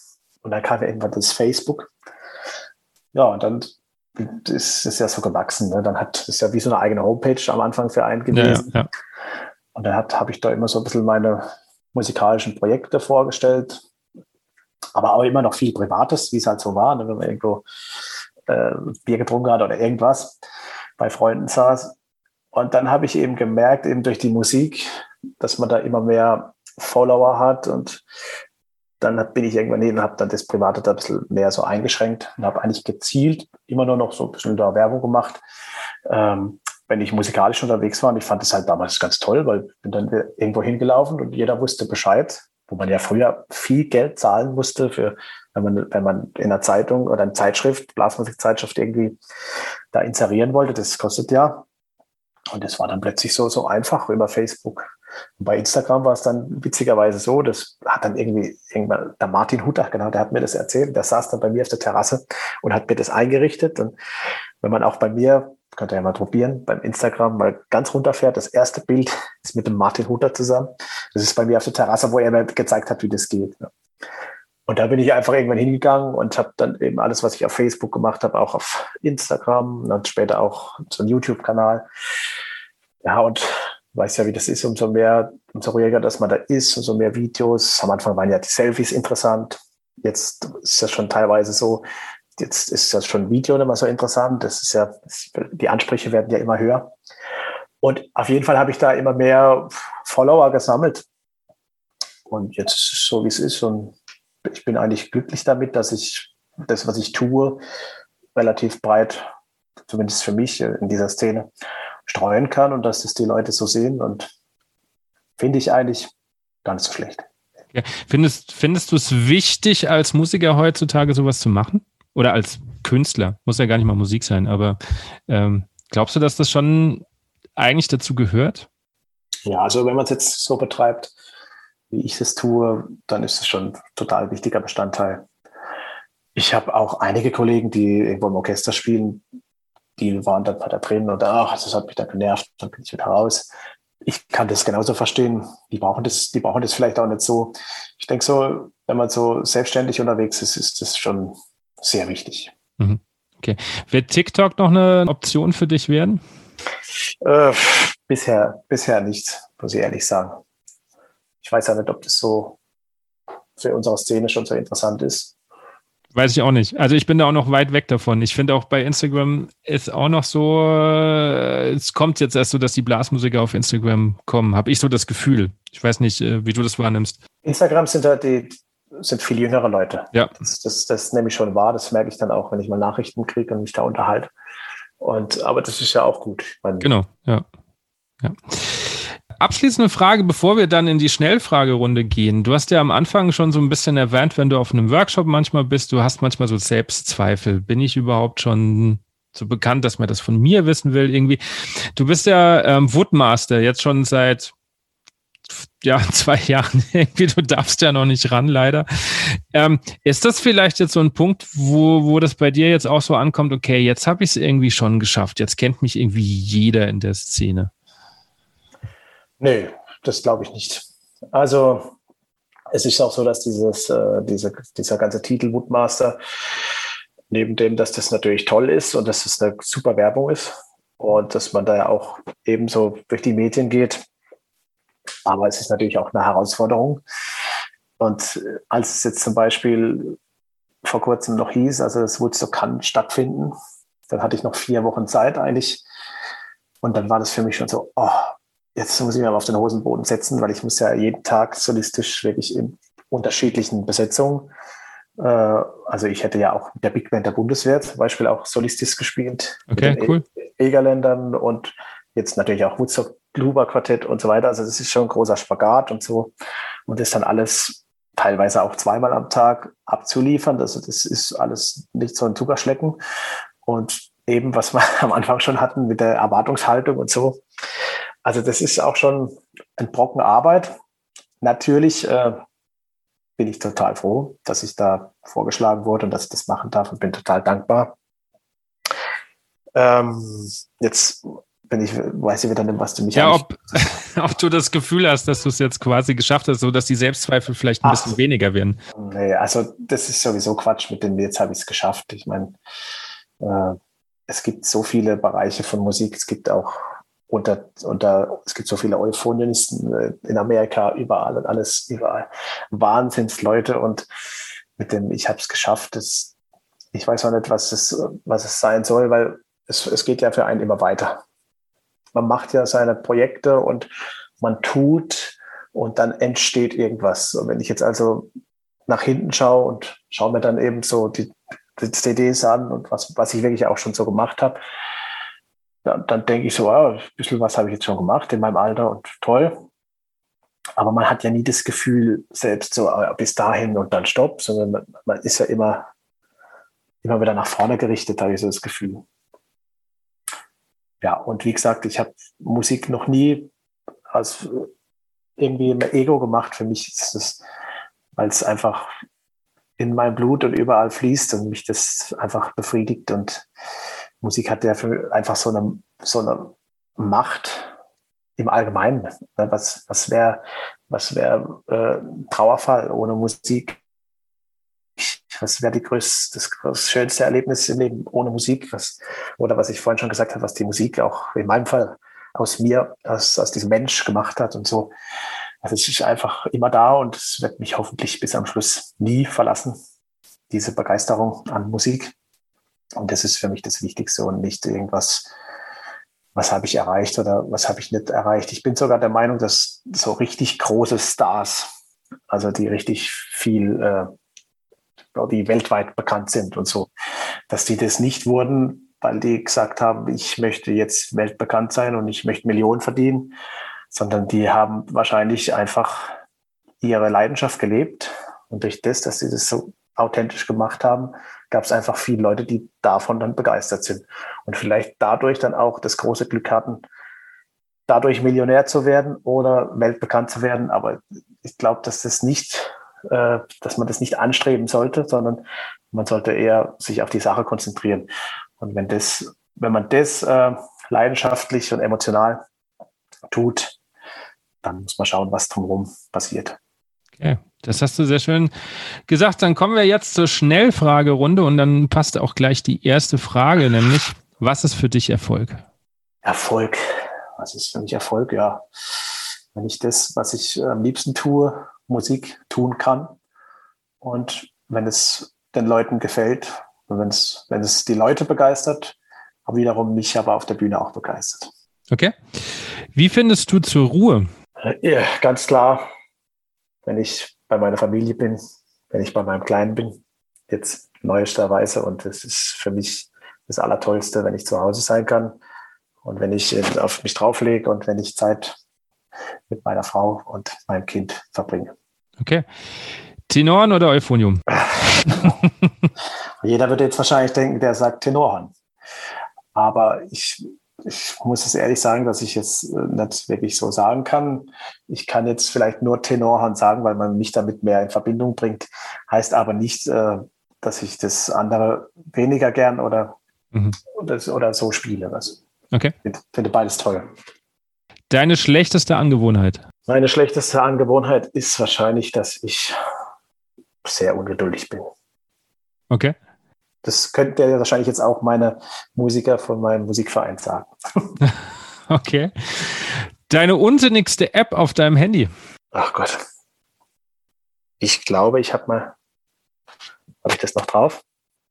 und dann kam ja irgendwann das Facebook. Ja, und dann ist es ja so gewachsen. Ne? Dann hat es ja wie so eine eigene Homepage am Anfang für einen gewesen. Ja, ja. Und dann habe ich da immer so ein bisschen meine musikalischen Projekte vorgestellt, aber auch immer noch viel Privates, wie es halt so war, ne, wenn man irgendwo äh, Bier getrunken hat oder irgendwas, bei Freunden saß. Und dann habe ich eben gemerkt, eben durch die Musik, dass man da immer mehr Follower hat und dann bin ich irgendwann hin und habe dann das Private da ein bisschen mehr so eingeschränkt und habe eigentlich gezielt immer nur noch so ein bisschen da Werbung gemacht, ähm, wenn ich musikalisch unterwegs war. Und ich fand das halt damals ganz toll, weil ich bin dann irgendwo hingelaufen und jeder wusste Bescheid wo man ja früher viel Geld zahlen musste für, wenn man, wenn man in einer Zeitung oder einer Zeitschrift, Blasmusikzeitschrift irgendwie da inserieren wollte, das kostet ja. Und das war dann plötzlich so, so einfach über Facebook. Und bei Instagram war es dann witzigerweise so, das hat dann irgendwie irgendwann der Martin Hutter, genau, der hat mir das erzählt, der saß dann bei mir auf der Terrasse und hat mir das eingerichtet. Und wenn man auch bei mir könnt ihr ja mal probieren, beim Instagram mal ganz runterfährt. Das erste Bild ist mit dem Martin Hutter zusammen. Das ist bei mir auf der Terrasse, wo er mir gezeigt hat, wie das geht. Und da bin ich einfach irgendwann hingegangen und habe dann eben alles, was ich auf Facebook gemacht habe, auch auf Instagram und später auch so einen YouTube-Kanal. Ja, und weiß ja, wie das ist, umso mehr, umso ruhiger, dass man da ist, umso mehr Videos. Am Anfang waren ja die Selfies interessant. Jetzt ist das schon teilweise so, jetzt ist das schon Video mehr so interessant. Das ist ja, die Ansprüche werden ja immer höher. Und auf jeden Fall habe ich da immer mehr Follower gesammelt. Und jetzt so wie es ist. Und ich bin eigentlich glücklich damit, dass ich das, was ich tue, relativ breit, zumindest für mich in dieser Szene, streuen kann und dass das die Leute so sehen. Und finde ich eigentlich gar nicht so schlecht. Ja. Findest, findest du es wichtig, als Musiker heutzutage sowas zu machen? Oder als Künstler, muss ja gar nicht mal Musik sein, aber ähm, glaubst du, dass das schon eigentlich dazu gehört? Ja, also wenn man es jetzt so betreibt, wie ich es tue, dann ist es schon ein total wichtiger Bestandteil. Ich habe auch einige Kollegen, die irgendwo im Orchester spielen, die waren dann bei der drin und ach, das hat mich dann genervt, dann bin ich wieder raus. Ich kann das genauso verstehen. Die brauchen das, die brauchen das vielleicht auch nicht so. Ich denke so, wenn man so selbstständig unterwegs ist, ist das schon sehr wichtig. Mhm. Okay. Wird TikTok noch eine Option für dich werden? Äh, bisher, bisher nicht, muss ich ehrlich sagen. Ich weiß ja nicht, ob das so für unsere Szene schon so interessant ist. Weiß ich auch nicht. Also ich bin da auch noch weit weg davon. Ich finde auch bei Instagram ist auch noch so, äh, es kommt jetzt erst so, dass die Blasmusiker auf Instagram kommen, habe ich so das Gefühl. Ich weiß nicht, äh, wie du das wahrnimmst. Instagram sind halt die, sind viel jüngere Leute. Ja. Das, das, das nehme ich schon wahr. Das merke ich dann auch, wenn ich mal Nachrichten kriege und mich da unterhalte. Und, aber das ist ja auch gut. Genau, ja. ja. Abschließende Frage, bevor wir dann in die Schnellfragerunde gehen. Du hast ja am Anfang schon so ein bisschen erwähnt, wenn du auf einem Workshop manchmal bist, du hast manchmal so Selbstzweifel. Bin ich überhaupt schon so bekannt, dass man das von mir wissen will irgendwie. Du bist ja ähm, Woodmaster jetzt schon seit ja, zwei Jahren irgendwie, du darfst ja noch nicht ran, leider. Ähm, ist das vielleicht jetzt so ein Punkt, wo, wo das bei dir jetzt auch so ankommt, okay, jetzt habe ich es irgendwie schon geschafft, jetzt kennt mich irgendwie jeder in der Szene? Nee, das glaube ich nicht. Also es ist auch so, dass dieses, äh, diese, dieser ganze Titel Woodmaster, neben dem, dass das natürlich toll ist und dass das eine super Werbung ist und dass man da ja auch ebenso durch die Medien geht, aber es ist natürlich auch eine Herausforderung. Und äh, als es jetzt zum Beispiel vor kurzem noch hieß, also das Woodstock kann stattfinden, dann hatte ich noch vier Wochen Zeit eigentlich. Und dann war das für mich schon so, oh, jetzt muss ich mich mal auf den Hosenboden setzen, weil ich muss ja jeden Tag solistisch wirklich in unterschiedlichen Besetzungen. Äh, also ich hätte ja auch mit der Big Band der Bundeswehr zum Beispiel auch solistisch gespielt. Okay, mit den cool. Egerländern und jetzt natürlich auch Woodstock Luba Quartett und so weiter. Also das ist schon ein großer Spagat und so. Und das dann alles teilweise auch zweimal am Tag abzuliefern. Also das ist alles nicht so ein Zuckerschlecken. Und eben, was wir am Anfang schon hatten mit der Erwartungshaltung und so. Also das ist auch schon ein Brocken Arbeit. Natürlich äh, bin ich total froh, dass ich da vorgeschlagen wurde und dass ich das machen darf und bin total dankbar. Ähm, jetzt wenn ich weiß ich wieder nicht, was du mich Ja, ob, ob du das Gefühl hast, dass du es jetzt quasi geschafft hast, so dass die Selbstzweifel vielleicht ein Ach, bisschen weniger werden. Nee, also das ist sowieso Quatsch mit dem, jetzt habe ich es geschafft. Ich meine, äh, es gibt so viele Bereiche von Musik, es gibt auch unter, unter es gibt so viele Euphonisten äh, in Amerika, überall und alles, überall. Wahnsinnsleute und mit dem, ich habe es geschafft, das, ich weiß auch nicht, was es, was es sein soll, weil es, es geht ja für einen immer weiter man macht ja seine Projekte und man tut und dann entsteht irgendwas. Und wenn ich jetzt also nach hinten schaue und schaue mir dann eben so die, die CDs an und was, was ich wirklich auch schon so gemacht habe, dann, dann denke ich so, ah, ein bisschen was habe ich jetzt schon gemacht in meinem Alter und toll. Aber man hat ja nie das Gefühl, selbst so ah, bis dahin und dann Stopp, sondern man, man ist ja immer, immer wieder nach vorne gerichtet, habe ich so das Gefühl ja, und wie gesagt, ich habe Musik noch nie als irgendwie im Ego gemacht. Für mich ist es, weil es einfach in meinem Blut und überall fließt und mich das einfach befriedigt. Und Musik hat ja für einfach so eine, so eine Macht im Allgemeinen. Was, was wäre was wär, äh, Trauerfall ohne Musik? was wäre die größte, das, das schönste Erlebnis im Leben ohne Musik? Was, oder was ich vorhin schon gesagt habe, was die Musik auch in meinem Fall aus mir, aus, aus diesem Mensch gemacht hat und so. Also es ist einfach immer da und es wird mich hoffentlich bis am Schluss nie verlassen, diese Begeisterung an Musik. Und das ist für mich das Wichtigste und nicht irgendwas, was habe ich erreicht oder was habe ich nicht erreicht. Ich bin sogar der Meinung, dass so richtig große Stars, also die richtig viel äh, die weltweit bekannt sind und so, dass die das nicht wurden, weil die gesagt haben, ich möchte jetzt weltbekannt sein und ich möchte Millionen verdienen, sondern die haben wahrscheinlich einfach ihre Leidenschaft gelebt und durch das, dass sie das so authentisch gemacht haben, gab es einfach viele Leute, die davon dann begeistert sind und vielleicht dadurch dann auch das große Glück hatten, dadurch Millionär zu werden oder weltbekannt zu werden. Aber ich glaube, dass das nicht äh, dass man das nicht anstreben sollte, sondern man sollte eher sich auf die Sache konzentrieren. Und wenn das, wenn man das äh, leidenschaftlich und emotional tut, dann muss man schauen, was drumherum passiert. Okay. Das hast du sehr schön gesagt. Dann kommen wir jetzt zur Schnellfragerunde und dann passt auch gleich die erste Frage, nämlich, was ist für dich Erfolg? Erfolg. Was ist für mich Erfolg? Ja, wenn ich das, was ich am liebsten tue, Musik tun kann. Und wenn es den Leuten gefällt und wenn es, wenn es die Leute begeistert, aber wiederum mich aber auf der Bühne auch begeistert. Okay. Wie findest du zur Ruhe? Ja, ganz klar, wenn ich bei meiner Familie bin, wenn ich bei meinem Kleinen bin, jetzt neuesterweise. Und es ist für mich das Allertollste, wenn ich zu Hause sein kann und wenn ich auf mich drauflege und wenn ich Zeit mit meiner Frau und meinem Kind verbringe. Okay. Tenoren oder Euphonium? Jeder würde jetzt wahrscheinlich denken, der sagt Tenorhorn. Aber ich, ich muss es ehrlich sagen, dass ich es äh, nicht wirklich so sagen kann. Ich kann jetzt vielleicht nur Tenorhand sagen, weil man mich damit mehr in Verbindung bringt. Heißt aber nicht, äh, dass ich das andere weniger gern oder, mhm. oder, oder, so spiele. Also, okay. Ich finde beides toll. Deine schlechteste Angewohnheit? Meine schlechteste Angewohnheit ist wahrscheinlich, dass ich sehr ungeduldig bin. Okay. Das könnte wahrscheinlich jetzt auch meine Musiker von meinem Musikverein sagen. okay. Deine unsinnigste App auf deinem Handy? Ach Gott. Ich glaube, ich habe mal. Habe ich das noch drauf?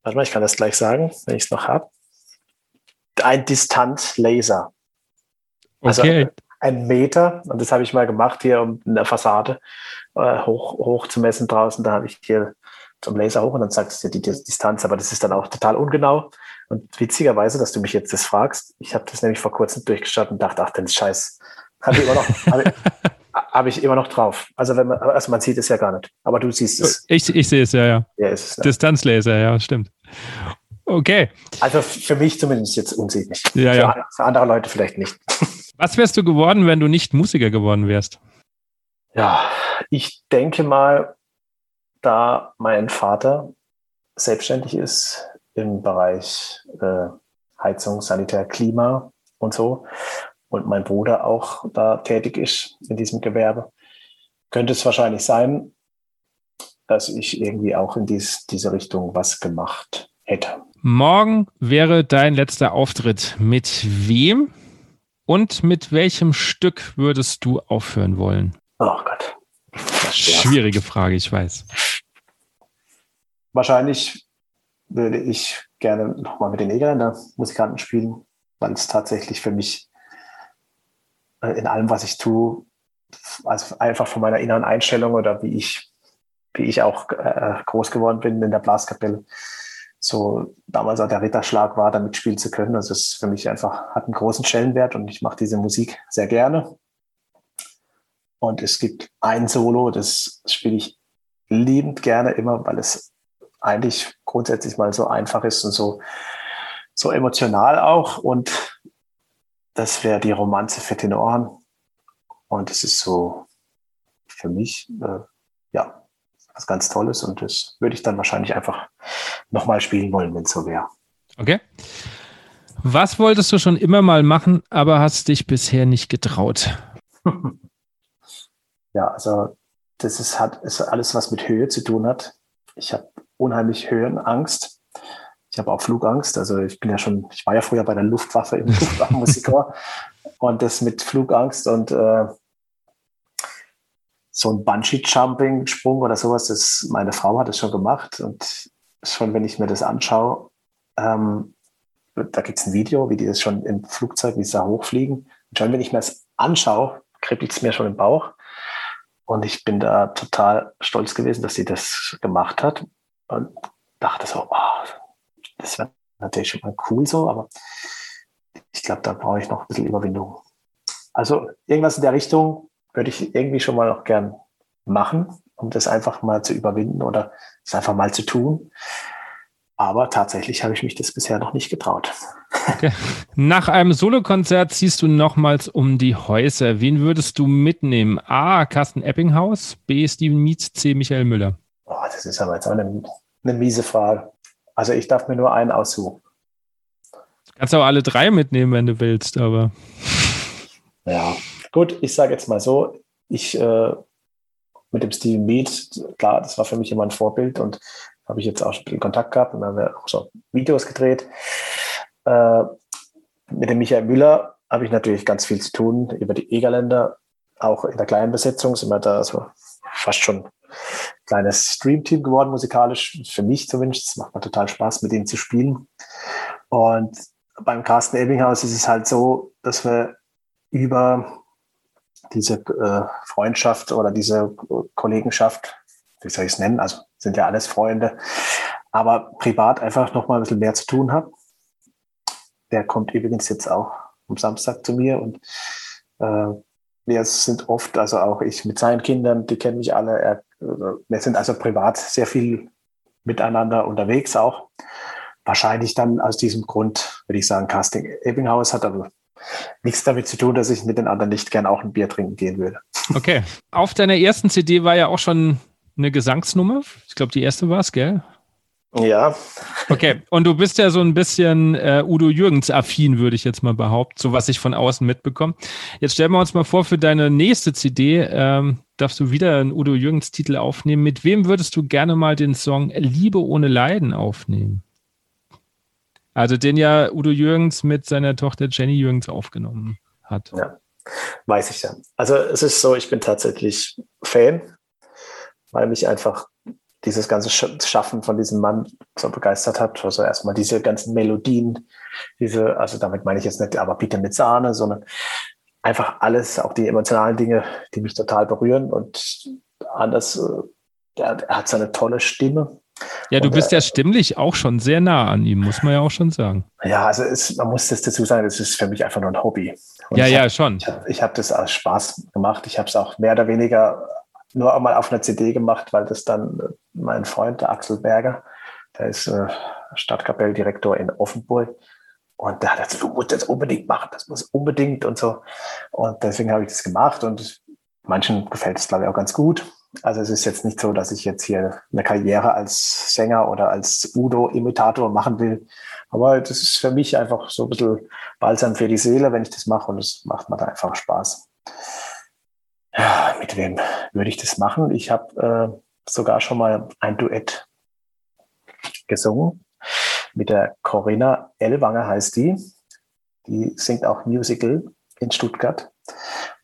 Warte mal, ich kann das gleich sagen, wenn ich es noch habe. Ein Distanz-Laser. Also okay. ein Meter, und das habe ich mal gemacht hier um in der Fassade äh, hoch, hoch zu messen draußen. Da habe ich hier zum Laser hoch und dann sagt es dir die Distanz, aber das ist dann auch total ungenau. Und witzigerweise, dass du mich jetzt das fragst, ich habe das nämlich vor kurzem durchgeschaut und dachte, ach, den Scheiß habe ich immer noch, habe ich, hab ich, immer noch drauf. Also wenn man, also man sieht es ja gar nicht, aber du siehst es. Ich, ich sehe es ja, ja. ja, es, ja. Distanzlaser, ja, stimmt. Okay. Also für mich zumindest jetzt unsichtlich. Ja, für, ja. für andere Leute vielleicht nicht. Was wärst du geworden, wenn du nicht Musiker geworden wärst? Ja, ich denke mal, da mein Vater selbstständig ist im Bereich äh, Heizung, Sanitär, Klima und so und mein Bruder auch da tätig ist in diesem Gewerbe, könnte es wahrscheinlich sein, dass ich irgendwie auch in dies, diese Richtung was gemacht hätte. Morgen wäre dein letzter Auftritt. Mit wem und mit welchem Stück würdest du aufhören wollen? Oh Gott. Schwierige Frage, ich weiß. Wahrscheinlich würde ich gerne nochmal mit den Egerländer Musikanten spielen, weil es tatsächlich für mich äh, in allem, was ich tue, also einfach von meiner inneren Einstellung oder wie ich, wie ich auch äh, groß geworden bin in der Blaskapelle, so damals auch der Ritterschlag war, da mitspielen zu können. Also es für mich einfach, hat einen großen Stellenwert und ich mache diese Musik sehr gerne. Und es gibt ein Solo, das spiele ich liebend gerne immer, weil es eigentlich grundsätzlich mal so einfach ist und so, so emotional auch. Und das wäre die Romanze für Tenoren. Und es ist so für mich, äh, ja, was ganz Tolles. Und das würde ich dann wahrscheinlich einfach nochmal spielen wollen, wenn es so wäre. Okay. Was wolltest du schon immer mal machen, aber hast dich bisher nicht getraut? Ja, also das ist, hat, ist alles, was mit Höhe zu tun hat. Ich habe unheimlich Höhenangst. Ich habe auch Flugangst. Also ich bin ja schon, ich war ja früher bei der Luftwaffe im Luftwaffenmusikchor und das mit Flugangst und äh, so ein Bungee-Jumping-Sprung oder sowas, das, meine Frau hat es schon gemacht und schon, wenn ich mir das anschaue, ähm, da gibt es ein Video, wie die das schon im Flugzeug, wie sie da hochfliegen. Und schon, wenn ich mir das anschaue, kribbelt es mir schon im Bauch. Und ich bin da total stolz gewesen, dass sie das gemacht hat. Und dachte so, oh, das wäre natürlich schon mal cool so, aber ich glaube, da brauche ich noch ein bisschen Überwindung. Also irgendwas in der Richtung würde ich irgendwie schon mal noch gern machen, um das einfach mal zu überwinden oder es einfach mal zu tun. Aber tatsächlich habe ich mich das bisher noch nicht getraut. Nach einem Solokonzert ziehst du nochmals um die Häuser. Wen würdest du mitnehmen? A. Carsten Eppinghaus, B. Steven Mietz, C. Michael Müller. Oh, das ist aber jetzt auch eine, eine miese Frage. Also ich darf mir nur einen aussuchen. Kannst auch alle drei mitnehmen, wenn du willst, aber. Ja, gut, ich sage jetzt mal so, ich äh, mit dem Steven Mead, klar, das war für mich immer ein Vorbild und habe ich jetzt auch schon Kontakt gehabt und dann haben wir auch so Videos gedreht. Äh, mit dem Michael Müller habe ich natürlich ganz viel zu tun über die Egerländer, auch in der kleinen Besetzung sind wir da so fast schon kleines Streamteam geworden, musikalisch, für mich zumindest. Es macht mir total Spaß, mit ihm zu spielen. Und beim Carsten Ebbinghaus ist es halt so, dass wir über diese äh, Freundschaft oder diese Kollegenschaft, wie soll ich es nennen, also sind ja alles Freunde, aber privat einfach noch mal ein bisschen mehr zu tun habe. Der kommt übrigens jetzt auch am Samstag zu mir und äh, wir sind oft, also auch ich mit seinen Kindern, die kennen mich alle. Er, wir sind also privat sehr viel miteinander unterwegs auch. wahrscheinlich dann aus diesem Grund, würde ich sagen, Casting Ebbinghaus hat aber nichts damit zu tun, dass ich mit den anderen nicht gern auch ein Bier trinken gehen würde. Okay. Auf deiner ersten CD war ja auch schon eine Gesangsnummer. Ich glaube, die erste war es, gell? Ja. Okay, und du bist ja so ein bisschen äh, Udo Jürgens-affin, würde ich jetzt mal behaupten, so was ich von außen mitbekomme. Jetzt stellen wir uns mal vor, für deine nächste CD ähm, darfst du wieder einen Udo Jürgens-Titel aufnehmen. Mit wem würdest du gerne mal den Song Liebe ohne Leiden aufnehmen? Also den ja Udo Jürgens mit seiner Tochter Jenny Jürgens aufgenommen hat. Ja, weiß ich ja. Also es ist so, ich bin tatsächlich Fan, weil mich einfach dieses ganze Schaffen von diesem Mann so begeistert hat. Also erstmal diese ganzen Melodien, diese, also damit meine ich jetzt nicht, aber bitte mit Sahne, sondern einfach alles, auch die emotionalen Dinge, die mich total berühren. Und anders, äh, er, er hat seine tolle Stimme. Ja, du und, bist ja stimmlich auch schon sehr nah an ihm, muss man ja auch schon sagen. Ja, also es, man muss das dazu sagen, es ist für mich einfach nur ein Hobby. Und ja, ja, hab, schon. Ich habe hab das als Spaß gemacht. Ich habe es auch mehr oder weniger nur einmal auf einer CD gemacht, weil das dann äh, mein Freund, der Axel Berger, der ist äh, Stadtkapelldirektor in Offenburg. Und der hat gesagt, du musst das unbedingt machen, das muss unbedingt und so. Und deswegen habe ich das gemacht und manchen gefällt es, glaube ich, auch ganz gut. Also es ist jetzt nicht so, dass ich jetzt hier eine Karriere als Sänger oder als Udo-Imitator machen will. Aber das ist für mich einfach so ein bisschen Balsam für die Seele, wenn ich das mache und es macht mir da einfach Spaß. Ja, mit wem würde ich das machen? Ich habe äh, sogar schon mal ein Duett gesungen mit der Corinna Ellwanger heißt die. Die singt auch Musical in Stuttgart.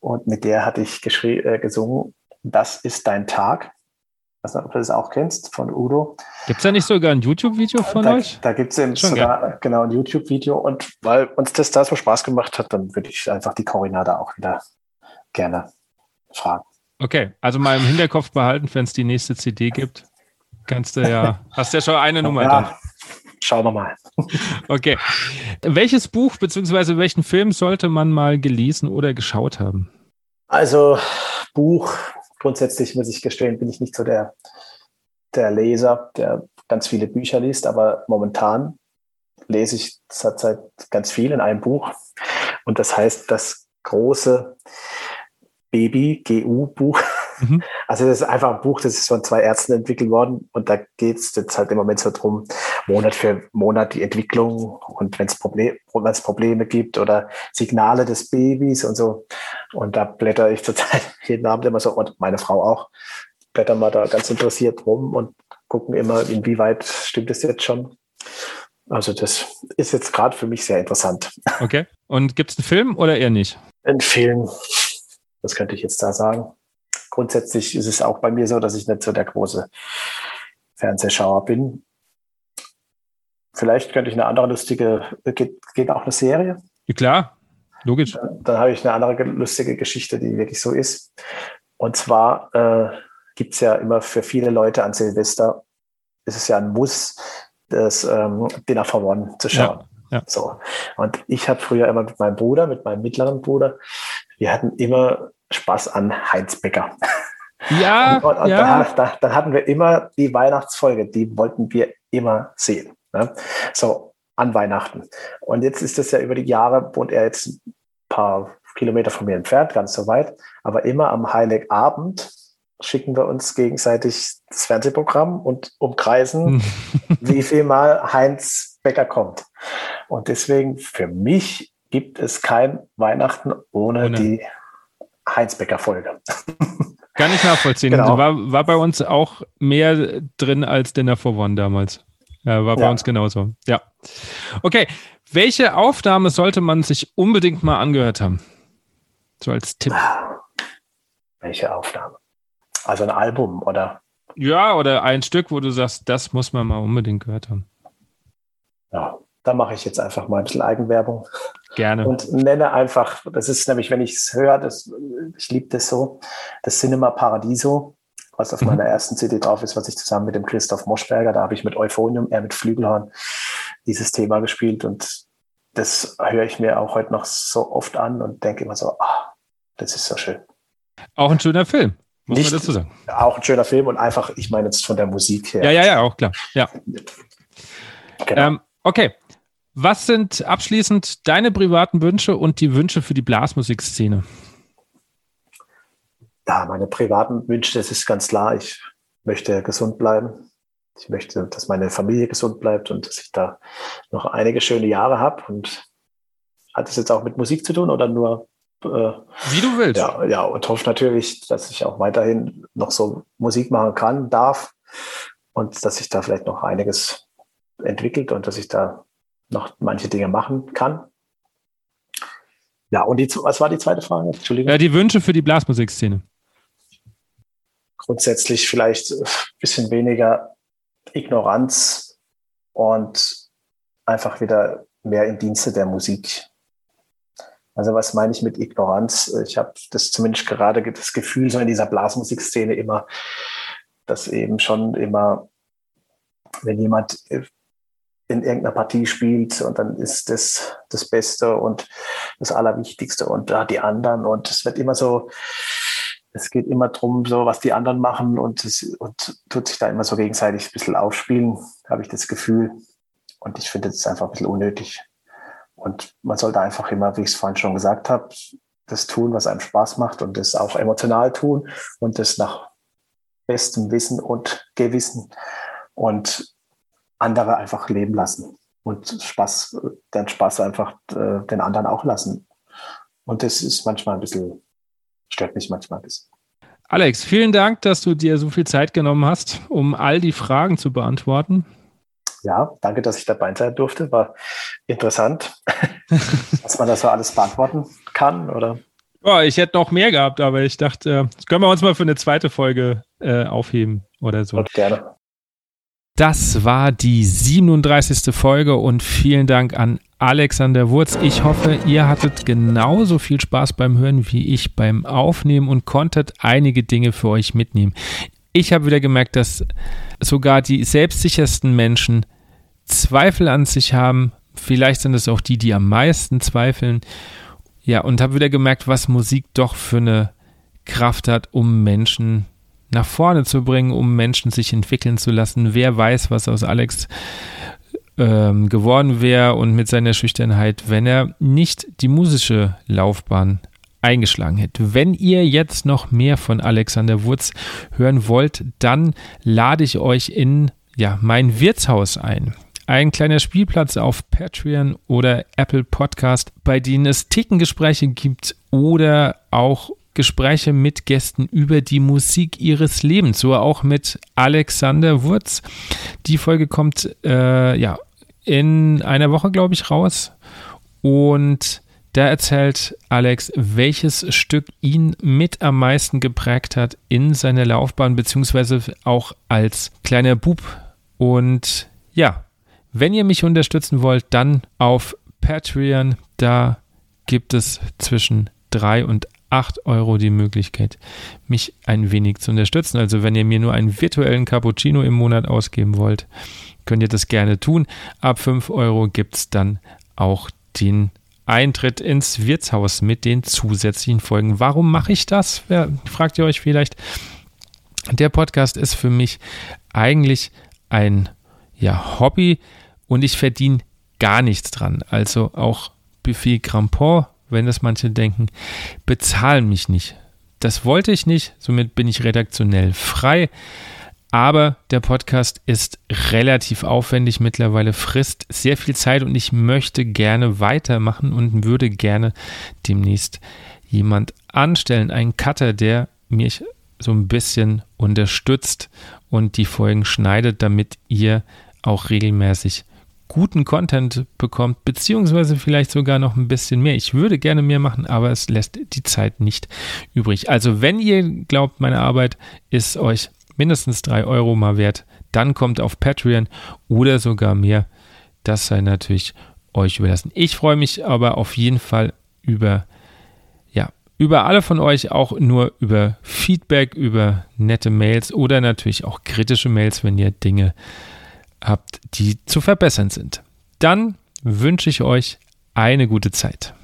Und mit der hatte ich äh, gesungen, Das ist dein Tag. Ich weiß nicht, ob du das auch kennst von Udo. Gibt es da nicht sogar ein YouTube-Video von da, euch? Da gibt es sogar gern. genau ein YouTube-Video. Und weil uns das da so Spaß gemacht hat, dann würde ich einfach die Corinna da auch wieder gerne fragen. Okay, also mal im Hinterkopf behalten, wenn es die nächste CD gibt. Kannst du ja, hast ja schon eine Nummer ja, da. Schauen wir mal. Okay. Welches Buch bzw. welchen Film sollte man mal gelesen oder geschaut haben? Also Buch, grundsätzlich muss ich gestehen, bin ich nicht so der, der Leser, der ganz viele Bücher liest, aber momentan lese ich zurzeit ganz viel in einem Buch. Und das heißt das große Baby-GU-Buch. Mhm. Also das ist einfach ein Buch, das ist von zwei Ärzten entwickelt worden und da geht es jetzt halt im Moment so drum, Monat für Monat die Entwicklung und wenn es Problem, Probleme gibt oder Signale des Babys und so. Und da blätter ich zurzeit jeden Abend immer so und meine Frau auch, blättern wir da ganz interessiert rum und gucken immer, inwieweit stimmt es jetzt schon. Also das ist jetzt gerade für mich sehr interessant. Okay. Und gibt es einen Film oder eher nicht? Ein Film das könnte ich jetzt da sagen. Grundsätzlich ist es auch bei mir so, dass ich nicht so der große Fernsehschauer bin. Vielleicht könnte ich eine andere lustige, geht, geht auch eine Serie? Ja, klar, logisch. Dann, dann habe ich eine andere lustige Geschichte, die wirklich so ist. Und zwar äh, gibt es ja immer für viele Leute an Silvester, ist es ja ein Muss, das ähm, Dinner for One zu schauen. Ja. Ja. So. Und ich habe früher immer mit meinem Bruder, mit meinem mittleren Bruder, wir hatten immer Spaß an Heinz Becker. Ja, und, und ja. Da, da, dann hatten wir immer die Weihnachtsfolge, die wollten wir immer sehen. Ne? So, an Weihnachten. Und jetzt ist das ja über die Jahre, wohnt er jetzt ein paar Kilometer von mir entfernt, ganz so weit, aber immer am Heiligabend schicken wir uns gegenseitig das Fernsehprogramm und umkreisen, wie viel Mal Heinz Becker kommt. Und deswegen für mich gibt es kein Weihnachten ohne, ohne. die Heinz-Becker-Folge. Kann ich nachvollziehen. Genau. War, war bei uns auch mehr drin als Dinner for One damals. Ja, war bei ja. uns genauso. Ja. Okay. Welche Aufnahme sollte man sich unbedingt mal angehört haben? So als Tipp. Welche Aufnahme? Also ein Album oder? Ja, oder ein Stück, wo du sagst, das muss man mal unbedingt gehört haben. Ja, da mache ich jetzt einfach mal ein bisschen Eigenwerbung. Gerne. Und nenne einfach, das ist nämlich, wenn ich es höre, das, ich liebe das so, das Cinema Paradiso, was auf mhm. meiner ersten CD drauf ist, was ich zusammen mit dem Christoph Moschberger, da habe ich mit Euphonium, er mit Flügelhorn dieses Thema gespielt und das höre ich mir auch heute noch so oft an und denke immer so, ah, das ist so schön. Auch ein schöner Film, muss Nicht, man dazu sagen. Auch ein schöner Film und einfach, ich meine jetzt von der Musik her. Ja, ja, ja, auch klar. Ja. Genau. Ähm, Okay. Was sind abschließend deine privaten Wünsche und die Wünsche für die Blasmusikszene? Ja, meine privaten Wünsche, das ist ganz klar. Ich möchte gesund bleiben. Ich möchte, dass meine Familie gesund bleibt und dass ich da noch einige schöne Jahre habe. Und hat es jetzt auch mit Musik zu tun oder nur? Äh, Wie du willst. Ja, ja, und hoffe natürlich, dass ich auch weiterhin noch so Musik machen kann, darf und dass sich da vielleicht noch einiges entwickelt und dass ich da noch manche Dinge machen kann. Ja, und die, was war die zweite Frage? Entschuldigung. Ja, die Wünsche für die Blasmusikszene. Grundsätzlich vielleicht ein bisschen weniger Ignoranz und einfach wieder mehr im Dienste der Musik. Also was meine ich mit Ignoranz? Ich habe das zumindest gerade das Gefühl so in dieser Blasmusikszene immer, dass eben schon immer, wenn jemand in irgendeiner Partie spielt und dann ist das das Beste und das Allerwichtigste und da die anderen und es wird immer so, es geht immer drum, so was die anderen machen und, es, und tut sich da immer so gegenseitig ein bisschen aufspielen, habe ich das Gefühl. Und ich finde, das einfach ein bisschen unnötig. Und man sollte einfach immer, wie ich es vorhin schon gesagt habe, das tun, was einem Spaß macht und das auch emotional tun und das nach bestem Wissen und Gewissen und andere einfach leben lassen und Spaß, den Spaß einfach äh, den anderen auch lassen. Und das ist manchmal ein bisschen stört mich manchmal ein bisschen. Alex, vielen Dank, dass du dir so viel Zeit genommen hast, um all die Fragen zu beantworten. Ja, danke, dass ich dabei sein durfte. War interessant, dass man das so alles beantworten kann, oder? Ja, ich hätte noch mehr gehabt, aber ich dachte, das können wir uns mal für eine zweite Folge äh, aufheben oder so. Und gerne. Das war die 37. Folge und vielen Dank an Alexander Wurz. Ich hoffe, ihr hattet genauso viel Spaß beim Hören wie ich beim Aufnehmen und konntet einige Dinge für euch mitnehmen. Ich habe wieder gemerkt, dass sogar die selbstsichersten Menschen Zweifel an sich haben. Vielleicht sind es auch die, die am meisten zweifeln. Ja, und habe wieder gemerkt, was Musik doch für eine Kraft hat, um Menschen nach vorne zu bringen, um Menschen sich entwickeln zu lassen. Wer weiß, was aus Alex ähm, geworden wäre und mit seiner Schüchternheit, wenn er nicht die musische Laufbahn eingeschlagen hätte. Wenn ihr jetzt noch mehr von Alexander Wurz hören wollt, dann lade ich euch in ja, mein Wirtshaus ein. Ein kleiner Spielplatz auf Patreon oder Apple Podcast, bei denen es Tickengespräche gibt oder auch Gespräche mit Gästen über die Musik ihres Lebens, so auch mit Alexander Wurz. Die Folge kommt äh, ja in einer Woche, glaube ich, raus. Und da erzählt Alex, welches Stück ihn mit am meisten geprägt hat in seiner Laufbahn, beziehungsweise auch als kleiner Bub. Und ja, wenn ihr mich unterstützen wollt, dann auf Patreon. Da gibt es zwischen drei und 8 Euro die Möglichkeit, mich ein wenig zu unterstützen. Also wenn ihr mir nur einen virtuellen Cappuccino im Monat ausgeben wollt, könnt ihr das gerne tun. Ab 5 Euro gibt es dann auch den Eintritt ins Wirtshaus mit den zusätzlichen Folgen. Warum mache ich das? Fragt ihr euch vielleicht. Der Podcast ist für mich eigentlich ein ja, Hobby und ich verdiene gar nichts dran. Also auch Buffet Grandpont wenn das manche denken, bezahlen mich nicht. Das wollte ich nicht, somit bin ich redaktionell frei. Aber der Podcast ist relativ aufwendig mittlerweile, frisst sehr viel Zeit und ich möchte gerne weitermachen und würde gerne demnächst jemand anstellen, einen Cutter, der mich so ein bisschen unterstützt und die Folgen schneidet, damit ihr auch regelmäßig guten Content bekommt, beziehungsweise vielleicht sogar noch ein bisschen mehr. Ich würde gerne mehr machen, aber es lässt die Zeit nicht übrig. Also wenn ihr glaubt, meine Arbeit ist euch mindestens drei Euro mal wert, dann kommt auf Patreon oder sogar mehr. Das sei natürlich euch überlassen. Ich freue mich aber auf jeden Fall über ja, über alle von euch auch nur über Feedback, über nette Mails oder natürlich auch kritische Mails, wenn ihr Dinge habt, die zu verbessern sind. Dann wünsche ich euch eine gute Zeit.